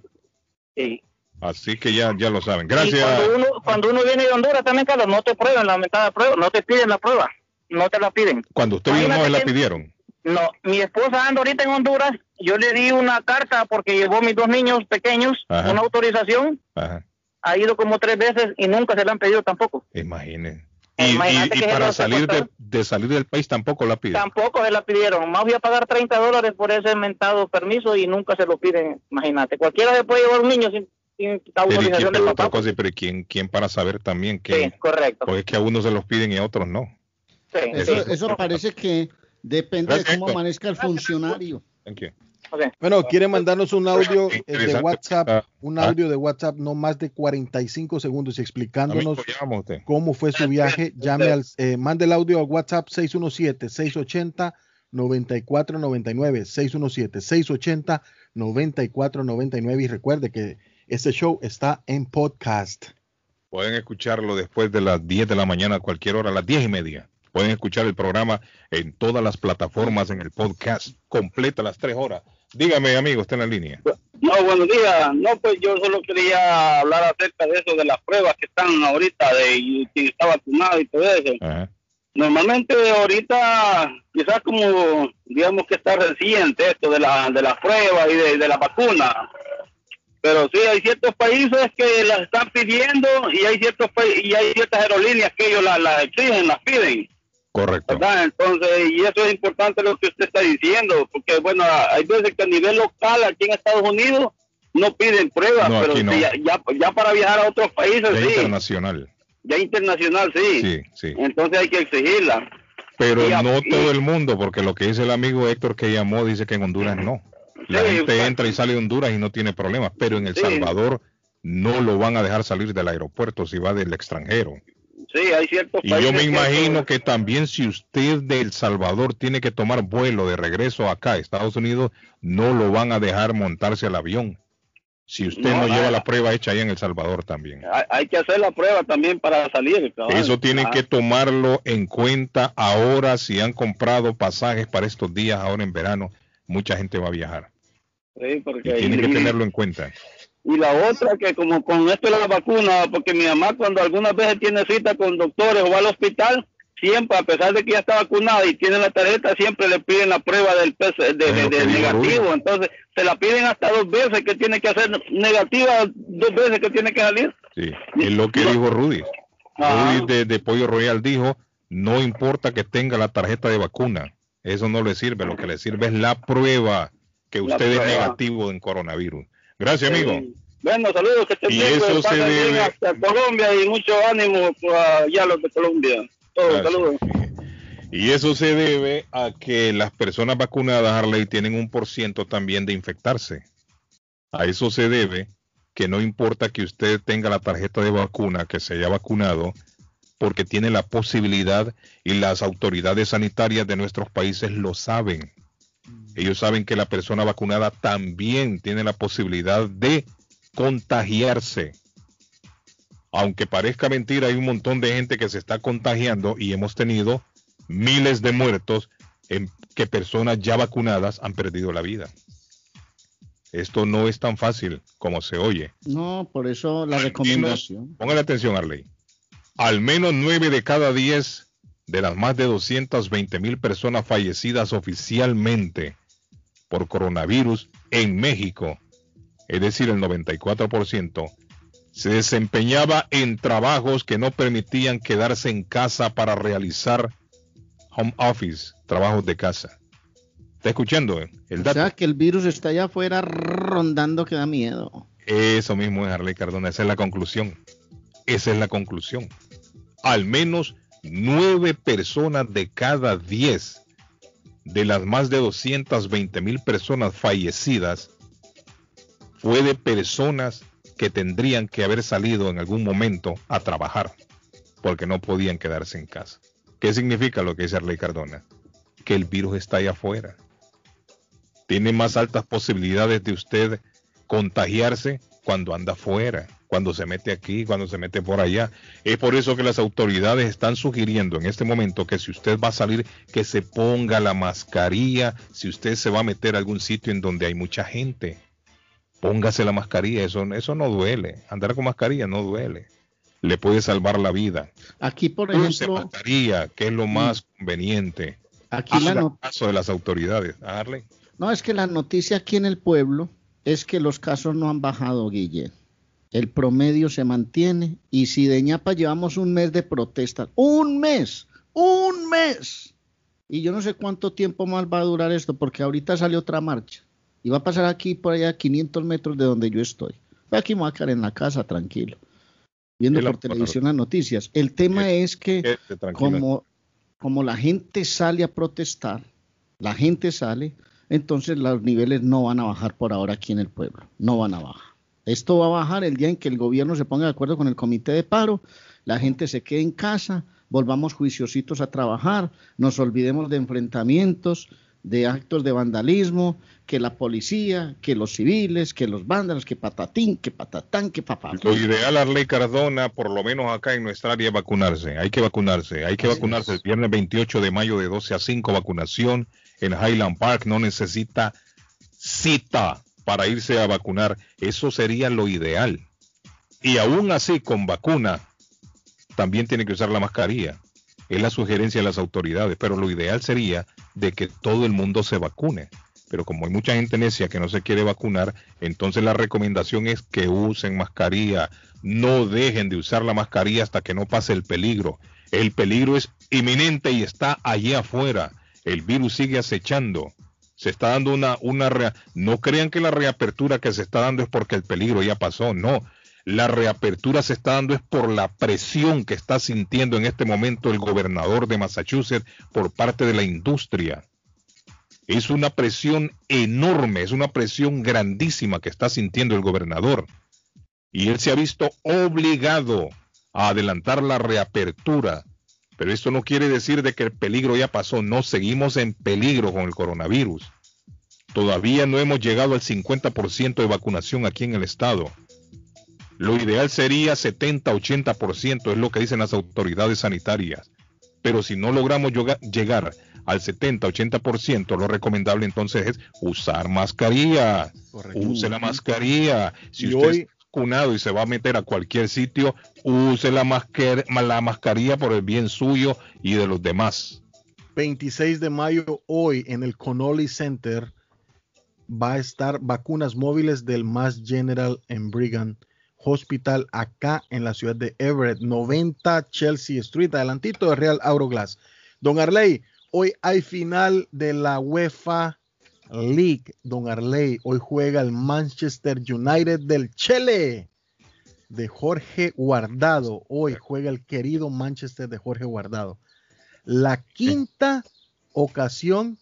[SPEAKER 9] Sí.
[SPEAKER 4] Así que ya, ya lo saben.
[SPEAKER 9] Y
[SPEAKER 4] Gracias.
[SPEAKER 9] cuando uno, cuando uno viene de Honduras también, Carlos, no te prueban la mentada prueba, no te piden la prueba, no te la piden.
[SPEAKER 4] Cuando usted vino, no se la pidieron.
[SPEAKER 9] No, mi esposa anda ahorita en Honduras, yo le di una carta porque llevó mis dos niños pequeños,
[SPEAKER 4] Ajá.
[SPEAKER 9] una autorización,
[SPEAKER 4] Ajá,
[SPEAKER 9] ha ido como tres veces y nunca se la han pedido tampoco.
[SPEAKER 4] imaginen. Y, y- y para salir de, de salir del país tampoco la piden.
[SPEAKER 9] Tampoco se la pidieron. Más voy a pagar 30 dólares por ese mentado permiso y nunca se lo piden. Imagínate, cualquiera se puede llevar un niño sin, sin
[SPEAKER 4] Pero, ¿y
[SPEAKER 9] autorización
[SPEAKER 4] quién-
[SPEAKER 9] del
[SPEAKER 4] pero
[SPEAKER 9] papá.
[SPEAKER 4] otra cosa, pero ¿quién, quién para saber también que
[SPEAKER 9] Sí, correcto.
[SPEAKER 4] Pues es que a unos se los piden y a otros no.
[SPEAKER 9] Sí,
[SPEAKER 6] Eso,
[SPEAKER 4] sí.
[SPEAKER 6] eso parece que depende de
[SPEAKER 3] Gracias,
[SPEAKER 6] cómo
[SPEAKER 3] Héctor.
[SPEAKER 6] amanezca el funcionario.
[SPEAKER 4] Thank you.
[SPEAKER 3] Bueno, quiere mandarnos un audio eh, de. WhatsApp,
[SPEAKER 4] Ah,
[SPEAKER 3] un
[SPEAKER 4] ah.
[SPEAKER 3] audio de WhatsApp no más de 45 segundos explicándonos cómo fue su viaje. Llame al, eh, mande el audio al WhatsApp 617-680-9499, 617-680-9499 y recuerde que este show está en podcast.
[SPEAKER 4] Pueden escucharlo después de las 10 de la mañana, a cualquier hora, a las 10 y media. Pueden escuchar el programa en todas las plataformas, en el podcast, completa las 3 horas. Dígame, amigo, está en la línea.
[SPEAKER 27] No, buenos días. No, pues yo solo quería hablar acerca de eso, de las pruebas que están ahorita, de quién está vacunado y todo eso.
[SPEAKER 4] Ajá.
[SPEAKER 27] Normalmente ahorita, quizás como, digamos que está reciente esto de la, de la prueba y de, de la vacuna. Pero sí, hay ciertos países que las están pidiendo y hay ciertos y hay ciertas aerolíneas que ellos las las exigen, las piden.
[SPEAKER 4] Correcto.
[SPEAKER 27] ¿verdad? Entonces, y eso es importante lo que usted está diciendo, porque bueno, hay veces que a nivel local aquí en Estados Unidos no piden pruebas,
[SPEAKER 4] No,
[SPEAKER 27] pero
[SPEAKER 4] no.
[SPEAKER 27] ya, ya, ya para viajar a otros países
[SPEAKER 4] Ya
[SPEAKER 27] sí,
[SPEAKER 4] internacional.
[SPEAKER 27] ya internacional sí.
[SPEAKER 4] Sí, sí.
[SPEAKER 27] Entonces hay que exigirla.
[SPEAKER 4] Pero
[SPEAKER 27] Y
[SPEAKER 4] no
[SPEAKER 27] y-
[SPEAKER 4] todo el mundo, porque lo que dice el amigo Héctor que llamó dice que en Honduras no. La
[SPEAKER 27] Sí,
[SPEAKER 4] gente entra y sale de Honduras y no tiene problemas, pero en El
[SPEAKER 27] Sí.
[SPEAKER 4] Salvador no lo van a dejar salir del aeropuerto si va del extranjero.
[SPEAKER 27] Sí, hay ciertos
[SPEAKER 4] Y
[SPEAKER 27] países
[SPEAKER 4] yo me imagino que también si usted de El Salvador tiene que tomar vuelo de regreso acá a Estados Unidos, no lo van a dejar montarse al avión. Si usted no,
[SPEAKER 27] No,
[SPEAKER 4] lleva la prueba hecha ahí en El Salvador también.
[SPEAKER 27] hay, hay que hacer la prueba también para salir.
[SPEAKER 4] Eso tienen
[SPEAKER 27] Ah,
[SPEAKER 4] que tomarlo en cuenta ahora si han comprado pasajes para estos días, ahora en verano, mucha gente va a viajar.
[SPEAKER 27] sí,
[SPEAKER 4] Y
[SPEAKER 27] porque
[SPEAKER 4] tienen que
[SPEAKER 27] y-
[SPEAKER 4] tenerlo en cuenta.
[SPEAKER 27] Y la otra que como con esto de la vacuna, porque mi mamá cuando algunas veces tiene cita con doctores o va al hospital, siempre, a pesar de que ya está vacunada y tiene la tarjeta, siempre le piden la prueba del PC de, negativo. Entonces, se la piden hasta dos veces que tiene que hacer negativa, dos veces que tiene que salir.
[SPEAKER 4] Sí, es lo que dijo Rudy.
[SPEAKER 27] Ah.
[SPEAKER 4] Rudy de, de Pollo Royal dijo, no importa que tenga la tarjeta de vacuna, eso no le sirve, lo que le sirve es la prueba que usted es negativo en coronavirus. Gracias, amigo.
[SPEAKER 27] Eh, Bueno, saludos, que estén
[SPEAKER 4] Y
[SPEAKER 27] bien,
[SPEAKER 4] eso
[SPEAKER 27] que
[SPEAKER 4] se debe-
[SPEAKER 27] hasta Colombia y mucho ánimo allá los de Colombia. Todos, saludos.
[SPEAKER 4] Y eso se debe a que las personas vacunadas, Harley, tienen un por ciento también de infectarse. A eso se debe que no importa que usted tenga la tarjeta de vacuna, que se haya vacunado, porque tiene la posibilidad y las autoridades sanitarias de nuestros países lo saben. Ellos saben que la persona vacunada también tiene la posibilidad de contagiarse. Aunque parezca mentira, hay un montón de gente que se está contagiando y hemos tenido miles de muertos en que personas ya vacunadas han perdido la vida. Esto no es tan fácil como se oye.
[SPEAKER 6] No, por eso la recomendación.
[SPEAKER 4] Póngale atención, Arley. Al menos 9 de cada 10 de las más de 220 mil personas fallecidas oficialmente por coronavirus en México, es decir, el 94%, se desempeñaba en trabajos que no permitían quedarse en casa para realizar home office, trabajos de casa. ¿Está escuchando el
[SPEAKER 6] O
[SPEAKER 4] dato?
[SPEAKER 6] sea que el virus está allá afuera rondando que da miedo.
[SPEAKER 4] Eso mismo es Arley Cardona, esa es la conclusión. Esa es la conclusión. Al menos nueve personas de cada diez de las más de 220 mil personas fallecidas fue de personas que tendrían que haber salido en algún momento a trabajar porque no podían quedarse en casa. ¿Qué significa lo que dice Arley Cardona? Que el virus está allá afuera. Tiene más altas posibilidades de usted contagiarse cuando anda afuera, cuando se mete aquí, cuando se mete por allá. Es por eso que las autoridades están sugiriendo en este momento que si usted va a salir, que se ponga la mascarilla, si usted se va a meter a algún sitio en donde hay mucha gente. Póngase la mascarilla, eso, eso no duele. Andar con mascarilla no duele. Le puede salvar la vida.
[SPEAKER 6] Aquí, por
[SPEAKER 4] Use
[SPEAKER 6] ejemplo,
[SPEAKER 4] mascarilla, que es lo más conveniente.
[SPEAKER 6] Aquí la no-
[SPEAKER 4] caso de las autoridades.
[SPEAKER 6] No es que la noticia aquí en el pueblo es que los casos no han bajado, Guille. El promedio se mantiene y si de ñapa llevamos un mes de protestas, un mes, un mes. Y yo no sé cuánto tiempo más va a durar esto, porque ahorita sale otra marcha y va a pasar aquí por allá a 500 metros de donde yo estoy. Aquí me voy a quedar en la casa tranquilo, viendo por televisión las noticias. El tema es que como la gente sale a protestar, la gente sale, entonces los niveles no van a bajar por ahora aquí en el pueblo, no van a bajar. Esto va a bajar el día en que el gobierno se ponga de acuerdo con el comité de paro, la gente se quede en casa, volvamos juiciositos a trabajar, nos olvidemos de enfrentamientos, de actos de vandalismo, que la policía, que los civiles, que los vándalos, que patatín, que patatán, que papá.
[SPEAKER 4] Lo ideal, Arley Cardona, por lo menos acá en nuestra área, es vacunarse. Hay que vacunarse. Hay que vacunarse. El viernes 28 de mayo de 12 a 5, vacunación en Highland Park. No necesita cita para irse a vacunar. Eso sería lo ideal. Y aún así, con vacuna, también tiene que usar la mascarilla. Es la sugerencia de las autoridades, pero lo ideal sería de que todo el mundo se vacune. Pero como hay mucha gente necia que no se quiere vacunar, entonces la recomendación es que usen mascarilla. No dejen de usar la mascarilla hasta que no pase el peligro. El peligro es inminente y está allí afuera. El virus sigue acechando. Se está dando una, una rea- no crean que la reapertura que se está dando es porque el peligro ya pasó, no. La reapertura se está dando es por la presión que está sintiendo en este momento el gobernador de Massachusetts por parte de la industria. Es una presión enorme, es una presión grandísima que está sintiendo el gobernador. Y él se ha visto obligado a adelantar la reapertura. Pero esto no quiere decir de que el peligro ya pasó, no seguimos en peligro con el coronavirus. Todavía no hemos llegado al 50% de vacunación aquí en el estado. Lo ideal sería 70-80%, es lo que dicen las autoridades sanitarias. Pero si no logramos llegar al 70-80%, lo recomendable entonces es usar mascarilla. Use la mascarilla. Si
[SPEAKER 3] Y
[SPEAKER 4] usted
[SPEAKER 3] hoy-
[SPEAKER 4] vacunado y se va a meter a cualquier sitio, use la, mascar- la mascarilla por el bien suyo y de los demás.
[SPEAKER 3] 26 de mayo, hoy en el Connolly Center, va a estar vacunas móviles del Mass General en Brigham Hospital, acá en la ciudad de Everett, 90 Chelsea Street, adelantito de Real Auroglass. Don Arley, hoy hay final de la UEFA League. Don Arley, hoy juega el Manchester United del Chile de Jorge Guardado. Hoy juega el querido Manchester de Jorge Guardado. La quinta ocasión,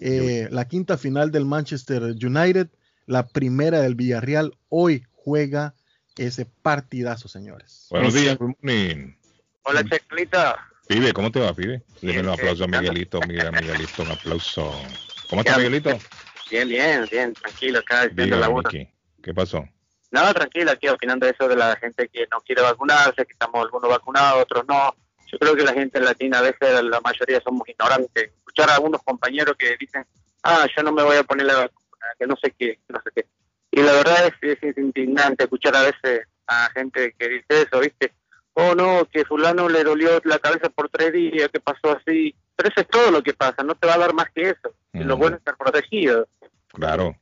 [SPEAKER 3] eh, la quinta final del Manchester United, la primera del Villarreal. Hoy juega ese partidazo, señores.
[SPEAKER 4] Buenos días, good morning.
[SPEAKER 28] Hola, Checlita.
[SPEAKER 4] Pibe, ¿cómo te va, Pibe? Dime un aplauso a. Miguelito, mira, Miguelito, un aplauso. ¿Cómo está
[SPEAKER 28] Ya.
[SPEAKER 4] Miguelito?
[SPEAKER 28] Bien, bien, bien, tranquilo, acá
[SPEAKER 4] Dígame,
[SPEAKER 28] la.
[SPEAKER 4] Miki, ¿qué pasó?
[SPEAKER 28] Nada, tranquilo, aquí opinando eso de la gente que no quiere vacunarse, que estamos algunos vacunados, otros no. Yo creo que la gente latina, a veces la mayoría somos ignorantes. Escuchar a algunos compañeros que dicen, ah, yo no me voy a poner la vacuna, que no sé qué, no sé qué. Y la verdad es, es indignante escuchar a veces a gente que dice eso, ¿viste? Oh, no, que fulano le dolió la cabeza por tres días, que pasó así. Pero eso es todo lo que pasa, no te va a dar más que eso. Lo bueno es estar protegido.
[SPEAKER 4] Claro.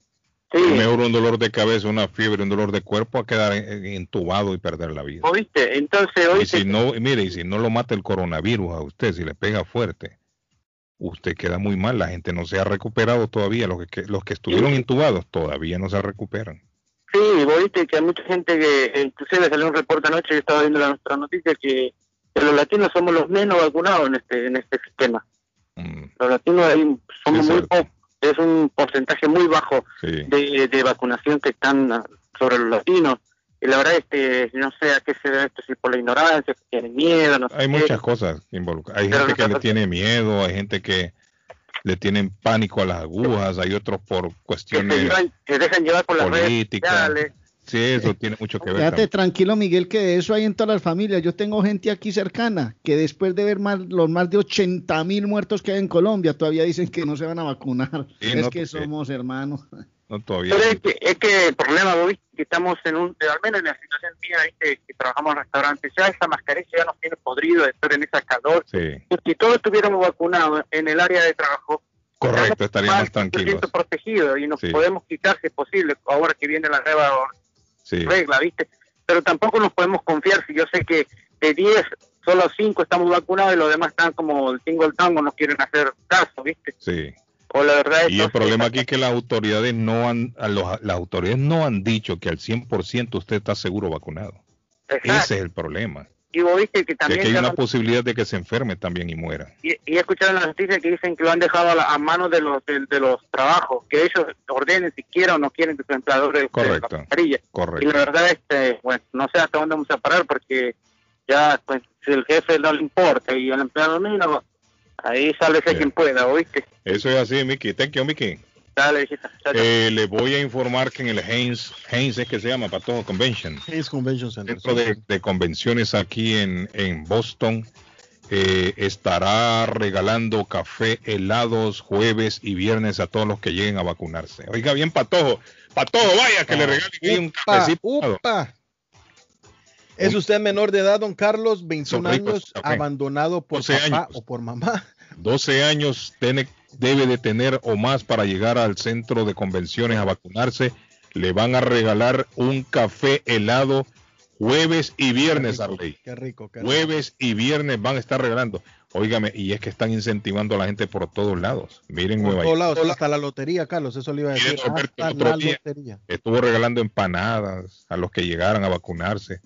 [SPEAKER 28] Sí.
[SPEAKER 4] Mejor un dolor de cabeza, una fiebre, un dolor de cuerpo a quedar en- entubado y perder la vida.
[SPEAKER 28] ¿O viste? Entonces hoy
[SPEAKER 4] Y si no, mire, y si no lo mata el coronavirus a usted, si le pega fuerte, usted queda muy mal. La gente no se ha recuperado todavía. Los que, los que estuvieron intubados todavía no se recuperan.
[SPEAKER 28] Sí, vos viste que hay mucha gente que, inclusive salió un reporte anoche, yo estaba viendo la nuestra noticia, que, que los latinos somos los menos vacunados en este en este sistema.
[SPEAKER 4] Mm.
[SPEAKER 28] Los latinos hay- somos muy pocos, es un porcentaje muy bajo
[SPEAKER 4] Sí.
[SPEAKER 28] de, de vacunación que están ah, sobre los latinos. Y la verdad, este, no sé a qué se debe esto, si por la ignorancia, si tienen miedo, no sé
[SPEAKER 4] Hay
[SPEAKER 28] qué.
[SPEAKER 4] muchas cosas involucradas. Hay
[SPEAKER 28] Pero
[SPEAKER 4] gente que le tiene miedo, hay gente que le tienen pánico a las agujas, hay otros por
[SPEAKER 28] que se,
[SPEAKER 4] cuestiones
[SPEAKER 28] llevan- se dejan llevar por las redes
[SPEAKER 4] políticas. Sí, eso tiene mucho que ver.
[SPEAKER 6] Quédate
[SPEAKER 4] también.
[SPEAKER 6] tranquilo, Miguel, que de eso hay en todas las familias. Yo tengo gente aquí cercana que después de ver más, los más de 80 mil muertos que hay en Colombia, todavía dicen que no se van a vacunar.
[SPEAKER 4] Sí,
[SPEAKER 6] es
[SPEAKER 4] no,
[SPEAKER 6] que
[SPEAKER 4] porque-
[SPEAKER 6] somos hermanos.
[SPEAKER 4] No, todavía.
[SPEAKER 28] Pero es que, es que el problema, viste, que estamos en un, al menos en la situación mía, viste, que trabajamos en restaurantes, ya esa mascarilla ya nos tiene podrido de estar en esa calor.
[SPEAKER 4] Sí,
[SPEAKER 28] Si todos estuviéramos vacunados en el área de trabajo,
[SPEAKER 4] correcto, estaríamos
[SPEAKER 28] más
[SPEAKER 4] tranquilos.
[SPEAKER 28] protegidos y nos
[SPEAKER 4] Sí.
[SPEAKER 28] podemos quitar si es posible, ahora que viene la nueva
[SPEAKER 4] Sí,
[SPEAKER 28] regla, ¿viste? Pero tampoco nos podemos confiar si yo sé que de 10, solo 5 estamos vacunados y los demás están como el tingo el tango, no quieren hacer caso, ¿viste?
[SPEAKER 4] sí.
[SPEAKER 28] O la verdad es
[SPEAKER 4] Y el problema aquí es que las autoridades no han, los- las autoridades no han dicho que al 100% usted está seguro vacunado. Ese es el problema.
[SPEAKER 28] Y vos viste que
[SPEAKER 4] Que
[SPEAKER 28] también...
[SPEAKER 4] aquí hay una posibilidad de que se enferme también y muera.
[SPEAKER 28] y, y he escuchado en las noticias que dicen que lo han dejado a, la- a manos de los de, de los trabajos, que ellos ordenen si quieren o no quieren que su empleador esté
[SPEAKER 4] Correcto.
[SPEAKER 28] la mascarilla. Y
[SPEAKER 4] Correcto.
[SPEAKER 28] la verdad, este, bueno, no sé hasta dónde vamos a parar porque ya, pues, si el jefe no le importa y el empleado menos, ahí sale ese quien pueda, ¿oíste?
[SPEAKER 4] Eso es así, Mickey. Thank you, Mickey.
[SPEAKER 28] Dale.
[SPEAKER 4] Eh, le voy a informar que en el Haynes, Haynes es que se llama Patojo Convention,
[SPEAKER 3] Hayes Convention Center.
[SPEAKER 4] centro de, de convenciones aquí en, en Boston, eh, estará regalando café, helados, jueves y viernes a todos los que lleguen a vacunarse. Oiga bien, Patojo. Patojo, vaya que le regalen un cafecito.
[SPEAKER 3] upa. ¿Es usted menor de edad, don Carlos? 21
[SPEAKER 4] Son ricos,
[SPEAKER 3] años,
[SPEAKER 4] café.
[SPEAKER 3] abandonado por
[SPEAKER 4] 12
[SPEAKER 3] papá
[SPEAKER 4] años.
[SPEAKER 3] o por mamá.
[SPEAKER 4] 12 años tiene- debe de tener o más para llegar al centro de convenciones a vacunarse. Le van a regalar un café helado jueves y viernes, Arley.
[SPEAKER 3] Qué rico, qué rico.
[SPEAKER 4] Jueves y viernes van a estar regalando. Óigame, y es que están incentivando a la gente por todos lados. Miren
[SPEAKER 3] Por
[SPEAKER 4] Nueva
[SPEAKER 3] todos hasta la lotería, Carlos, eso le iba a decir.
[SPEAKER 4] El
[SPEAKER 3] Hasta la
[SPEAKER 4] día
[SPEAKER 3] lotería.
[SPEAKER 4] Estuvo regalando empanadas a los que llegaran a vacunarse.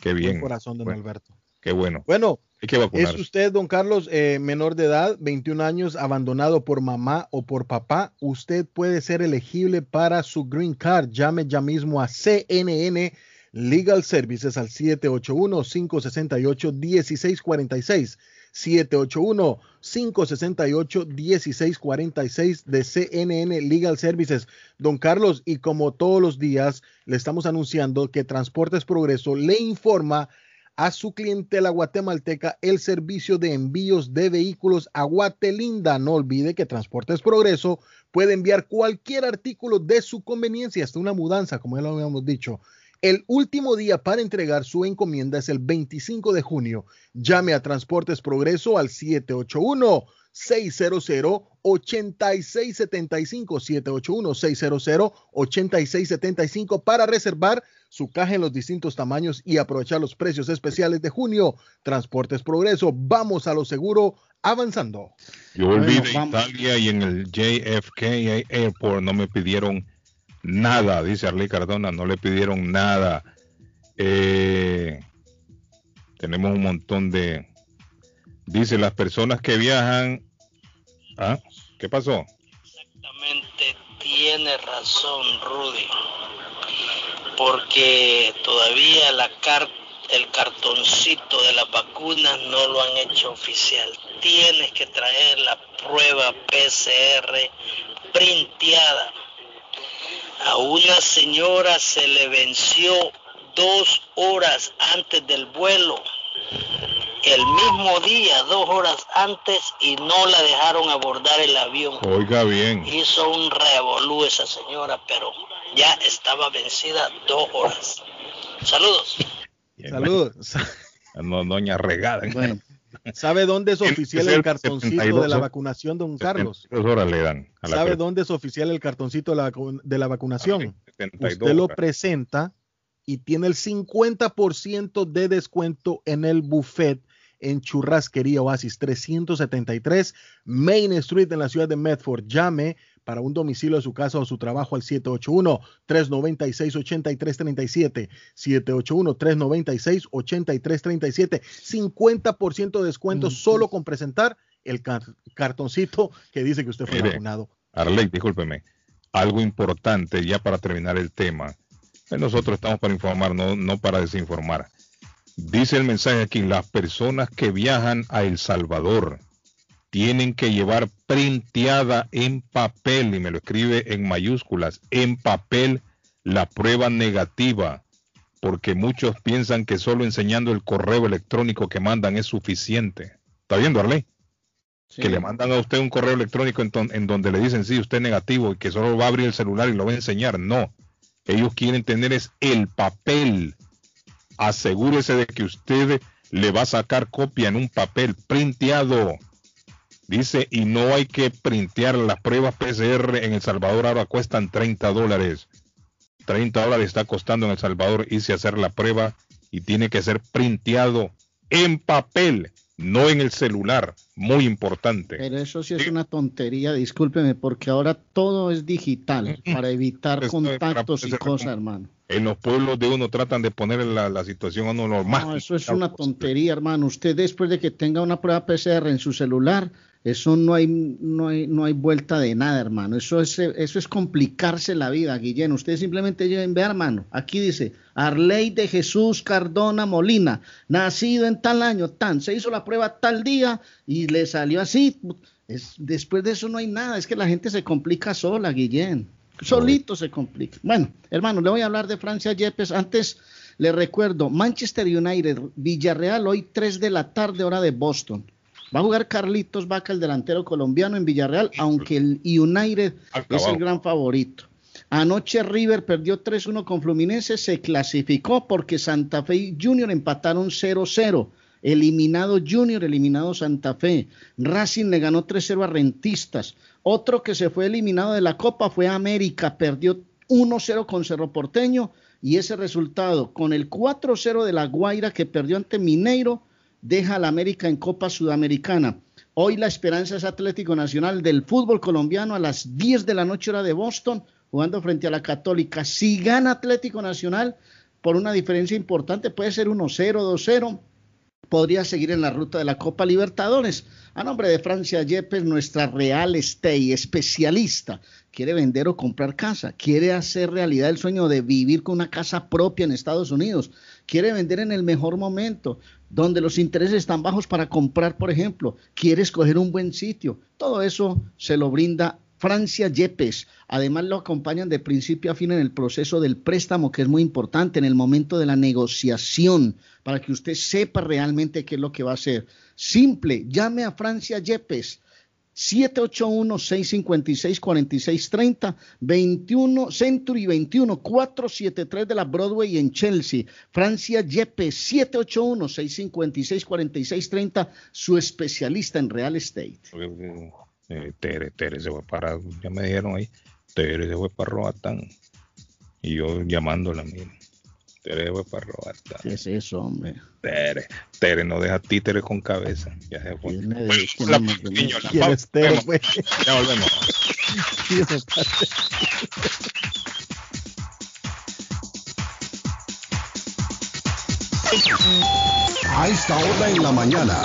[SPEAKER 4] Qué bien.
[SPEAKER 3] corazón, don
[SPEAKER 4] Bueno,
[SPEAKER 3] Alberto.
[SPEAKER 4] Qué bueno.
[SPEAKER 3] Bueno,
[SPEAKER 4] Hay que
[SPEAKER 3] ¿es usted, don Carlos, eh, menor de edad, 21 años, abandonado por mamá o por papá? Usted puede ser elegible para su Green Card. Llame ya mismo a CNN Legal Services al 781-568-1646. 781-568-1646 de CNN Legal Services. Don Carlos, y como todos los días, le estamos anunciando que Transportes Progreso le informa a su clientela guatemalteca el servicio de envíos de vehículos a Guatelinda. No olvide que Transportes Progreso puede enviar cualquier artículo de su conveniencia, hasta una mudanza, como ya lo habíamos dicho. El último día para entregar su encomienda es el 25 de junio. Llame a Transportes Progreso al 781 600 8675 781 600 8675 para reservar su caja en los distintos tamaños y aprovechar los precios especiales de junio. Transportes Progreso, vamos a lo seguro avanzando.
[SPEAKER 4] Yo volví
[SPEAKER 3] Bueno,
[SPEAKER 4] de
[SPEAKER 3] vamos.
[SPEAKER 4] Italia y en el JFK Airport no me pidieron nada, dice Arley Cardona, no le pidieron nada. Eh, tenemos un montón de... Dice, las personas que viajan... ¿Ah? ¿Qué pasó?
[SPEAKER 29] Tiene razón, Rudy. Porque todavía la car- el cartoncito de las vacunas no lo han hecho oficial. Tienes que traer la prueba PCR printeada. A una señora se le venció dos horas antes del vuelo. El mismo día, dos horas antes, y no la dejaron abordar el avión.
[SPEAKER 4] Oiga bien.
[SPEAKER 29] Hizo un revolú esa señora, pero ya estaba vencida dos horas. Saludos.
[SPEAKER 3] Saludos.
[SPEAKER 4] No, doña regada.
[SPEAKER 3] Bueno, ¿sabe dónde es oficial el cartoncito de
[SPEAKER 4] 72
[SPEAKER 3] la vacunación, don Carlos?
[SPEAKER 4] Dos horas le dan. A la
[SPEAKER 3] ¿Sabe dónde es oficial el cartoncito de la, vacu- de la vacunación?
[SPEAKER 4] 72
[SPEAKER 3] Usted lo presenta y tiene el 50% de descuento en el buffet en Churrasquería Oasis 373 Main Street en la ciudad de Medford. Llame para un domicilio de su casa o su trabajo al 781-396-8337. 781-396-8337. 50% de descuento solo con presentar el cartoncito que dice que usted fue vacunado.
[SPEAKER 4] Arley, discúlpeme. Algo importante ya para terminar el tema. Nosotros estamos para informar, no, no para desinformar. Dice el mensaje aquí, las personas que viajan a El Salvador tienen que llevar printeada en papel, y me lo escribe en mayúsculas, en papel la prueba negativa, porque muchos piensan que solo enseñando el correo electrónico que mandan es suficiente. ¿Está viendo, Arley? Que le mandan a usted un correo electrónico en, en donde le dicen, sí, usted es negativo y que solo va a abrir el celular y lo va a enseñar. No, ellos quieren tener es el papel asegúrese de que usted le va a sacar copia en un papel printeado. Dice, y no hay que printear las pruebas PCR en El Salvador, ahora cuestan 30 dólares. 30 dólares está costando en El Salvador irse a hacer la prueba y tiene que ser printeado en papel no en el celular, muy importante.
[SPEAKER 6] Pero eso sí es una tontería, discúlpeme, porque ahora todo es digital para evitar contactos y cosas, hermano.
[SPEAKER 4] En los pueblos de uno tratan de poner la, la situación a uno normal.
[SPEAKER 6] No, eso es una tontería, hermano. Usted después de que tenga una prueba PCR en su celular, eso no hay, no hay, no hay vuelta de nada, hermano. Eso es, eso es complicarse la vida, Guillén. Ustedes simplemente lleven, ve, hermano. Aquí dice, Arley de Jesús Cardona Molina, nacido en tal año, tan, se hizo la prueba tal día y le salió así. Es, después de eso no hay nada, es que la gente se complica sola, Guillén. Solito se complica. Bueno, hermano, le voy a hablar de Francia Yepes. Antes le recuerdo, Manchester United, Villarreal, hoy 3 de la tarde, hora de Boston. Va a jugar Carlitos Vaca, el delantero colombiano en Villarreal, aunque el United es el gran favorito. Anoche River perdió 3-1 con Fluminense, se clasificó porque Santa Fe y Junior empataron 0-0. Eliminado Junior, eliminado Santa Fe. Racing le ganó 3-0 a Rentistas. Otro que se fue eliminado de la Copa fue América, perdió 1-0 con Cerro Porteño y ese resultado con el 4-0 de la Guaira que perdió ante Mineiro deja al América en Copa Sudamericana. Hoy la esperanza es Atlético Nacional del fútbol colombiano a las 10 de la noche hora de Boston, jugando frente a la Católica. Si gana Atlético Nacional por una diferencia importante, puede ser 1-0, 2-0, podría seguir en la ruta de la Copa Libertadores. A nombre de Francia Yepes, nuestra real estate especialista, quiere vender o comprar casa, quiere hacer realidad el sueño de vivir con una casa propia en Estados Unidos, quiere vender en el mejor momento, donde los intereses están bajos para comprar, por ejemplo, quiere escoger un buen sitio. Todo eso se lo brinda Francia Yepes. Además lo acompañan de principio a fin en el proceso del préstamo, que es muy importante en el momento de la negociación, para que usted sepa realmente qué es lo que va a hacer. Simple, llame a Francia Yepes. 781-656-4630, 21, Century 21, 473 de la Broadway en Chelsea. Francia Yepes, 781-656-4630, su especialista en real estate.
[SPEAKER 4] Eh, Tere, Tere se fue para, ya me dijeron ahí, Tere se fue para Roatán. Y yo llamándola, mira, Tere se fue para Roatán.
[SPEAKER 6] ¿Qué es eso, hombre?
[SPEAKER 4] Tere, Tere no deja títere con cabeza. Ya se fue.
[SPEAKER 6] ¿Quién es, quién la, niño, la, ¿quién es Tere,
[SPEAKER 4] pues? Ya volvemos.
[SPEAKER 1] A esta hora en la mañana.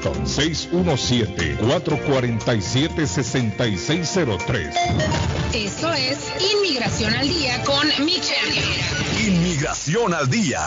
[SPEAKER 15] 617-447-6603.
[SPEAKER 21] Esto es Inmigración al Día con Michelle.
[SPEAKER 18] Inmigración al Día.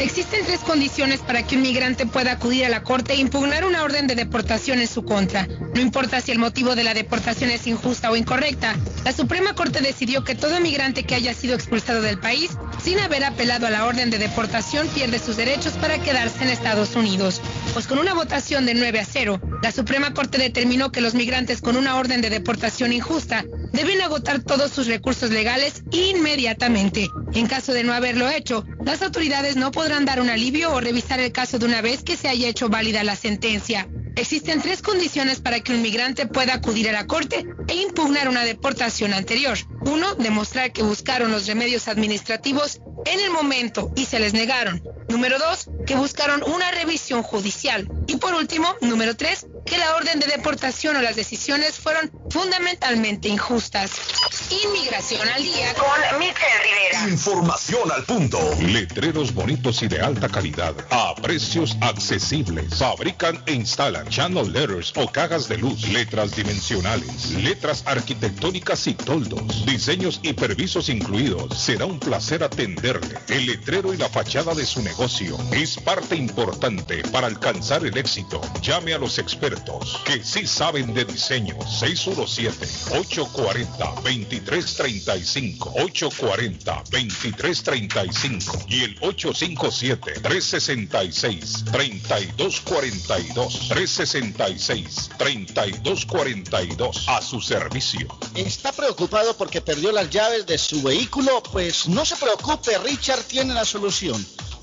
[SPEAKER 30] Existen tres condiciones para que un migrante pueda acudir a la corte e impugnar una orden de deportación en su contra. No importa si el motivo de la deportación es injusta o incorrecta, la Suprema Corte decidió que todo migrante que haya sido expulsado del país sin haber apelado a la orden de deportación pierde sus derechos para quedarse en Estados Unidos. Pues con una votación de 9 a 0, la Suprema Corte determinó que los migrantes con una orden de deportación injusta deben agotar todos sus recursos legales inmediatamente. En caso de no haberlo hecho, las autoridades no podrán dar un alivio o revisar el caso de una vez que se haya hecho válida la sentencia. Existen tres condiciones para que un migrante pueda acudir a la corte e impugnar una deportación anterior. Uno, demostrar que buscaron los remedios administrativos en el momento y se les negaron. Número dos, que buscaron una revisión judicial. Y por último, número tres, que la orden de deportación o las decisiones fueron fundamentalmente injustas. Inmigración al día con Michelle Rivera.
[SPEAKER 15] Información al punto. Letreros bonitos y de alta calidad a precios accesibles. Fabrican e instalan channel letters o cajas de luz, letras dimensionales, letras arquitectónicas y toldos, diseños y permisos incluidos. Será un placer atenderle. El letrero y la fachada de su negocio es parte importante para alcanzar el éxito. Llame a los expertos que sí saben de diseño. 617 840 23 2335 840 2335 y el 857 366 3242 366 3242 a su servicio.
[SPEAKER 6] ¿Está preocupado porque perdió las llaves de su vehículo? Pues no se preocupe, Richard tiene la solución.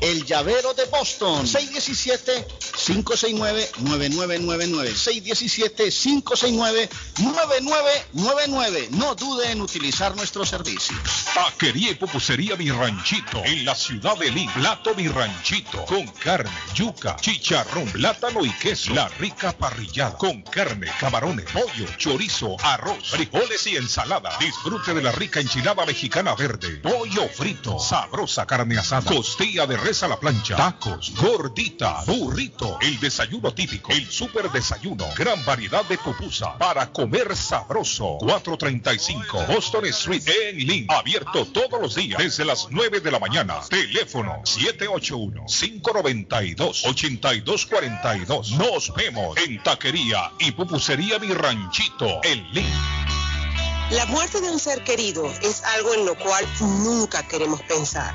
[SPEAKER 6] el llavero de Boston. 617-569-9999. 617-569-9999. No dude en utilizar nuestros servicios.
[SPEAKER 15] Taquería y pupusería Mi Ranchito en la ciudad de Lima. Plato Mi Ranchito con carne, yuca, chicharrón, plátano y queso. La rica parrillada con carne, camarones, pollo, chorizo, arroz, frijoles y ensalada. Disfrute de la rica enchilada mexicana verde, pollo frito, sabrosa carne asada, costilla de res a la plancha, tacos, gordita, burrito, el desayuno típico, el super desayuno, gran variedad de pupusa para comer sabroso. 435 Boston Street en Link, abierto todos los días desde las 9 de la mañana. Teléfono 781-592-8242. Nos vemos en Taquería y Pupusería Mi Ranchito en Link.
[SPEAKER 31] La muerte de un ser querido es algo en lo cual nunca queremos pensar,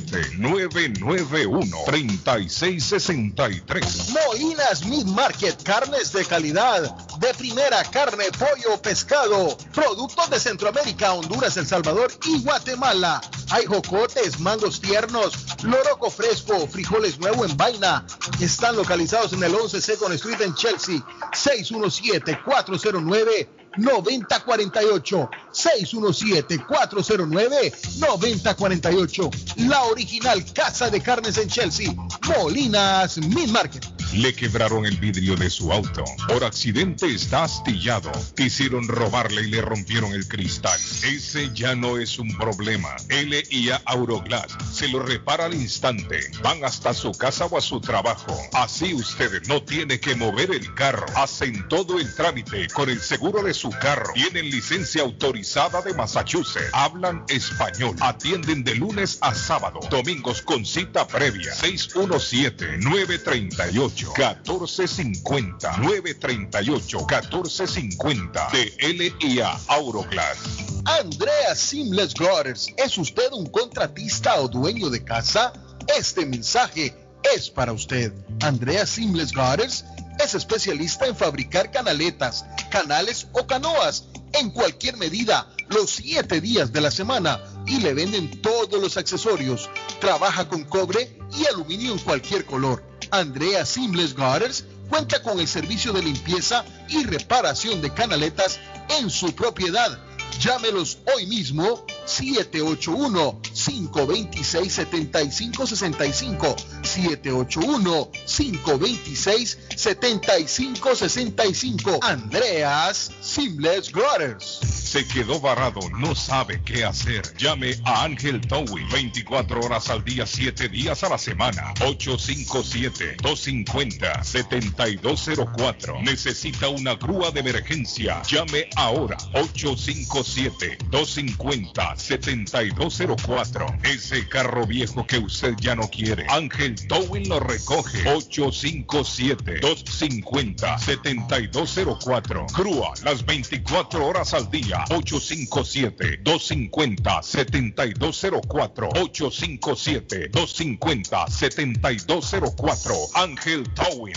[SPEAKER 15] 809-991-3663.
[SPEAKER 3] Moinas Meat Market, carnes de calidad, de primera carne, pollo, pescado, productos de Centroamérica, Honduras, El Salvador y Guatemala. Hay jocotes, mangos tiernos, loroco fresco, frijoles nuevo en vaina. Están localizados en el 11 Second Street en Chelsea, 617-409. 9048 617-409-9048 La original Casa de Carnes en Chelsea Molinas Meat Market
[SPEAKER 15] Le quebraron el vidrio de su auto. Por accidente está astillado. Quisieron robarle y le rompieron el cristal. Ese ya no es un problema. LIA Auroglass se lo repara al instante. Van hasta su casa o a su trabajo. Así usted no tiene que mover el carro. Hacen todo el trámite con el seguro de su carro. Tienen licencia autorizada de Massachusetts. Hablan español. Atienden de lunes a sábado. Domingos con cita previa. 617-938-1450. 938-1450. De LIA Auroglass.
[SPEAKER 3] Andrea Simles Gutters, ¿es usted un contratista o dueño de casa? Este mensaje es para usted. Andrea Simles Gutters es especialista en fabricar canaletas, canales o canoas en cualquier medida, los siete días de la semana y le venden todos los accesorios. Trabaja con cobre y aluminio en cualquier color. Andrea Simles Gutters cuenta con el servicio de limpieza y reparación de canaletas en su propiedad. Llámelos hoy mismo 781-526-7565. 781-526-7565. Andreas Simles Brothers.
[SPEAKER 15] Se quedó varado, no sabe qué hacer. Llame a Ángel Towing 24 horas al día, 7 días a la semana. 857-250-7204. Necesita una grúa de emergencia. Llame ahora. 857-250-7204. Ese carro viejo que usted ya no quiere. Ángel Towing lo recoge. 857-250-7204. Grúa las 24 horas al día. 857-250-7204. 857-250-7204. Ángel Towing.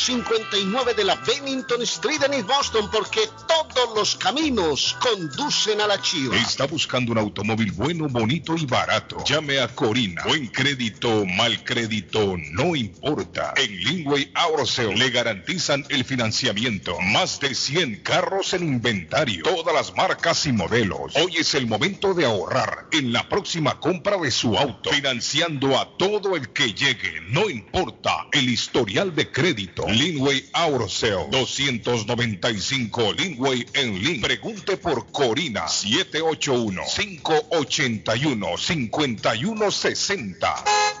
[SPEAKER 6] 259 de la Bennington Street en East Boston porque todos los caminos conducen a la chiva.
[SPEAKER 15] Está buscando un automóvil bueno, bonito y barato. Llame a Corina. Buen crédito, mal crédito, no importa. En Lingway Auto Sale le garantizan el financiamiento. Más de 100 carros en inventario. Todas las marcas y modelos. Hoy es el momento de ahorrar en la próxima compra de su auto. Financiando a todo el que llegue. No importa el historial de crédito. Linway Auto Sale. 295 Linway en Link. Pregunte por Corina. 781-581-5160.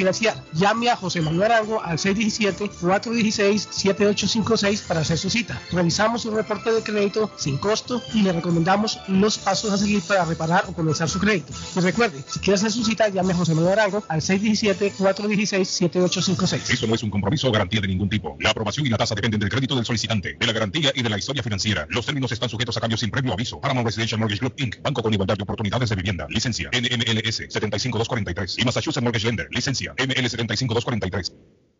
[SPEAKER 17] Llame a José Manuel Arango al 617-416-7856 para hacer su cita. Revisamos un reporte de crédito sin costo y le recomendamos los pasos a seguir para reparar o comenzar su crédito. Y recuerde, si quiere hacer su cita, llame a José Manuel Arango al 617-416-7856.
[SPEAKER 15] Eso no es un compromiso o garantía de ningún tipo. La aprobación y la tasa dependen del crédito del solicitante, de la garantía y de la historia financiera. Los términos están sujetos a cambios sin previo aviso. Paramount Residential Mortgage Group Inc. Banco con igualdad de oportunidades de vivienda. Licencia NMLS 75243 y Massachusetts Mortgage Lender. Licencia ML 75243.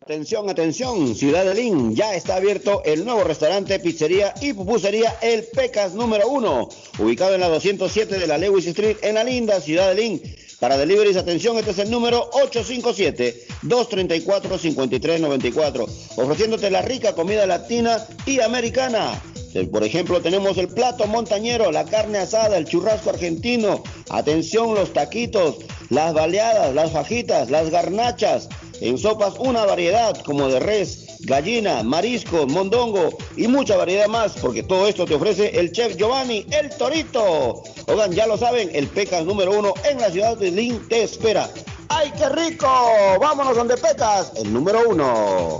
[SPEAKER 32] Atención, atención, Ciudad de Lynn, ya está abierto el nuevo restaurante, pizzería y pupusería El Pecas número uno, ubicado en la 207 de la Lewis Street en la linda Ciudad de Lynn Para deliveries, atención, este es el número 857-234-5394, ofreciéndote la rica comida latina y americana. Eh, Por ejemplo, tenemos el plato montañero, la carne asada, el churrasco argentino. Atención, los taquitos, las baleadas, las fajitas, las garnachas. En sopas una variedad como de res, gallina, marisco, mondongo y mucha variedad más, porque todo esto te ofrece el chef Giovanni, el Torito. Oigan, ya lo saben, el Pecas número uno en la ciudad de Lynn te espera. ¡Ay, qué rico! Vámonos donde Pecas, el número uno.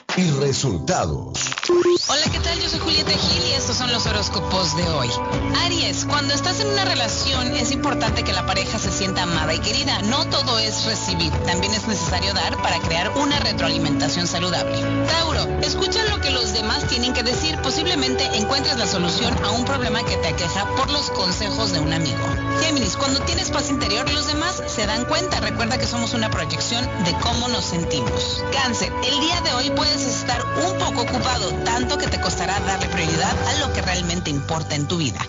[SPEAKER 18] y resultados.
[SPEAKER 21] Hola, ¿qué tal? Yo soy Julieta Gil y estos son los horóscopos de hoy. Aries, cuando estás en una relación es importante que la pareja se sienta amada y querida. No todo es recibir, también es necesario dar para crear una retroalimentación saludable. Tauro, escucha lo que los demás tienen que decir. Posiblemente encuentres la solución a un problema que te aqueja por los consejos de un amigo. Géminis, cuando tienes paz interior, los demás se dan cuenta. Recuerda que somos una proyección de cómo nos sentimos. Cáncer, el día de hoy puedes estar un poco ocupado, tanto que te costará darle prioridad a lo que realmente importa en tu vida.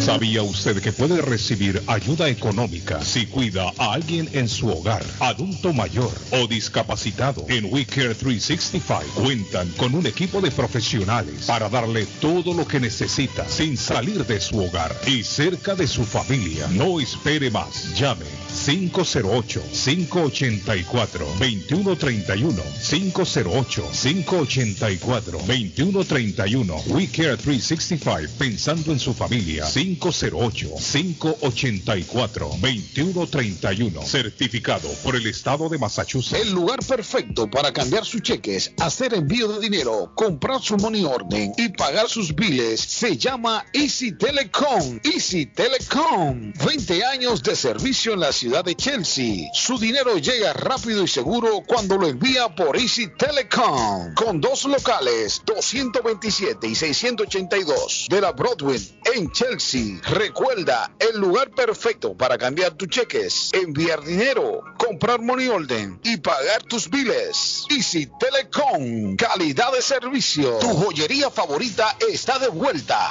[SPEAKER 15] ¿Sabía usted que puede recibir ayuda económica si cuida a alguien en su hogar, adulto mayor o discapacitado? En We Care 365 cuentan con un equipo de profesionales para darle todo lo que necesita sin salir de su hogar y cerca de su familia. No espere más. Llame 508-584-2131. 508-584-2131. We Care 365, pensando en su familia. 508-584-2131. Certificado por el Estado de Massachusetts.
[SPEAKER 33] El lugar perfecto para cambiar sus cheques, hacer envío de dinero, comprar su money orden y pagar sus biles se llama Easy Telecom. Easy Telecom. 20 años de servicio en la ciudad de Chelsea. Su dinero llega rápido y seguro cuando lo envía por Easy Telecom. Con dos locales, 227 y 682 de la Broadway en Chelsea. Recuerda, el lugar perfecto para cambiar tus cheques, enviar dinero, comprar money order y pagar tus biles. Easy Telecom, calidad de servicio. Tu joyería favorita está de vuelta.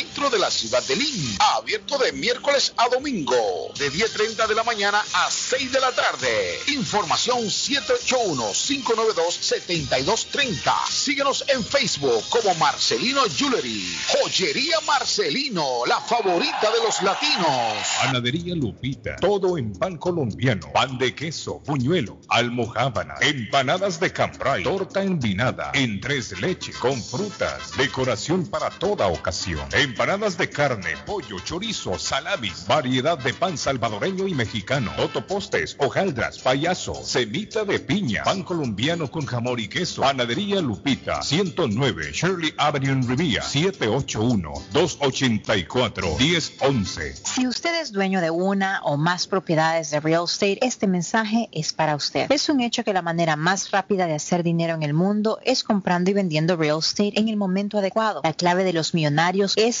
[SPEAKER 33] de la ciudad de Lynn. Abierto de miércoles a domingo, de 10.30 de la mañana a 6 de la tarde. Información 781-592-7230. Síguenos en Facebook como Marcelino Jewelry. Joyería Marcelino, la favorita de los latinos.
[SPEAKER 15] Panadería Lupita, todo en pan colombiano, pan de queso, buñuelo, almojábana, empanadas de cambray, torta envinada, en tres leche, con frutas, decoración para toda ocasión, empanadas de carne, pollo, chorizo, salamis, variedad de pan salvadoreño y mexicano, totopostes, hojaldras, payaso, semita de piña, pan colombiano con jamón y queso, panadería Lupita, 109 Shirley Avenue en Rivia, 781-284-1011.
[SPEAKER 34] Si usted es dueño de una o más propiedades de real estate, este mensaje es para usted. Es un hecho que la manera más rápida de hacer dinero en el mundo es comprando y vendiendo real estate en el momento adecuado. La clave de los millonarios es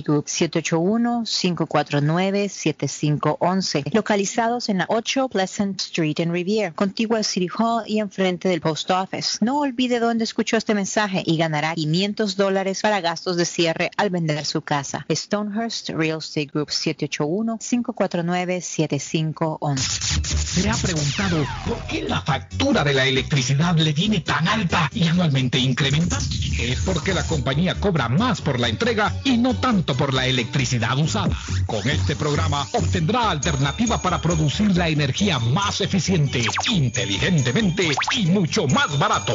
[SPEAKER 34] Group 781 549 7511 localizados en la 8 Pleasant Street en Riviera, contigua al City Hall y enfrente del Post Office. No olvide dónde escuchó este mensaje y ganará 500 dólares para gastos de cierre al vender su casa. Stonehurst Real Estate Group 781-549-7511.
[SPEAKER 35] ¿Se ha preguntado por qué la factura de la electricidad le viene tan alta y anualmente incrementa? Es porque la compañía cobra más por la entrega y no tanto por la electricidad usada. Con este programa obtendrá alternativa para producir la energía más eficiente, inteligentemente y mucho más barato.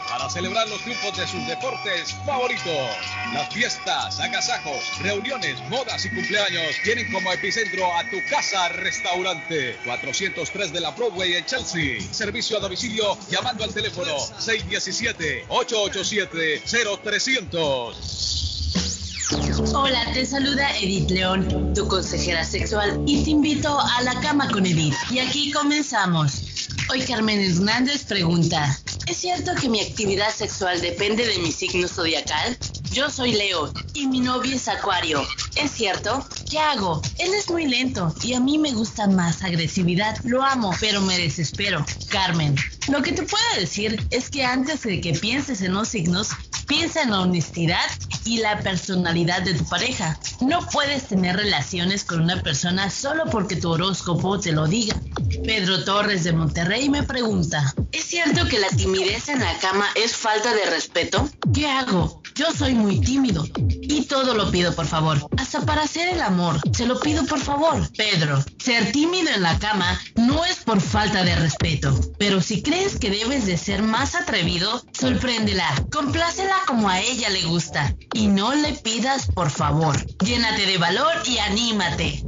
[SPEAKER 36] para celebrar los triunfos de sus deportes favoritos. Las fiestas, agasajos, reuniones, bodas y cumpleaños tienen como epicentro a tu casa restaurante. 403 de la Broadway en Chelsea. Servicio a domicilio llamando al teléfono 617-887-0300.
[SPEAKER 37] Hola, te saluda Edith León, tu consejera sexual, y te invito a la cama con Edith. Y aquí comenzamos. Hoy Carmen Hernández pregunta, ¿es cierto que mi actividad sexual depende de mi signo zodiacal? Yo soy Leo y mi novio es Acuario. ¿Es cierto? ¿Qué hago? Él es muy lento y a mí me gusta más agresividad. Lo amo, pero me desespero. Carmen, lo que te puedo decir es que antes de que pienses en los signos, piensa en la honestidad y la personalidad de tu pareja. No puedes tener relaciones con una persona solo porque tu horóscopo te lo diga. Pedro Torres de Monterrey me pregunta, ¿es cierto que la timidez en la cama es falta de respeto? ¿Qué hago? Yo soy muy tímido y todo lo pido por favor. Hasta para hacer el amor, se lo pido por favor. Pedro, ser tímido en la cama no es por falta de respeto, pero si crees que debes de ser más atrevido, sorpréndela, complácela como a ella le gusta y no le pidas por favor. Llénate de valor y anímate.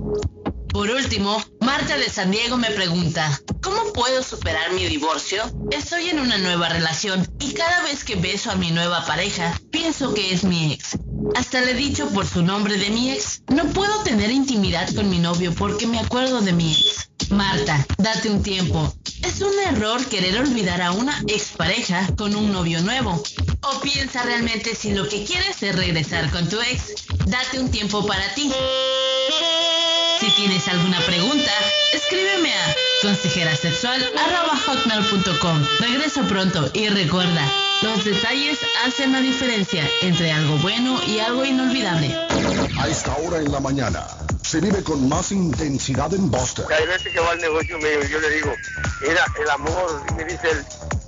[SPEAKER 37] Por último, Marta de San Diego me pregunta, ¿cómo puedo superar mi divorcio? Estoy en una nueva relación y cada vez que beso a mi nueva pareja, pienso que es mi ex. Hasta le he dicho por su nombre de mi ex. No puedo tener intimidad con mi novio porque me acuerdo de mi ex. Marta, date un tiempo. Es un error querer olvidar a una expareja con un novio nuevo. O piensa realmente si lo que quieres es regresar con tu ex. Date un tiempo para ti. Si tienes alguna pregunta, escríbeme a consigerasexual.com. Regreso pronto y recuerda, los detalles hacen la diferencia entre algo bueno y algo inolvidable.
[SPEAKER 38] A esta hora en la mañana se vive con más intensidad en Boston.
[SPEAKER 39] Hay veces que va al negocio mío y yo le digo, mira, el amor, y me dice él,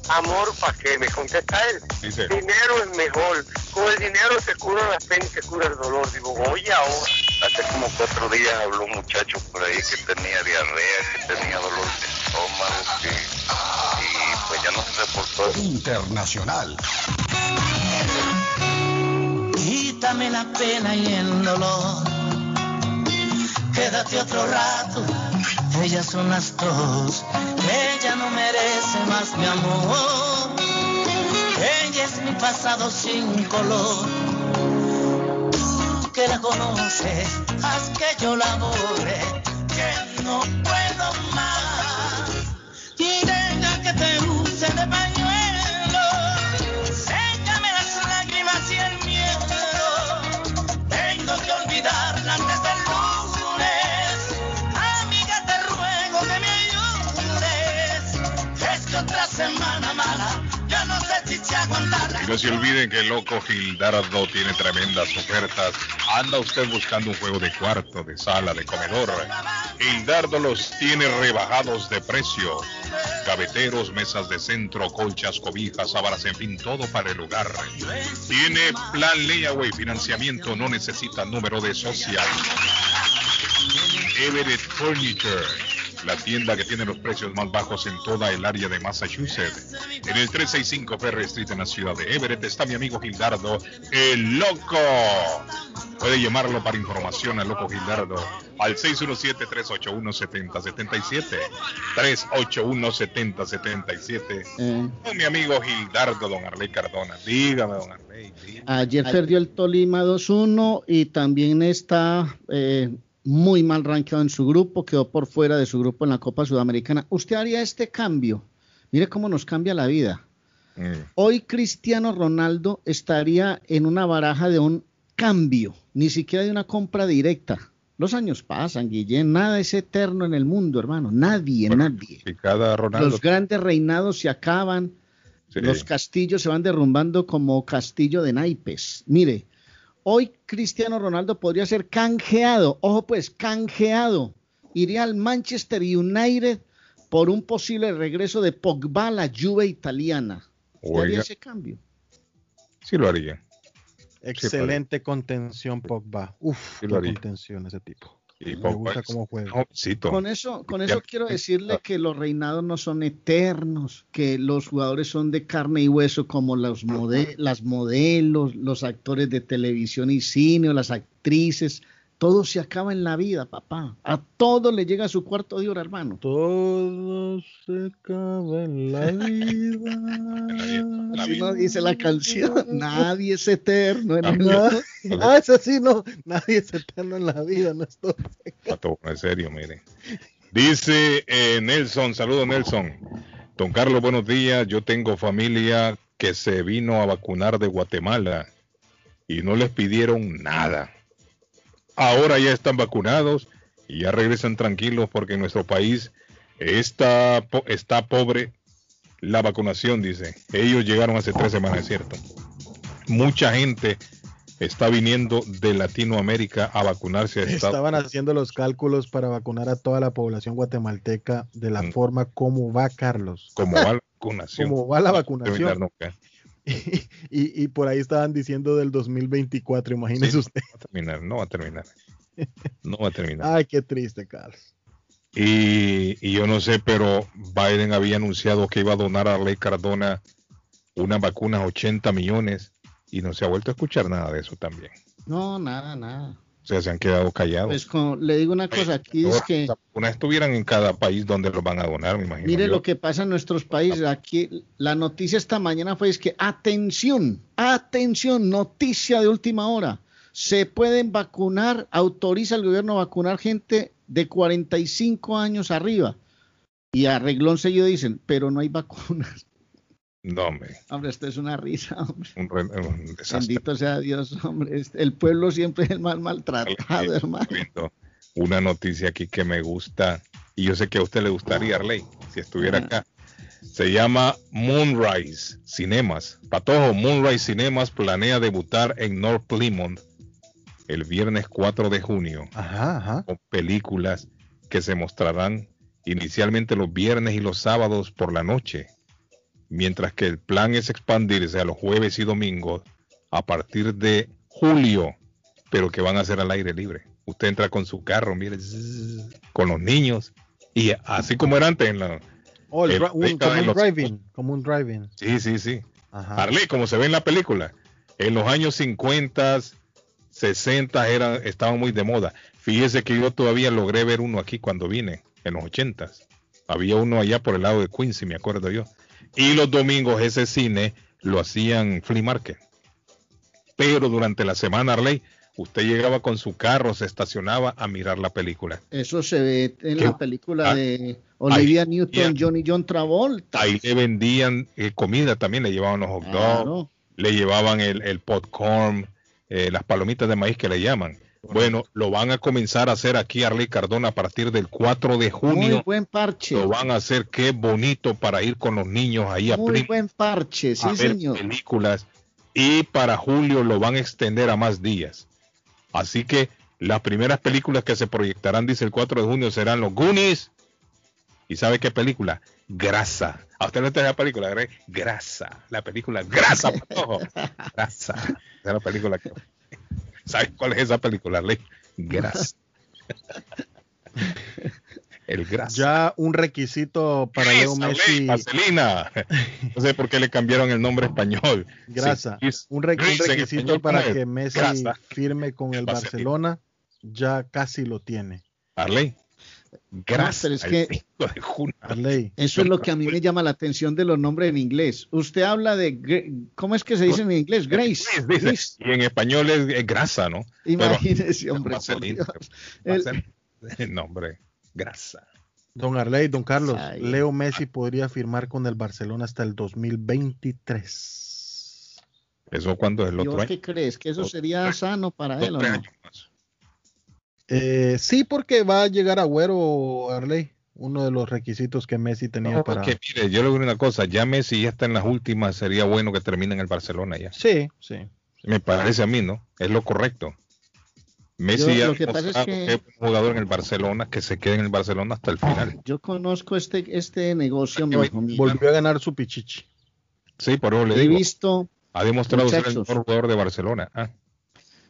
[SPEAKER 39] amor para que me contesta él.
[SPEAKER 4] Dice.
[SPEAKER 39] Dinero es mejor. con el dinero se cura la pena y se cura el dolor. Digo, oye ahora.
[SPEAKER 40] Hace como cuatro días habló un muchacho por ahí que tenía diarrea, que tenía dolor de estómago, que, y pues ya no se reportó.
[SPEAKER 38] Internacional.
[SPEAKER 41] Quítame la pena y el dolor. Quédate otro rato, ellas son las dos. Ella no merece más mi amor. Ella es mi pasado sin color. Tú que la conoces, haz que yo la borre, que no puedo no se.
[SPEAKER 4] Y no se olviden que loco Gildardo tiene tremendas ofertas. Anda usted buscando un juego de cuarto, de sala, de comedor. Gildardo los tiene rebajados de precio. Gaveteros, mesas de centro, colchas, cobijas, sábanas, en fin, todo para el hogar. Tiene plan layaway, financiamiento, no necesita número de social. Everett Furniture, la tienda que tiene los precios más bajos en toda el área de Massachusetts. En el 365 Ferry Street en la ciudad de Everett está mi amigo Gildardo, el loco. Puede llamarlo para información al loco Gildardo al 617-381-7077. 381-7077.
[SPEAKER 6] Eh,
[SPEAKER 4] Con mi amigo Gildardo, don Arley Cardona. Dígame, don Arley.
[SPEAKER 6] ayer perdió el Tolima 2-1 y también está eh, muy mal rankeado en su grupo, quedó por fuera de su grupo en la Copa Sudamericana. ¿Usted haría este cambio? Mire cómo nos cambia la vida. Hoy Cristiano Ronaldo estaría en una baraja de un cambio, ni siquiera de una compra directa. Los años pasan, Guillén, nada es eterno en el mundo, hermano, nadie, nadie.
[SPEAKER 4] Y cada Ronaldo.
[SPEAKER 6] Los grandes reinados se acaban,
[SPEAKER 4] Sí.
[SPEAKER 6] los castillos se van derrumbando como castillo de naipes. Mire, hoy Cristiano Ronaldo podría ser canjeado, ojo pues, canjeado. Iría al Manchester United por un posible regreso de Pogba a la Juve italiana. ¿Usted haría ese cambio?
[SPEAKER 4] Sí lo haría.
[SPEAKER 3] Excelente contención Pogba. Uf,
[SPEAKER 4] Sí
[SPEAKER 3] qué
[SPEAKER 4] lo haría.
[SPEAKER 3] contención ese tipo.
[SPEAKER 4] Y
[SPEAKER 3] Me
[SPEAKER 4] Pogba
[SPEAKER 3] gusta
[SPEAKER 4] es
[SPEAKER 3] cómo juega.
[SPEAKER 4] jovencito.
[SPEAKER 6] Con eso, con
[SPEAKER 4] Ya-
[SPEAKER 6] eso quiero decirle que los reinados no son eternos, que los jugadores son de carne y hueso como los mode- las modelos, los actores de televisión y cine, o las actrices. Todo se acaba en la vida, papá. A todo le llega su cuarto de hora, hermano.
[SPEAKER 3] Todo se acaba en la vida.
[SPEAKER 6] Así no dice la canción. Nadie es eterno en
[SPEAKER 3] Ah,
[SPEAKER 6] mundo.
[SPEAKER 3] ah, eso sí, no. Nadie es eterno en la vida, no es todo.
[SPEAKER 4] Pato, en serio, mire. Dice eh, Nelson, saludos Nelson. Don Carlos, buenos días. Yo tengo familia que se vino a vacunar de Guatemala y no les pidieron nada. Ahora ya están vacunados y ya regresan tranquilos porque en nuestro país está, está pobre la vacunación, dice. Ellos llegaron hace tres semanas, es cierto. Mucha gente está viniendo de Latinoamérica a vacunarse a Estados
[SPEAKER 3] Estaban haciendo los cálculos para vacunar a toda la población guatemalteca de la forma como va Carlos.
[SPEAKER 4] como va la vacunación.
[SPEAKER 3] Como va la
[SPEAKER 4] No va a
[SPEAKER 3] Y, y por ahí estaban diciendo del 2024, imagínese
[SPEAKER 4] Sí,
[SPEAKER 3] usted.
[SPEAKER 4] No va a terminar, no va a terminar. No va a terminar.
[SPEAKER 3] Ay, qué triste, Carlos.
[SPEAKER 4] Y, y yo no sé, pero Biden había anunciado que iba a donar a Ley Cardona unas vacunas 80 millones y no se ha vuelto a escuchar nada de eso también.
[SPEAKER 6] No, nada, nada.
[SPEAKER 4] O sea, se han quedado callados.
[SPEAKER 6] Pues le digo una cosa, aquí es que...
[SPEAKER 4] Vacunas estuvieran en cada país donde los van a donar, me imagino.
[SPEAKER 6] Mire
[SPEAKER 4] yo.
[SPEAKER 6] lo que pasa en nuestros países. Aquí la noticia esta mañana fue es que atención, atención, noticia de última hora. Se pueden vacunar, autoriza el gobierno a vacunar gente de 45 años arriba. Y a reglón seguido dicen, pero no hay vacunas.
[SPEAKER 4] No, hombre,
[SPEAKER 6] Hombre, esto es una risa, hombre.
[SPEAKER 4] un, re- un desastre.
[SPEAKER 6] Bendito sea Dios, hombre. El pueblo siempre es el más maltratado, hermano.
[SPEAKER 4] una noticia aquí que me gusta y yo sé que a usted le gustaría, Arley, si estuviera acá. Se llama Moonrise Cinemas. Patojo, Moonrise Cinemas planea debutar en North Plymouth el viernes 4 de junio
[SPEAKER 3] Ajá, ajá.
[SPEAKER 4] con películas que se mostrarán inicialmente los viernes y los sábados por la noche, mientras que el plan es expandirse a los jueves y domingos a partir de julio, pero que van a ser al aire libre. Usted entra con su carro, mire, zzz, con los niños, y así como era antes en la...
[SPEAKER 3] Oh, el un-
[SPEAKER 4] década
[SPEAKER 3] como un
[SPEAKER 4] los-
[SPEAKER 3] driving, como un driving.
[SPEAKER 4] Sí, sí, sí.
[SPEAKER 3] Ajá.
[SPEAKER 4] Arley, como se ve en la película, en los años 50, 60 eran, estaban muy de moda. Fíjese que yo todavía logré ver uno aquí cuando vine, en los 80. Había uno allá por el lado de Quincy, me acuerdo yo. Y los domingos ese cine lo hacían flea market. Pero durante la semana, Arley, usted llegaba con su carro, se estacionaba a mirar la película.
[SPEAKER 6] Eso se ve en
[SPEAKER 4] ¿Qué?
[SPEAKER 6] la película
[SPEAKER 4] Ah,
[SPEAKER 6] de Olivia
[SPEAKER 4] ahí-
[SPEAKER 6] Newton,
[SPEAKER 4] ya.
[SPEAKER 6] Johnny John Travolta.
[SPEAKER 4] Ahí le vendían eh, comida también, le llevaban los hot dogs,
[SPEAKER 6] Claro.
[SPEAKER 4] le llevaban el, el popcorn, eh, las palomitas de maíz que le llaman. Bueno, lo van a comenzar a hacer aquí Arley Cardona a partir del 4 de
[SPEAKER 6] Muy
[SPEAKER 4] junio.
[SPEAKER 6] buen parche.
[SPEAKER 4] Lo van a hacer, qué bonito para ir con los niños ahí a,
[SPEAKER 6] Muy buen parche, sí
[SPEAKER 4] a ver
[SPEAKER 6] señor.
[SPEAKER 4] películas. Y para julio lo van a extender a más días. Así que las primeras películas que se proyectarán, dice el 4 de junio, serán los Goonies. ¿Y sabe qué película? Grasa. ¿A usted no está la película? Greg? Grasa. La película Grasa. Grasa. Esa es la película que... ¿Sabe cuál es esa película, Ley? Grasa. El grasa.
[SPEAKER 3] Ya un requisito para Leo Messi.
[SPEAKER 4] Vaselina. No sé por qué le cambiaron el nombre español.
[SPEAKER 3] Grasa.
[SPEAKER 4] Sí, es
[SPEAKER 3] un, re- requisito para que Messi
[SPEAKER 4] Grasa.
[SPEAKER 3] firme con el. Barcelona ya casi lo tiene.
[SPEAKER 4] Arley. Grasa.
[SPEAKER 6] pero es que-
[SPEAKER 4] 5 de junio.
[SPEAKER 3] Arley.
[SPEAKER 6] Eso es lo que a mí me llama la atención de los nombres en inglés. Usted habla de, ¿cómo es que se dice en inglés? Grace.
[SPEAKER 4] Dice,
[SPEAKER 6] Grace.
[SPEAKER 4] Y en español es, es grasa, ¿no?
[SPEAKER 6] Imagínese, hombre, por
[SPEAKER 4] Vaselina.
[SPEAKER 6] Dios. El-
[SPEAKER 4] Vaselina. No, hombre. Grasa.
[SPEAKER 3] Don Arley, don Carlos,
[SPEAKER 6] Ay.
[SPEAKER 3] Leo Messi podría firmar con el Barcelona hasta el 2023.
[SPEAKER 4] ¿Eso cuándo es el otro
[SPEAKER 6] qué crees? ¿Que eso sería sano para él o no?
[SPEAKER 4] años más.
[SPEAKER 3] Eh, sí, porque va a llegar Agüero, Arley, uno de los requisitos que Messi tenía
[SPEAKER 4] No,
[SPEAKER 3] para...
[SPEAKER 4] porque, mire, yo le digo una cosa, ya Messi ya está en las últimas, sería bueno que termine en el Barcelona ya.
[SPEAKER 3] Sí, sí.
[SPEAKER 4] Me parece a mí, ¿no? Es lo correcto. Messi
[SPEAKER 6] Yo-
[SPEAKER 4] ya
[SPEAKER 6] lo
[SPEAKER 4] ha
[SPEAKER 6] que pasa es que-
[SPEAKER 4] que un jugador en el Barcelona, que se quede en el Barcelona hasta el final.
[SPEAKER 6] Yo conozco este, este negocio, mío.
[SPEAKER 3] Volvió a ganar su pichichi.
[SPEAKER 4] Sí, por eso le
[SPEAKER 6] He
[SPEAKER 4] digo,
[SPEAKER 6] visto,
[SPEAKER 4] ha demostrado ser el
[SPEAKER 6] muchachos.
[SPEAKER 4] mejor jugador de Barcelona. Ah,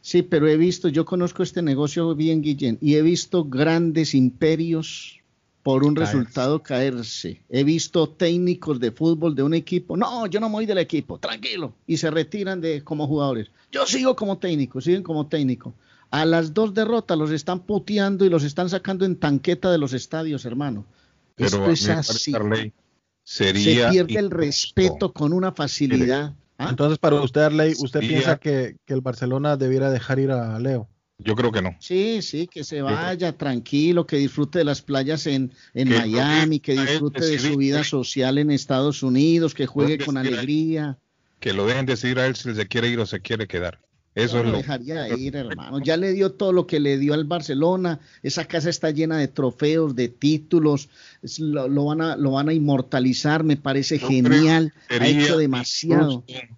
[SPEAKER 6] sí, pero he visto, yo conozco este negocio bien, Guillén, y he visto grandes imperios por un
[SPEAKER 3] Caerse.
[SPEAKER 6] resultado caerse. He visto técnicos de fútbol de un equipo, no, yo no me voy del equipo, tranquilo, y se retiran de como jugadores. Yo sigo como técnico, siguen como técnico. A las dos derrotas los están puteando y los están sacando en tanqueta de los estadios, hermano.
[SPEAKER 4] pero
[SPEAKER 6] Esto es así.
[SPEAKER 4] Arley,
[SPEAKER 6] Se
[SPEAKER 4] sería
[SPEAKER 6] pierde el respeto con una facilidad. ¿Ah?
[SPEAKER 3] Entonces, para usted, Arley, ¿usted
[SPEAKER 4] Sí,
[SPEAKER 3] piensa que, que el Barcelona debiera dejar ir a Leo?
[SPEAKER 4] Yo creo que no.
[SPEAKER 6] Sí, sí, que se
[SPEAKER 4] creo-
[SPEAKER 6] vaya tranquilo, que disfrute de las playas en, en
[SPEAKER 4] Que
[SPEAKER 6] Miami, que disfrute de su vida social en Estados Unidos, que juegue con
[SPEAKER 4] él.
[SPEAKER 6] alegría.
[SPEAKER 4] Que lo dejen decidir a él si se quiere ir o se quiere quedar. Eso es
[SPEAKER 6] lo
[SPEAKER 4] lo
[SPEAKER 6] dejaría ir, hermano. Ya le dio todo lo que le dio al Barcelona. Esa casa está llena de trofeos, de títulos. Es- Lo, lo van, a, lo van a inmortalizar. Me parece
[SPEAKER 4] Yo
[SPEAKER 6] genial.
[SPEAKER 4] que
[SPEAKER 6] Ha
[SPEAKER 4] sería
[SPEAKER 6] hecho demasiado.
[SPEAKER 4] injusto-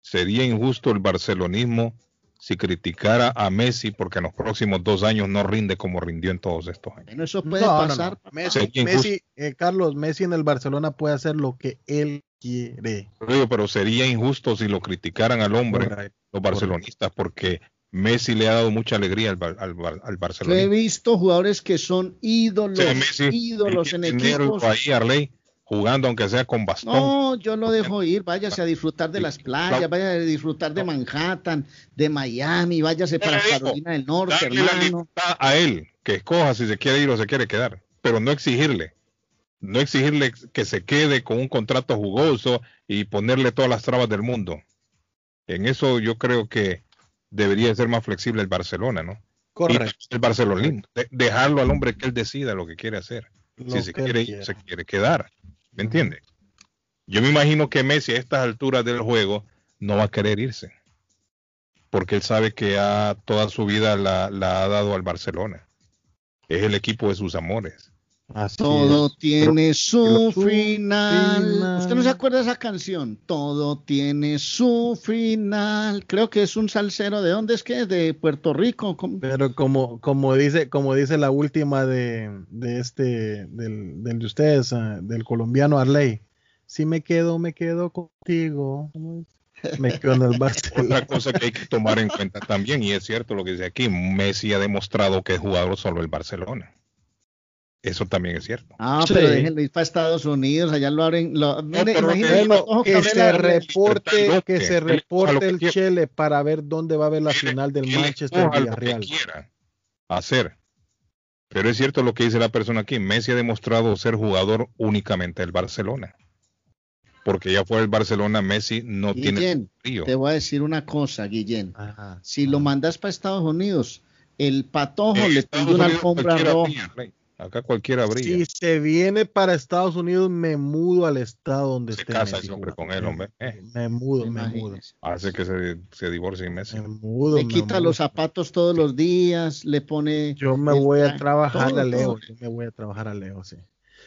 [SPEAKER 4] sería injusto el barcelonismo si criticara a Messi porque en los próximos dos años no rinde como rindió en todos estos años.
[SPEAKER 6] Bueno, eso puede
[SPEAKER 3] No, no, no.
[SPEAKER 6] pasar.
[SPEAKER 3] Messi,
[SPEAKER 4] Sería
[SPEAKER 3] Messi, eh, Carlos, Messi en el Barcelona puede hacer lo que él quiere.
[SPEAKER 4] Pero sería injusto si lo criticaran al hombre,
[SPEAKER 3] Correcto.
[SPEAKER 4] Los barcelonistas, porque Messi le ha dado mucha alegría al, al, al
[SPEAKER 6] Yo he
[SPEAKER 4] Barcelona.
[SPEAKER 6] visto jugadores que son ídolos, ídolos en equipos.
[SPEAKER 4] ahí, Arley, jugando aunque sea con bastón.
[SPEAKER 6] No, yo lo dejo ir, váyase a disfrutar de las playas, váyase a disfrutar de Manhattan, de Miami, váyase para
[SPEAKER 4] digo,
[SPEAKER 6] Carolina del Norte,
[SPEAKER 4] la libertad a él, que escoja si se quiere ir o se quiere quedar, pero no exigirle. No exigirle que se quede con un contrato jugoso y ponerle todas las trabas del mundo. En eso yo creo que debería ser más flexible el Barcelona, ¿no?
[SPEAKER 3] Correcto.
[SPEAKER 4] Y el barcelonismo, de- dejarlo al hombre que él decida lo que quiere hacer.
[SPEAKER 3] Lo
[SPEAKER 4] si se quiere se quiere quedar. ¿Me entiende? Yo me imagino que Messi a estas alturas del juego no va a querer irse. Porque él sabe que ha, toda su vida la, la ha dado al Barcelona. Es el equipo de sus amores.
[SPEAKER 3] Así
[SPEAKER 6] Todo
[SPEAKER 3] es.
[SPEAKER 6] tiene su final.
[SPEAKER 3] final.
[SPEAKER 6] ¿Usted no se acuerda de esa canción? Todo tiene su final. Creo que es un salsero. ¿De dónde es que es? De Puerto Rico. ¿Cómo?
[SPEAKER 3] Pero como, como dice, como dice la última de, de este, del, del de ustedes, ah, del colombiano Arley, si me quedo, me quedo contigo. Me quedo en el Barcelona.
[SPEAKER 4] Otra cosa que hay que tomar en cuenta también, y es cierto lo que dice aquí, Messi ha demostrado que es jugador solo el Barcelona. Eso también es cierto.
[SPEAKER 6] Ah,
[SPEAKER 3] Sí.
[SPEAKER 6] pero déjenlo ir para Estados Unidos, allá lo abren. Lo, mire,
[SPEAKER 4] pero
[SPEAKER 6] imagínese,
[SPEAKER 4] que-
[SPEAKER 3] se reporte, que se reporte
[SPEAKER 4] que
[SPEAKER 3] el
[SPEAKER 4] quiera.
[SPEAKER 3] Chele para ver dónde va a haber la final del Manchester Villarreal.
[SPEAKER 4] hacer. Pero es cierto lo que dice la persona aquí. Messi ha demostrado ser jugador únicamente del Barcelona. Porque ya fuera el Barcelona, Messi no tiene
[SPEAKER 6] Guillén,
[SPEAKER 4] frío.
[SPEAKER 6] te voy a decir una cosa, Guillén.
[SPEAKER 3] Ajá.
[SPEAKER 6] Si lo mandas para Estados Unidos, el Patojo le
[SPEAKER 4] Estados
[SPEAKER 6] pide una
[SPEAKER 4] Unidos
[SPEAKER 6] alfombra roja.
[SPEAKER 4] Rey. Acá cualquiera brilla.
[SPEAKER 3] Si se viene para Estados Unidos, me mudo al estado donde
[SPEAKER 4] se
[SPEAKER 3] esté
[SPEAKER 4] casa
[SPEAKER 3] Messi
[SPEAKER 4] ese hombre con él, hombre. Eh,
[SPEAKER 3] Me mudo, me mudo.
[SPEAKER 4] Hace que se, se divorcie Messi.
[SPEAKER 3] Me mudo,
[SPEAKER 6] Le
[SPEAKER 3] me
[SPEAKER 6] quita
[SPEAKER 3] mudo.
[SPEAKER 6] los zapatos todos los días, le pone.
[SPEAKER 3] Yo me voy a trabajar
[SPEAKER 6] todo,
[SPEAKER 3] a Leo.
[SPEAKER 6] todo.
[SPEAKER 3] Yo me voy a trabajar a Leo, sí.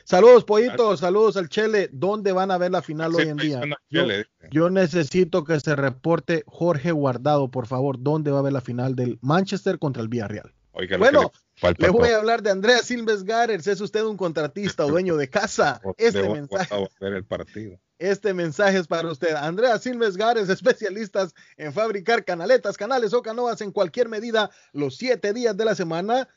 [SPEAKER 3] Saludos, pollitos. Saludos al Chele. ¿Dónde van a ver la final
[SPEAKER 4] Sí,
[SPEAKER 3] hoy en día? Yo, yo necesito que se reporte Jorge Guardado, por favor. ¿Dónde va a ver la final del Manchester contra el Villarreal?
[SPEAKER 4] Oiga, lo
[SPEAKER 3] Bueno,
[SPEAKER 4] le
[SPEAKER 3] voy a hablar de Andrea Silves Gares. ¿Es usted un contratista o dueño de casa? Este
[SPEAKER 4] Debo-
[SPEAKER 3] mensaje,
[SPEAKER 4] el partido.
[SPEAKER 3] este mensaje es para usted. Andrea Silves Gares, especialistas en fabricar canaletas, canales o canoas en cualquier medida los siete días de la semana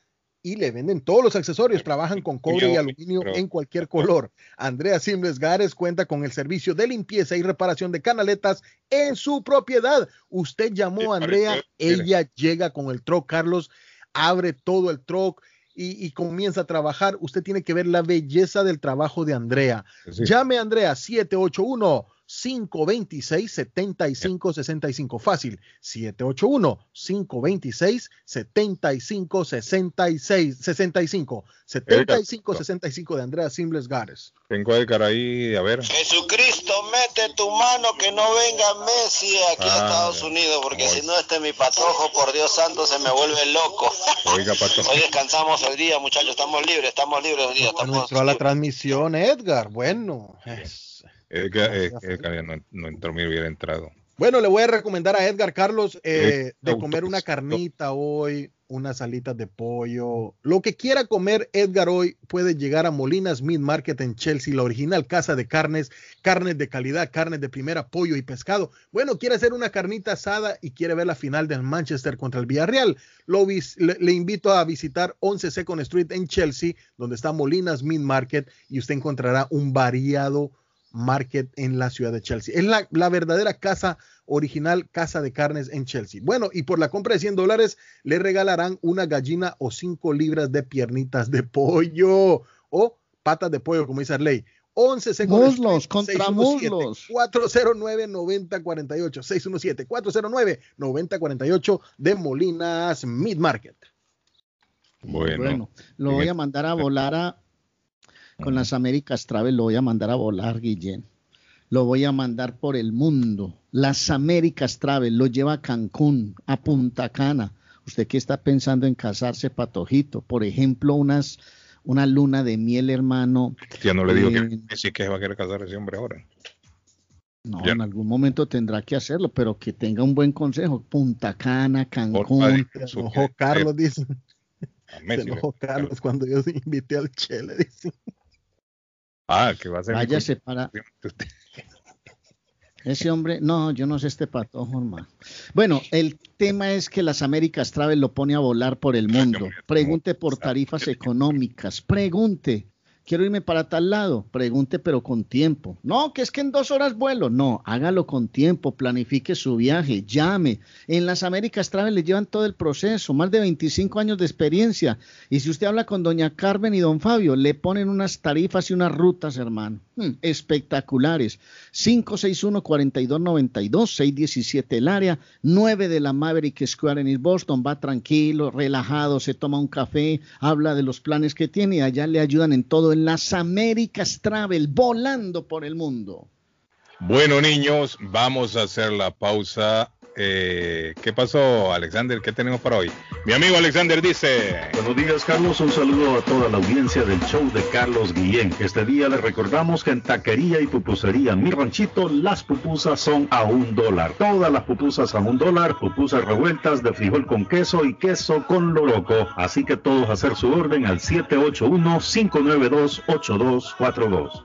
[SPEAKER 3] y le venden todos los accesorios. Trabajan con cobre y aluminio en cualquier color. Andrea Silves Gares cuenta con el servicio de limpieza y reparación de canaletas en su propiedad. Usted llamó a Andrea, ella llega con el truck, Carlos, abre todo el truck. Y, y comienza a trabajar, usted tiene que ver la belleza del trabajo de Andrea.
[SPEAKER 4] Sí.
[SPEAKER 3] Llame a Andrea 781 526 7565 fácil 781 526 75 66 65 75 65 de Andrea Simbles Gares.
[SPEAKER 4] Tengo a Edgar ahí, a ver.
[SPEAKER 32] Jesucristo, mete tu mano que no venga Messi aquí a
[SPEAKER 4] Ah,
[SPEAKER 32] Estados Unidos, porque si no este mi patojo, por Dios santo, se me vuelve loco.
[SPEAKER 4] Oiga.
[SPEAKER 32] Hoy descansamos el día, muchachos, estamos libres, estamos libres hoy día,
[SPEAKER 3] Bueno,
[SPEAKER 32] estamos
[SPEAKER 3] entró a la transmisión Edgar. Bueno, es-
[SPEAKER 4] Edgar, eh, Edgar ya no, no entró, me hubiera entrado.
[SPEAKER 3] bueno, le voy a recomendar a Edgar Carlos eh,
[SPEAKER 4] Eh,
[SPEAKER 3] de comer una carnita hoy, unas alitas de pollo, lo que quiera comer Edgar hoy puede llegar a Molinas Meat Market en Chelsea, la original casa de carnes, carnes de calidad, carnes de primera, pollo y pescado. Bueno, quiere hacer una carnita asada y quiere ver la final del Manchester contra el Villarreal. Lo vis- le, le invito a visitar 11 Second Street en Chelsea, donde está Molinas Meat Market y usted encontrará un variado market en la ciudad de Chelsea. Es la, la verdadera casa original, casa de carnes en Chelsea. Bueno, y por la compra de 100 dólares le regalarán una gallina o 5 libras de piernitas de pollo o patas de pollo, como dice Arley. 11 Second
[SPEAKER 6] Muslos, contra
[SPEAKER 3] 617,
[SPEAKER 6] muslos.
[SPEAKER 3] 409-9048, 617-409-9048 de Molinas Meat Market.
[SPEAKER 4] Bueno,
[SPEAKER 6] lo voy a mandar a volar a con las Américas Travel, lo voy a mandar a volar, Guillén. Lo voy a mandar por el mundo. Las Américas Travel lo lleva a Cancún, a Punta Cana. Usted que está pensando en casarse, patojito, por ejemplo, unas una luna de miel, hermano.
[SPEAKER 4] ya no le digo
[SPEAKER 6] Eh,
[SPEAKER 4] que Messi que va a querer casar ese hombre ahora.
[SPEAKER 6] No,
[SPEAKER 4] Ya.
[SPEAKER 6] en algún momento tendrá que hacerlo, pero que tenga un buen consejo. Punta Cana, Cancún.
[SPEAKER 3] Se enojó Carlos, dice. Se enojó Carlos cuando yo invité al Chele, dice.
[SPEAKER 4] Ah, que va a ser.
[SPEAKER 6] Váyase para. Ese hombre, no, yo no sé este patojo, hermano. Bueno, el tema es que las Américas Travel lo pone a volar por el mundo. Pregunte por tarifas económicas. Pregunte. Quiero irme para tal lado. Pregunte, pero con tiempo. No, que es que en dos horas vuelo. No, hágalo con tiempo. Planifique su viaje. Llame. En las Américas Travel le llevan todo el proceso. Más de 25 años de experiencia. Y si usted habla con doña Carmen y don Fabio, le ponen unas tarifas y unas rutas, hermano. Hmm, espectaculares. 561-4292, 617 el área, 9 de la Maverick Square en East Boston. Va tranquilo, relajado, se toma un café, habla de los planes que tiene y allá le ayudan en todo en las Américas Travel, volando por el mundo.
[SPEAKER 4] Bueno, niños, vamos a hacer la pausa. Eh, ¿Qué pasó, Alexander? ¿Qué tenemos para hoy? Mi amigo Alexander dice.
[SPEAKER 42] Buenos días, Carlos. Un saludo a toda la audiencia del show de Carlos Guillén. Este día les recordamos que en Taquería y Pupusería Mi Ranchito las pupusas son a un dólar. Todas las pupusas a un dólar. Pupusas revueltas de frijol con queso y queso con loroco. Así que todos hacer su orden al 781-592-8242.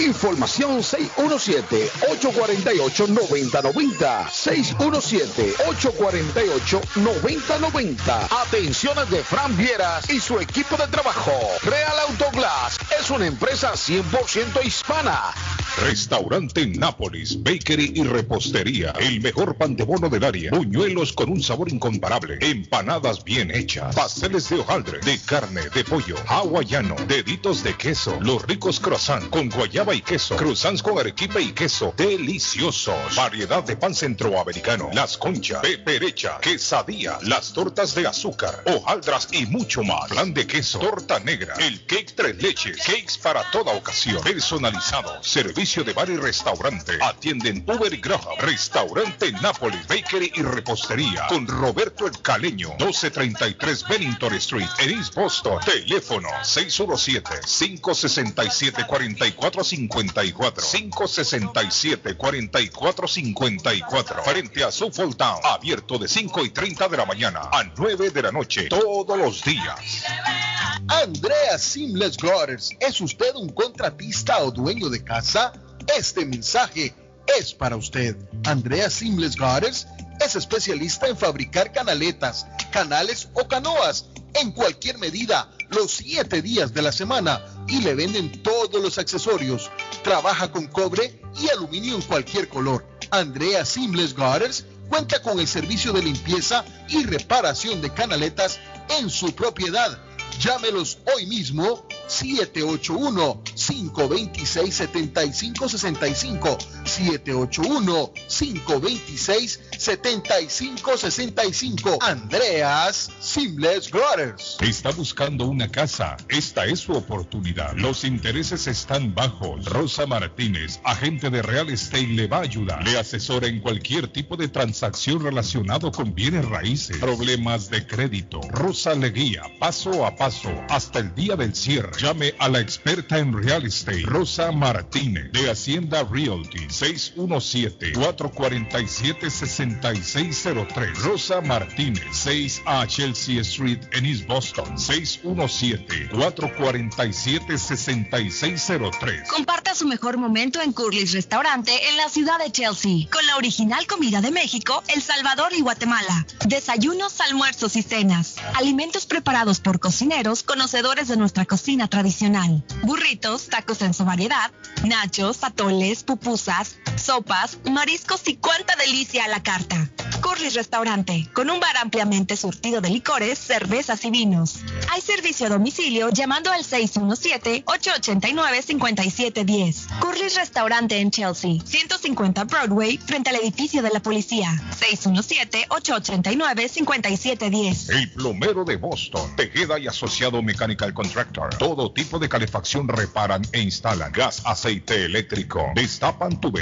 [SPEAKER 43] Información 617-848-9090. 617-848-9090. Atenciones de Fran Vieras y su equipo de trabajo. Real Autoglass es una empresa 100% hispana.
[SPEAKER 15] Restaurante Nápoles, Bakery y Repostería. El mejor pan de bono del área. Buñuelos con un sabor incomparable. Empanadas bien hechas. Pasteles de hojaldre, de carne, de pollo, hawaiano, deditos de queso. Los ricos croissants con guayaba y queso. Croissants con arequipe y queso. Deliciosos. Variedad de pan centroamericano. Las conchas, peperecha, quesadilla, las tortas de azúcar, hojaldras y mucho más. Plan de queso, torta negra, el cake tres leches, cakes para toda ocasión. Personalizado. Servicio de bar y restaurante. Atienden Uber y Graham. Restaurante Nápoles, Bakery y Repostería. Con Roberto El Caleño. 1233 Bennington Street. En East Boston. Teléfono 617-567-4454. 567-4454. Frente a Suffolk Town. Abierto de 5 y 30 de la mañana a 9 de la noche. Todos los días.
[SPEAKER 3] Andrea Simles Gutters, ¿es usted un contratista o dueño de casa? Este mensaje es para usted. Andrea Simles Gutters es especialista en fabricar canaletas, canales o canoas en cualquier medida, los siete días de la semana y le venden todos los accesorios. Trabaja con cobre y aluminio en cualquier color. Andrea Simles Gutters cuenta con el servicio de limpieza y reparación de canaletas en su propiedad. Llámelos hoy mismo 781-526-7565. 781-526-7565. Andreas Simles Brothers.
[SPEAKER 15] Está buscando una casa. Esta es su oportunidad. Los intereses están bajos. Rosa Martínez, agente de Real Estate, le va a ayudar. Le asesora en cualquier tipo de transacción relacionado con bienes raíces, problemas de crédito. Rosa le guía paso a paso hasta el día del cierre. Llame a la experta en Real Estate, Rosa Martínez, de Hacienda Realty, 617-447-6603. Rosa Martínez, 6 a Chelsea Street en East Boston, 617-447-6603.
[SPEAKER 24] Comparta su mejor momento en Curly's Restaurante en la ciudad de Chelsea, con la original comida de México, El Salvador y Guatemala. Desayunos, almuerzos y cenas. Alimentos preparados por cocineros conocedores de nuestra cocina tradicional. Burritos, tacos en su variedad, nachos, atoles, pupusas, sopas, mariscos y cuánta delicia a la carta. Curly's Restaurante, con un bar ampliamente surtido de licores, cervezas y vinos. Hay servicio a domicilio llamando al 617-889-5710. Curly's Restaurante en Chelsea, 150 Broadway, frente al edificio de la policía. 617-889-5710.
[SPEAKER 15] El plomero de Boston, Tejeda y Asociado Mechanical Contractor. Todo tipo de calefacción reparan e instalan. Gas, aceite eléctrico. Destapan tuberías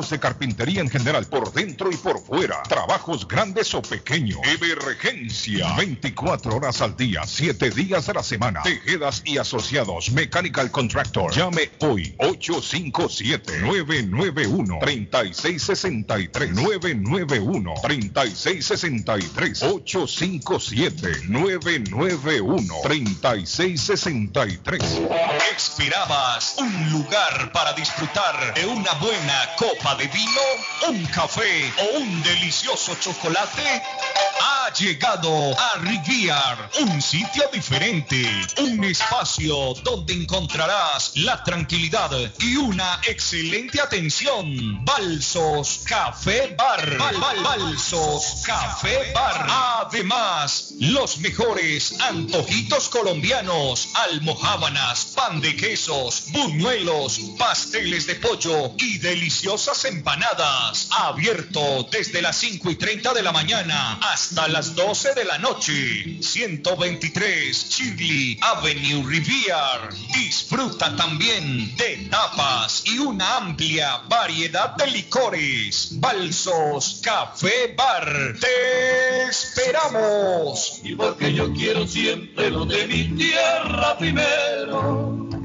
[SPEAKER 15] Trabajos de carpintería en general, por dentro y por fuera. Trabajos grandes o pequeños. Emergencia. 24 horas al día, 7 días a la semana. Tejedas y asociados. Mechanical Contractor. Llame hoy. 857-991-3663. 991-3663. 857-991-3663.
[SPEAKER 22] ¿Esperabas un lugar para disfrutar de una buena copa de vino, un café o un delicioso chocolate? Ha llegado a Rivier, un sitio diferente, un espacio donde encontrarás la tranquilidad y una excelente atención. Balsos Café Bar. Bal- Bal- Balsos Café Bar. Además, los mejores antojitos colombianos, almohábanas, pan de quesos, buñuelos, pasteles de pollo y deliciosas empanadas. Abierto desde las 5 y 30 de la mañana hasta las 12 de la noche. 123 Shirley Avenue Rivier. Disfruta también de tapas y una amplia variedad de licores. Balsos Café Bar. Te esperamos.
[SPEAKER 44] Y porque yo quiero siempre lo de mi tierra primero.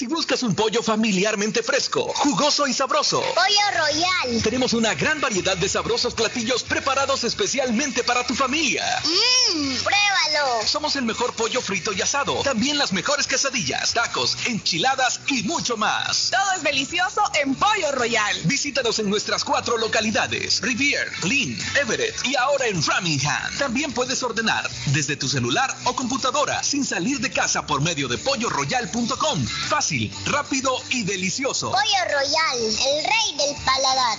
[SPEAKER 18] Si buscas un pollo familiarmente fresco, jugoso y sabroso,
[SPEAKER 45] Pollo Royal.
[SPEAKER 18] tenemos una gran variedad de sabrosos platillos preparados especialmente para tu familia.
[SPEAKER 45] Mmm, pruébalo.
[SPEAKER 18] Somos el mejor pollo frito y asado. También las mejores quesadillas, tacos, enchiladas y mucho más.
[SPEAKER 24] Todo es delicioso en Pollo Royal.
[SPEAKER 18] Visítanos en nuestras cuatro localidades: Rivier, Lynn, Everett y ahora en Framingham. También puedes ordenar desde tu celular o computadora sin salir de casa por medio de polloroyal.com. Fácil, rápido y delicioso.
[SPEAKER 45] Pollo Royal, el rey del paladar.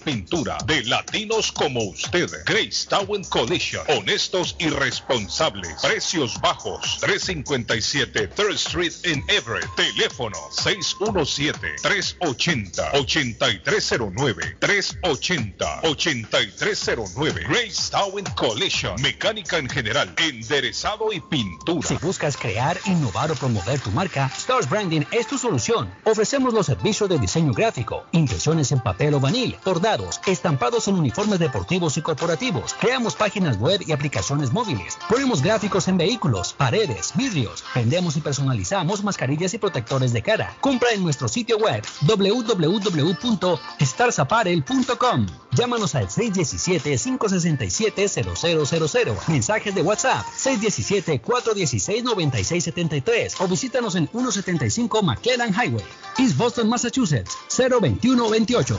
[SPEAKER 15] pintura de latinos como usted. Grace Town Collision. Honestos y responsables. Precios bajos. 357 Third Street en Everett. Teléfono 617-380-8309. 380-8309. Grace Town Collision. Mecánica en general. Enderezado y pintura.
[SPEAKER 20] Si buscas crear, innovar o promover tu marca, Stars Branding es tu solución. Ofrecemos los servicios de diseño gráfico, impresiones en papel o vanil, bordados, estampados en uniformes deportivos y corporativos. Creamos páginas web y aplicaciones móviles. Ponemos gráficos en vehículos, paredes, vidrios. Vendemos y personalizamos mascarillas y protectores de cara. Compra en nuestro sitio web www.starsapparel.com. Llámanos al 617-567-0000. Mensajes de WhatsApp 617-416-9673 o visítanos en 175 McLellan Highway, East Boston, Massachusetts 02128.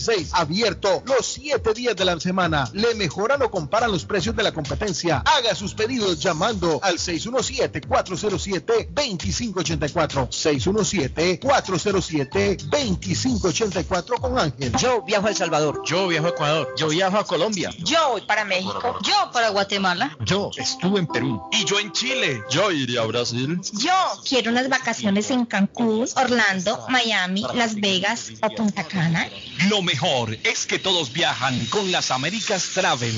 [SPEAKER 3] abierto los 7 días de la semana. Le mejoran o comparan los precios de la competencia. Haga sus pedidos llamando al 617-407-2584. 617-407-2584 con Ángel.
[SPEAKER 46] Yo viajo a El Salvador.
[SPEAKER 47] Yo viajo a Ecuador.
[SPEAKER 46] Yo viajo a Colombia.
[SPEAKER 24] Yo voy para México. Yo para Guatemala.
[SPEAKER 47] Yo estuve en Perú. Y yo en Chile.
[SPEAKER 48] Yo iría a Brasil.
[SPEAKER 24] Yo quiero unas vacaciones en Cancún, Orlando, Miami, Las Vegas o Punta Cana.
[SPEAKER 22] Lo mejor es que todos viajan con las Américas Travel.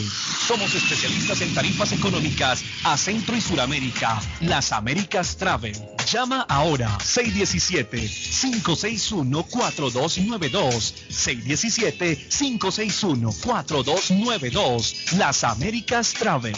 [SPEAKER 22] Somos especialistas en tarifas económicas a Centro y Suramérica. Las Américas Travel. Llama ahora 617-561-4292. 617-561-4292. Las Américas Travel.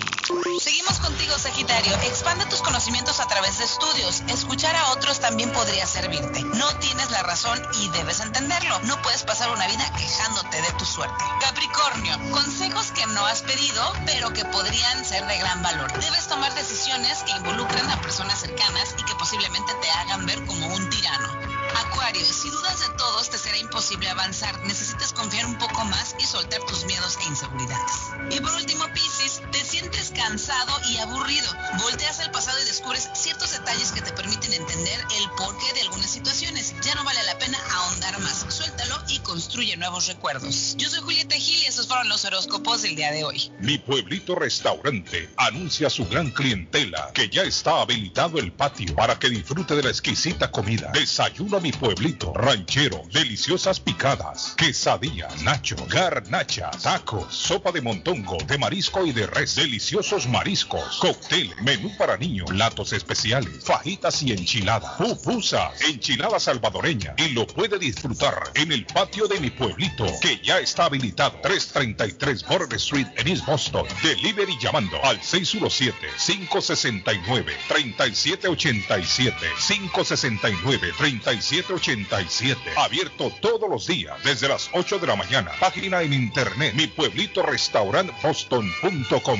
[SPEAKER 21] Seguimos contigo, Sagitario. Expande tus conocimientos a través de estudios. Escuchar a otros también podría servirte. No tienes la razón y debes entenderlo. No puedes pasar una vida de tu suerte. Capricornio, consejos que no has pedido, pero que podrían ser de gran valor. Debes tomar decisiones que involucran a personas cercanas y que posiblemente te hagan ver como un tirano. Acuario, si dudas de todos te será imposible avanzar. Necesitas confiar un poco más y soltar tus miedos e inseguridades. Y por último, Piscis, te sientes cansado y aburrido. Volteas al pasado y descubres ciertos detalles que te permiten entender el porqué de algunas situaciones. Ya no vale la pena ahondar más. Suéltalo y construye nuevos recuerdos. Yo soy Julieta Gil y esos fueron los horóscopos del día de hoy.
[SPEAKER 15] Mi pueblito restaurante anuncia a su gran clientela que ya está habilitado el patio para que disfrute de la exquisita comida. Desayuno mi pueblito ranchero, deliciosas picadas, quesadillas, nacho, garnachas, tacos, sopa de montongo, de marisco y de res, deliciosos mariscos, cóctel, menú para niños, platos especiales, fajitas y enchiladas, pupusas, enchilada salvadoreña y lo puede disfrutar en el patio de mi pueblito que ya está habilitado 333 Border Street en East Boston. Delivery llamando al 617-569-3787. 569-3787. Abierto todos los días desde las 8 de la mañana. Página en internet mi pueblito restaurant boston.com.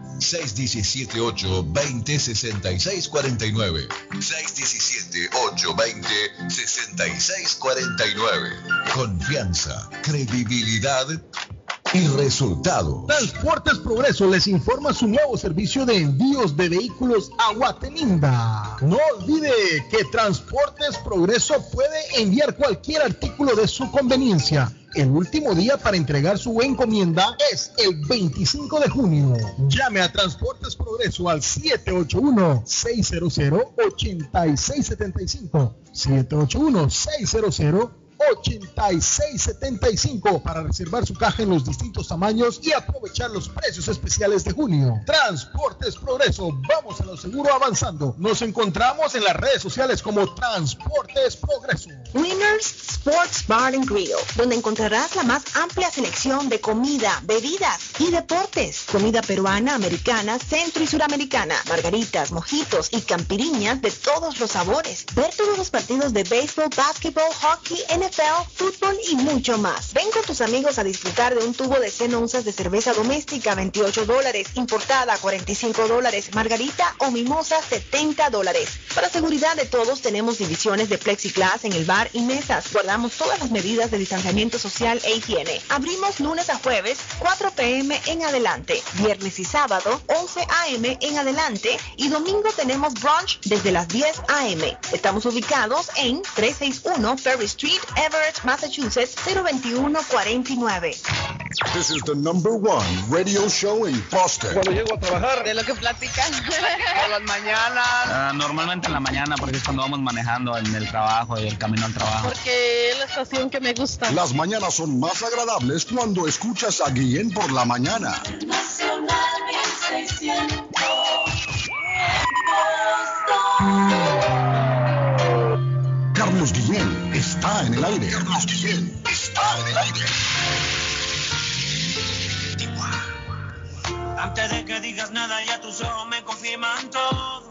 [SPEAKER 18] 617-820-6649. 617-820-6649. Confianza, credibilidad y resultado.
[SPEAKER 3] Transportes Progreso les informa su nuevo servicio de envíos de vehículos a Guatemala. No olvide que Transportes Progreso puede enviar cualquier artículo de su conveniencia. El último día para entregar su encomienda es el 25 de junio. Llame a Transportes Progreso al 781-600-8675. 781-600 8675 para reservar su caja en los distintos tamaños y aprovechar los precios especiales de junio. Transportes Progreso, vamos a lo seguro avanzando. Nos encontramos en las redes sociales como Transportes Progreso.
[SPEAKER 24] Winners Sports Bar and Grill, donde encontrarás la más amplia selección de comida, bebidas y deportes. Comida peruana, americana, centro y suramericana, margaritas, mojitos y campiriñas de todos los sabores. Ver todos los partidos de béisbol, básquetbol, hockey, NFL, fútbol y mucho más. Ven con tus amigos a disfrutar de un tubo de 100 onzas de cerveza doméstica, 28 dólares, importada, 45 dólares, margarita o mimosa, 70 dólares. Para seguridad de todos tenemos divisiones de plexiglass en el bar y mesas. Guardamos todas las medidas de distanciamiento social e higiene. Abrimos lunes a jueves, 4 pm en adelante. Viernes y sábado, 11 am en adelante. Y domingo tenemos brunch desde las 10 am. Estamos ubicados en 361 Ferry Street, Everett, Massachusetts, 02149.
[SPEAKER 1] This is the number one radio show in Boston.
[SPEAKER 49] Cuando llego a trabajar,
[SPEAKER 50] De lo que platican.
[SPEAKER 49] por las mañanas.
[SPEAKER 51] Ah, normalmente en la mañana, porque es cuando vamos manejando en el trabajo y el camino al trabajo.
[SPEAKER 52] Porque es la estación que me gusta.
[SPEAKER 1] Las mañanas son más agradables cuando escuchas a Guillén por la mañana.
[SPEAKER 53] Nacional 1600.
[SPEAKER 1] Carlos Guillén está en el aire. Carlos Guillén está en el aire.
[SPEAKER 54] Antes de que digas nada, ya tus ojos me confirman todo.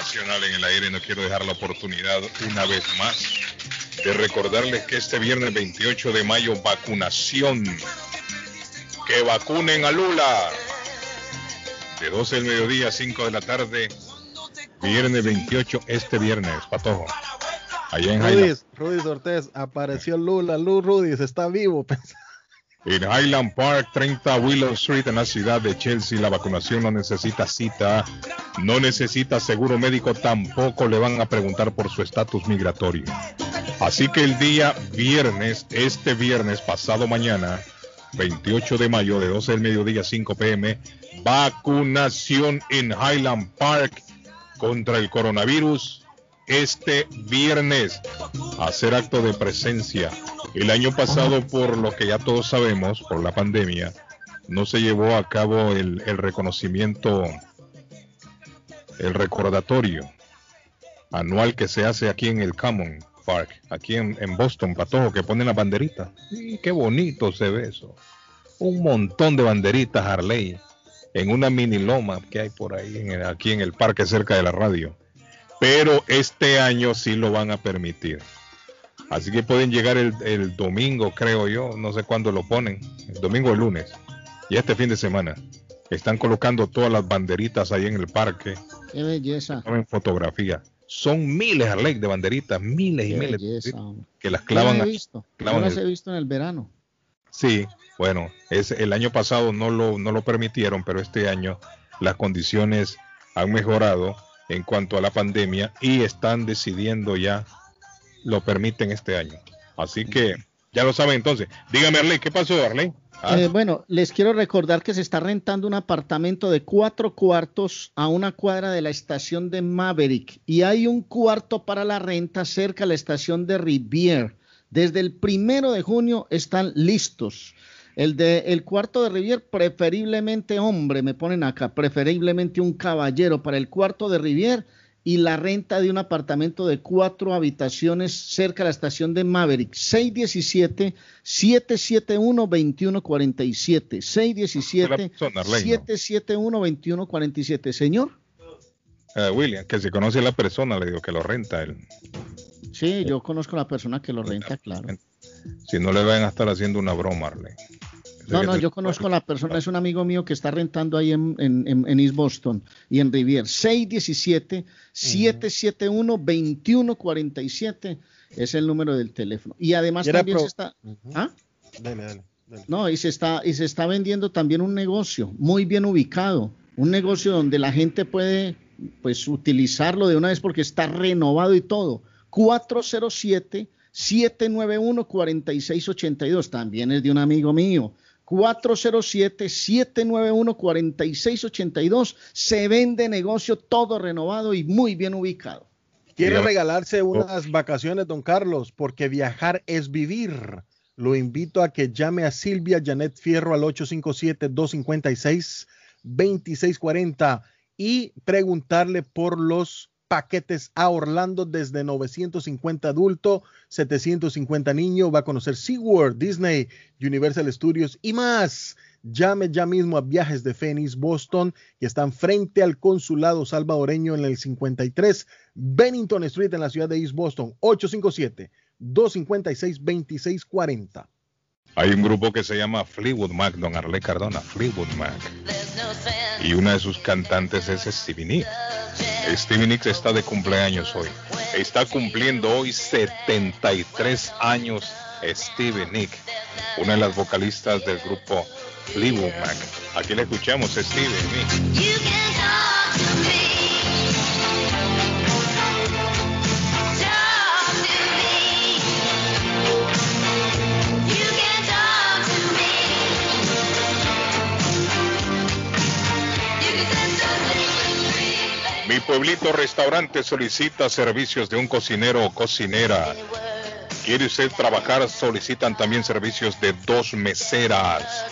[SPEAKER 4] internacional en el aire, no quiero dejar la oportunidad una vez más de recordarles que este viernes 28 de mayo, vacunación. Que vacunen a Lula. De 12 del mediodía a 5 de la tarde, viernes 28, este viernes, Patojo. Allá en Highland,
[SPEAKER 3] Rudy, Rudy Ortiz, apareció Lula, Lu Rudy, está vivo.
[SPEAKER 4] en Highland Park, 30 Willow Street, en la ciudad de Chelsea. La vacunación no necesita cita, no necesita seguro médico, tampoco le van a preguntar por su estatus migratorio. Así que el día viernes, este viernes pasado mañana, 28 de mayo, de 12 del mediodía a 5 pm, vacunación en Highland Park contra el coronavirus este viernes. Hacer acto de presencia. El año pasado, por lo que ya todos sabemos, por la pandemia, no se llevó a cabo el, el reconocimiento, el recordatorio anual que se hace aquí en el Common Park, aquí en, en Boston, Patojo, que ponen la banderita. Y qué bonito se ve eso. Un montón de banderitas Harley en una mini loma que hay por ahí, en el- aquí en el parque cerca de la radio. Pero este año sí lo van a permitir. Así que pueden llegar el, el domingo, creo yo, no sé cuándo lo ponen, el domingo o el lunes. Y este fin de semana están colocando todas las banderitas ahí en el parque,
[SPEAKER 6] Qué belleza.
[SPEAKER 4] en fotografía. Son miles, Arley, de banderitas, miles y
[SPEAKER 6] Qué
[SPEAKER 4] miles
[SPEAKER 6] belleza,
[SPEAKER 4] que las
[SPEAKER 6] Yo
[SPEAKER 4] clavan.
[SPEAKER 6] las he visto. Yo
[SPEAKER 4] clavan
[SPEAKER 6] las he visto en el verano.
[SPEAKER 4] Sí, bueno, es, el año pasado no lo, no lo permitieron, pero este año las condiciones han mejorado en cuanto a la pandemia y están decidiendo ya lo permiten este año. Así que ya lo saben entonces. Dígame, Arley, ¿qué pasó, Arley? Ah,
[SPEAKER 6] Eh, bueno, les quiero recordar que se está rentando un apartamento de cuatro cuartos a una cuadra de la estación de Maverick y hay un cuarto para la renta cerca de la estación de Rivier. Desde el primero de junio están listos. El de el cuarto de Rivier, preferiblemente hombre, me ponen acá, preferiblemente un caballero para el cuarto de Rivier y la renta de un apartamento de cuatro habitaciones cerca de la estación de Maverick. 617-771-2147. 617-771-2147. Señor.
[SPEAKER 4] eh, William, que se conoce a la persona, le digo que lo renta él.
[SPEAKER 6] Sí, yo conozco a la persona que lo renta, claro.
[SPEAKER 4] Si no le van a estar haciendo una broma, Arley.
[SPEAKER 6] No, no, yo conozco a la persona, es un amigo mío que está rentando ahí en, en, en- en East Boston y en Rivier. 617-771-2147 es el número del teléfono. Y además también
[SPEAKER 3] pro-
[SPEAKER 6] se está... ¿Ah?
[SPEAKER 3] Dale, dale. dale.
[SPEAKER 6] No, y se está y se está vendiendo también un negocio muy bien ubicado, un negocio donde la gente puede pues utilizarlo de una vez porque está renovado y todo. 407 791 4682 también es de un amigo mío. 407 791 4682 se vende negocio todo renovado y muy bien ubicado.
[SPEAKER 3] Quiere regalarse unas vacaciones, don Carlos, porque viajar es vivir. Lo invito a que llame a Silvia Janet Fierro al 857-256-2640 y preguntarle por los paquetes a Orlando desde 950 adulto, 750 niño. Va a conocer SeaWorld, Disney, Universal Studios y más. Llame ya mismo a Viajes de Phoenix, Boston, que están frente al consulado salvadoreño en el 53 Bennington Street en la ciudad de East Boston, 857-256-2640.
[SPEAKER 4] Hay un grupo que se llama Fleetwood Mac, don Arley Cardona, Fleetwood Mac. Y una de sus cantantes es Stevie Nicks. Stevie Nicks está de cumpleaños hoy. Está cumpliendo hoy 73 años Stevie Nicks, una de las vocalistas del grupo Fleetwood Mac. Aquí le escuchamos Stevie Nicks. Pueblito restaurante solicita servicios de un cocinero o cocinera. ¿Quiere usted trabajar? Solicitan también servicios de dos meseras.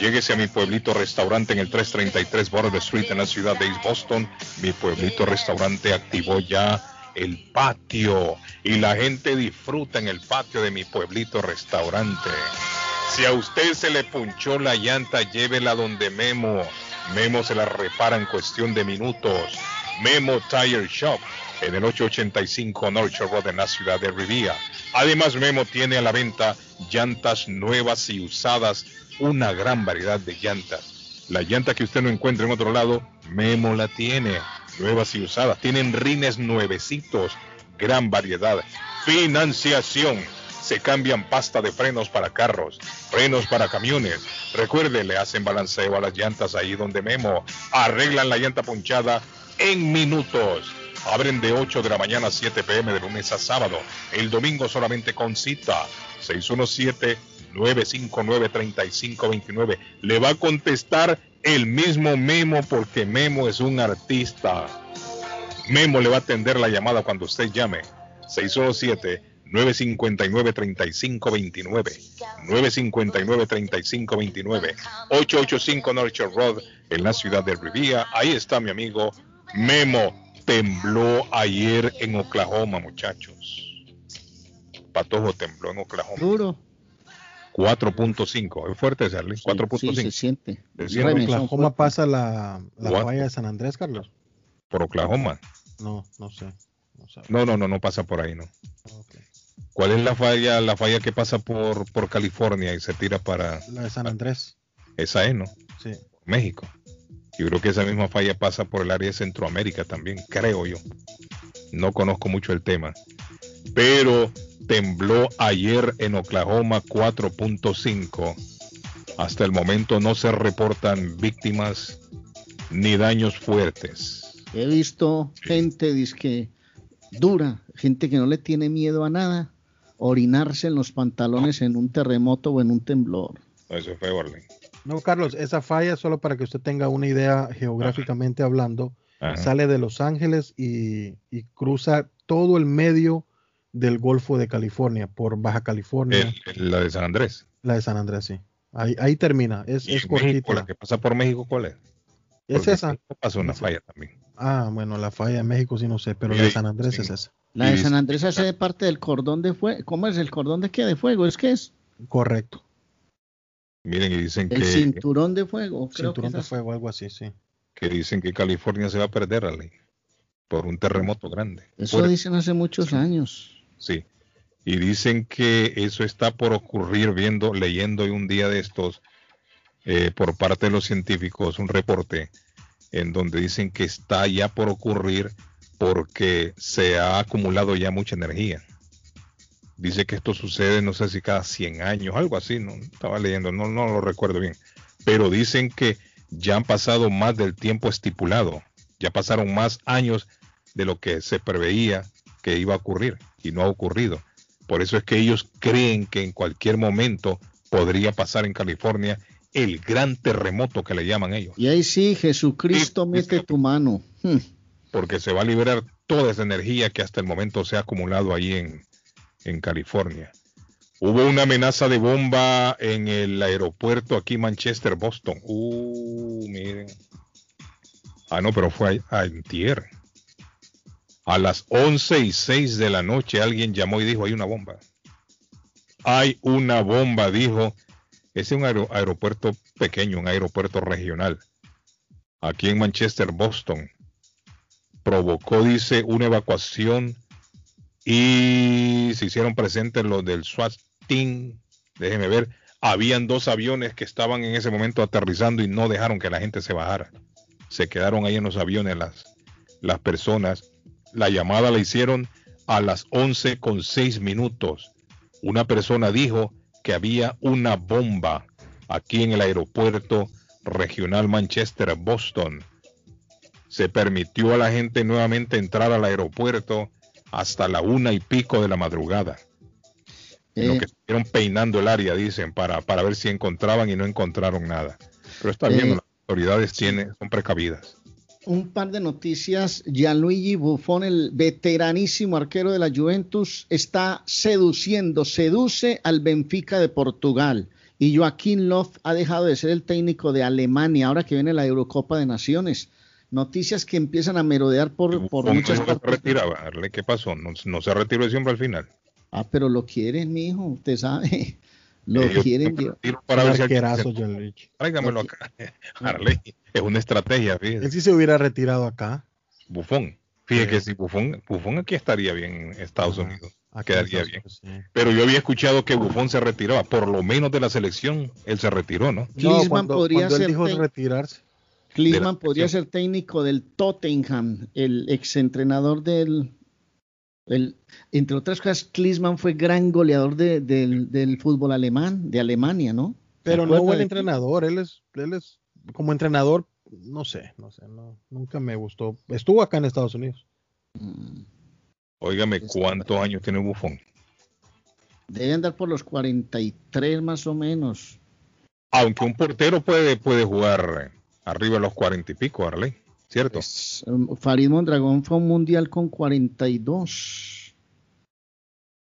[SPEAKER 4] Lléguese a mi pueblito restaurante en el 333 Border Street en la ciudad de East Boston. Mi pueblito restaurante activó ya el patio y la gente disfruta en el patio de mi pueblito restaurante. Si a usted se le punchó la llanta, llévela donde Memo. Memo se la repara en cuestión de minutos. Memo Tire Shop en el 885 North Road en la ciudad de Rivia. Además, Memo tiene a la venta llantas nuevas y usadas, una gran variedad de llantas. La llanta que usted no encuentra en otro lado, Memo la tiene, nuevas y usadas. Tienen rines nuevecitos, gran variedad. Financiación. Se cambian pasta de frenos para carros, frenos para camiones. Recuerde, le hacen balanceo a las llantas ahí donde Memo. Arreglan la llanta ponchada en minutos. Abren de 8 de la mañana a 7 pm de lunes a sábado. El domingo solamente con cita. 617-959-3529. Le va a contestar el mismo Memo porque Memo es un artista. Memo le va a atender la llamada cuando usted llame. 617-959-3529. 959-3529. 885 North Road en la ciudad de Rivia. Ahí está mi amigo Memo. Tembló ayer en Oklahoma, muchachos. Patojo tembló en Oklahoma.
[SPEAKER 6] Duro.
[SPEAKER 4] 4.5. Es fuerte, Charlie. 4.5.
[SPEAKER 6] Sí, se siente.
[SPEAKER 4] Se siente.
[SPEAKER 3] ¿En Oklahoma pasa la, la falla de San Andrés, Carlos?
[SPEAKER 4] Por Oklahoma.
[SPEAKER 3] No, no sé. No sé.
[SPEAKER 4] No, no, no, no pasa por ahí, no. ¿Cuál es la falla, la falla que pasa por, por California y se tira para
[SPEAKER 3] La de San Andrés.
[SPEAKER 4] esa es, no?
[SPEAKER 3] Sí.
[SPEAKER 4] México. Yo creo que esa misma falla pasa por el área de Centroamérica también, creo yo. No conozco mucho el tema. Pero tembló ayer en Oklahoma 4.5. Hasta el momento no se reportan víctimas ni daños fuertes.
[SPEAKER 6] He visto gente disque dura, gente que no le tiene miedo a nada, orinarse en los pantalones en un terremoto o en un temblor.
[SPEAKER 4] Eso fue orden.
[SPEAKER 3] No, Carlos, esa falla, solo para que usted tenga una idea geográficamente hablando,
[SPEAKER 4] Ajá.
[SPEAKER 3] sale de Los Ángeles y, y cruza todo el medio del Golfo de California, por Baja California,
[SPEAKER 4] El- el- la de San Andrés.
[SPEAKER 3] la de San Andrés, sí. Ahí, ahí termina, es,
[SPEAKER 4] Y
[SPEAKER 3] cortita.
[SPEAKER 4] la que pasa por México, ¿cuál es?
[SPEAKER 3] Es
[SPEAKER 4] Porque
[SPEAKER 3] esa.
[SPEAKER 4] Pasa una
[SPEAKER 3] Esa.
[SPEAKER 4] falla también.
[SPEAKER 3] Ah, bueno, la falla de México sí no sé, pero la de San Andrés
[SPEAKER 4] sí.
[SPEAKER 3] es esa.
[SPEAKER 6] La de San Andrés hace parte del cordón de fuego. ¿Cómo es el cordón de qué? ¿De fuego? ¿Es que es?
[SPEAKER 3] Correcto.
[SPEAKER 4] Miren, y dicen
[SPEAKER 6] El
[SPEAKER 4] que,
[SPEAKER 6] cinturón de fuego. Creo
[SPEAKER 3] Cinturón
[SPEAKER 6] que
[SPEAKER 3] de fuego, algo así, sí.
[SPEAKER 4] que dicen que California se va a perder, Ale, por un terremoto grande.
[SPEAKER 6] Eso
[SPEAKER 4] Fuerte.
[SPEAKER 6] dicen hace muchos años.
[SPEAKER 4] Sí. Y dicen que eso está por ocurrir viendo, leyendo hoy un día de estos, eh, por parte de los científicos un reporte en donde dicen que está ya por ocurrir porque se ha acumulado ya mucha energía. Dice que esto sucede, no sé si cada 100 años, algo así, no estaba leyendo, no, no lo recuerdo bien. Pero dicen que ya han pasado más del tiempo estipulado, ya pasaron más años de lo que se preveía que iba a ocurrir y no ha ocurrido. Por eso es que ellos creen que en cualquier momento podría pasar en California el gran terremoto que le llaman ellos.
[SPEAKER 6] Y ahí sí, Jesucristo mete tu mano. Hmm.
[SPEAKER 4] Porque se va a liberar toda esa energía que hasta el momento se ha acumulado ahí en, en California. Hubo una amenaza de bomba en el aeropuerto aquí Manchester, Boston. Uh, miren. Ah, no, pero fue a, antier. A las 11 y 6 de la noche alguien llamó y dijo, hay una bomba. Hay una bomba, dijo. Es un aeropuerto pequeño, un aeropuerto regional. Aquí en Manchester, Boston. Provocó, dice, una evacuación y se hicieron presentes los del SWAT team. Déjeme ver. Habían dos aviones que estaban en ese momento aterrizando y no dejaron que la gente se bajara. Se quedaron ahí en los aviones las, las personas. La llamada la hicieron a las 11 con 6 minutos. Una persona dijo que había una bomba aquí en el aeropuerto regional Manchester, Boston. Se permitió a la gente nuevamente entrar al aeropuerto hasta la una y pico de la madrugada. lo eh. que estuvieron peinando el área, dicen, para, para ver si encontraban y no encontraron nada. Pero está bien, eh. las autoridades tienen, son precavidas.
[SPEAKER 6] Un par de noticias. Gianluigi Buffon, el veteranísimo arquero de la Juventus, está seduciendo, seduce al Benfica de Portugal. Y Joaquín Love ha dejado de ser el técnico de Alemania ahora que viene la Eurocopa de Naciones noticias que empiezan a merodear por, por muchas
[SPEAKER 4] partes. se retiraba? ¿Qué pasó? ¿No, se retiró siempre al final?
[SPEAKER 6] Ah, pero lo quieren, mijo, usted sabe. Lo quieren
[SPEAKER 4] para ver si Tráigamelo acá. Arley, es una estrategia,
[SPEAKER 55] fíjese. Él sí se hubiera retirado acá.
[SPEAKER 4] Bufón. Fíjese que si Bufón, Bufón aquí estaría bien en Estados Unidos. quedaría bien. Pero yo había escuchado que Bufón se retiraba, por lo menos de la selección, él se retiró, ¿no?
[SPEAKER 55] no cuando, podría él dijo retirarse.
[SPEAKER 6] Klinsmann podría ser técnico del Tottenham, el exentrenador del. El, entre otras cosas, Klinsmann fue gran goleador del, fútbol alemán, de Alemania, ¿no?
[SPEAKER 55] Pero no buen entrenador, él es, él es como entrenador, no sé, no sé, no, nunca me gustó. Estuvo acá en Estados Unidos.
[SPEAKER 4] Mm. Óigame, ¿cuántos años tiene Bufón?
[SPEAKER 6] Debe andar por los 43 más o menos.
[SPEAKER 4] Aunque un portero puede, puede jugar arriba de los cuarenta y pico, Arley, ¿cierto?
[SPEAKER 6] Um, Farid Mondragón fue un mundial con 42.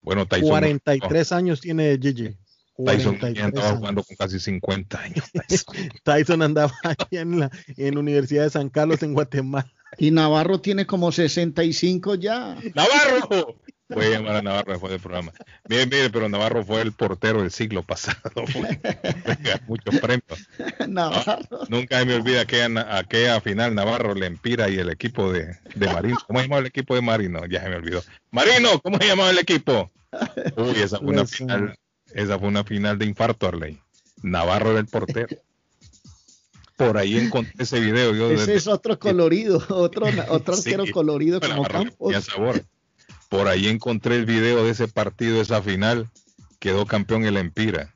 [SPEAKER 4] Bueno, Tyson.
[SPEAKER 55] 43 años tiene Gigi.
[SPEAKER 4] Tyson andaba jugando con casi 50 años.
[SPEAKER 55] Tyson, andaba ahí en la en Universidad de San Carlos, en Guatemala.
[SPEAKER 6] Y Navarro tiene como 65 ya.
[SPEAKER 4] ¡Navarro! Voy a llamar a Navarro después del programa. Mire, mire, pero Navarro fue el portero del siglo pasado. muchos premios. Navarro. nunca me olvida que a aquella final Navarro, Lempira y el equipo de, de Marino. ¿Cómo se llamaba el equipo de Marino? Ya se me olvidó. Marino, ¿cómo se llamaba el equipo? Uy, esa fue una final, esa fue una final de infarto, Arley. Navarro era el portero. Por ahí encontré ese video. Yo
[SPEAKER 6] ese es otro colorido, otro, otro arquero colorido como Campos.
[SPEAKER 4] Sabor. Por ahí encontré el video de ese partido, esa final. Quedó campeón el Empira.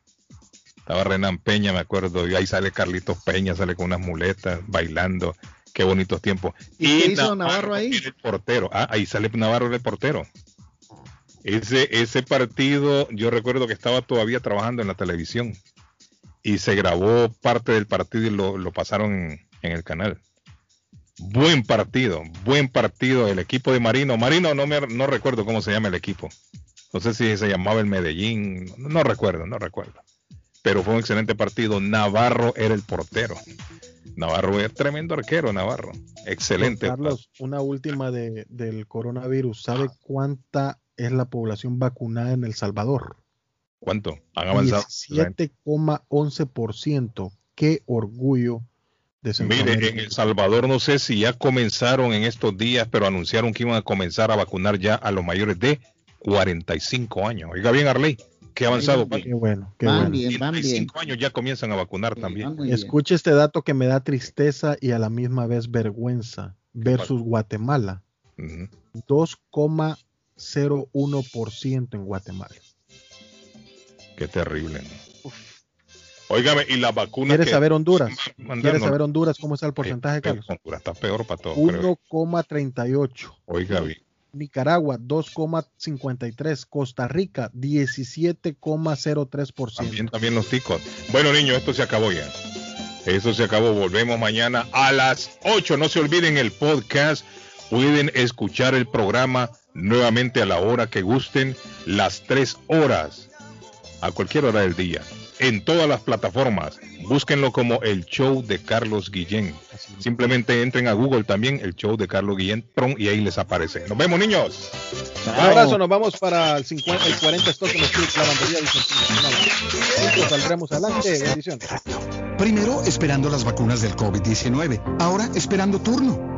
[SPEAKER 4] Estaba Renan Peña, me acuerdo. Y ahí sale Carlitos Peña, sale con unas muletas, bailando. Qué bonitos tiempos.
[SPEAKER 6] ¿Y, qué hizo Navarro, ahí?
[SPEAKER 4] El portero. Ah, ahí sale Navarro el portero. Ese, ese partido, yo recuerdo que estaba todavía trabajando en la televisión y se grabó parte del partido y lo, pasaron en el canal. Buen partido, buen partido el equipo de Marino. Marino no me no recuerdo cómo se llama el equipo. No sé si se llamaba el Medellín, no, recuerdo, no recuerdo. Pero fue un excelente partido. Navarro era el portero. Navarro es tremendo arquero, Navarro. Excelente.
[SPEAKER 55] Carlos, una última de, del coronavirus. ¿Sabe cuánta es la población vacunada en El Salvador?
[SPEAKER 4] ¿Cuánto? Han avanzado.
[SPEAKER 55] 7,11%. Qué orgullo
[SPEAKER 4] Mire, en El Salvador no sé si ya comenzaron en estos días, pero anunciaron que iban a comenzar a vacunar ya a los mayores de 45 años. Oiga bien, Arley, Qué avanzado.
[SPEAKER 3] Qué bueno, qué
[SPEAKER 6] Van
[SPEAKER 3] bueno.
[SPEAKER 6] bien, van bien.
[SPEAKER 4] 35 años ya comienzan a vacunar también.
[SPEAKER 3] Escuche este dato que me da tristeza y a la misma vez vergüenza versus Guatemala.
[SPEAKER 4] Ujú.
[SPEAKER 3] 2,01% en Guatemala.
[SPEAKER 4] Qué terrible. ¿no? Óigame, y las vacunas.
[SPEAKER 3] ¿Quieres saber Honduras? ¿Quieres saber Honduras cómo está el porcentaje, Carlos?
[SPEAKER 4] Honduras está peor para todos. creo.
[SPEAKER 3] 1,38.
[SPEAKER 4] Oiga bien.
[SPEAKER 3] Nicaragua 2,53. Costa Rica 17,03%.
[SPEAKER 4] También, también los ticos. Bueno, niños, esto se acabó ya. Eso se acabó. Volvemos mañana a las 8. No se olviden el podcast. Pueden escuchar el programa nuevamente a la hora que gusten, las 3 horas, a cualquier hora del día, en todas las plataformas. Búsquenlo como el show de Carlos Guillén. Simplemente entren a Google también, el show de Carlos Guillén, prom, y ahí les aparece. Nos vemos, niños.
[SPEAKER 3] Un abrazo, nos vamos para el 50, el 40 stock en la bandería de Juntos saldremos adelante. Bendiciones.
[SPEAKER 56] Primero esperando las vacunas del COVID-19, ahora esperando turno.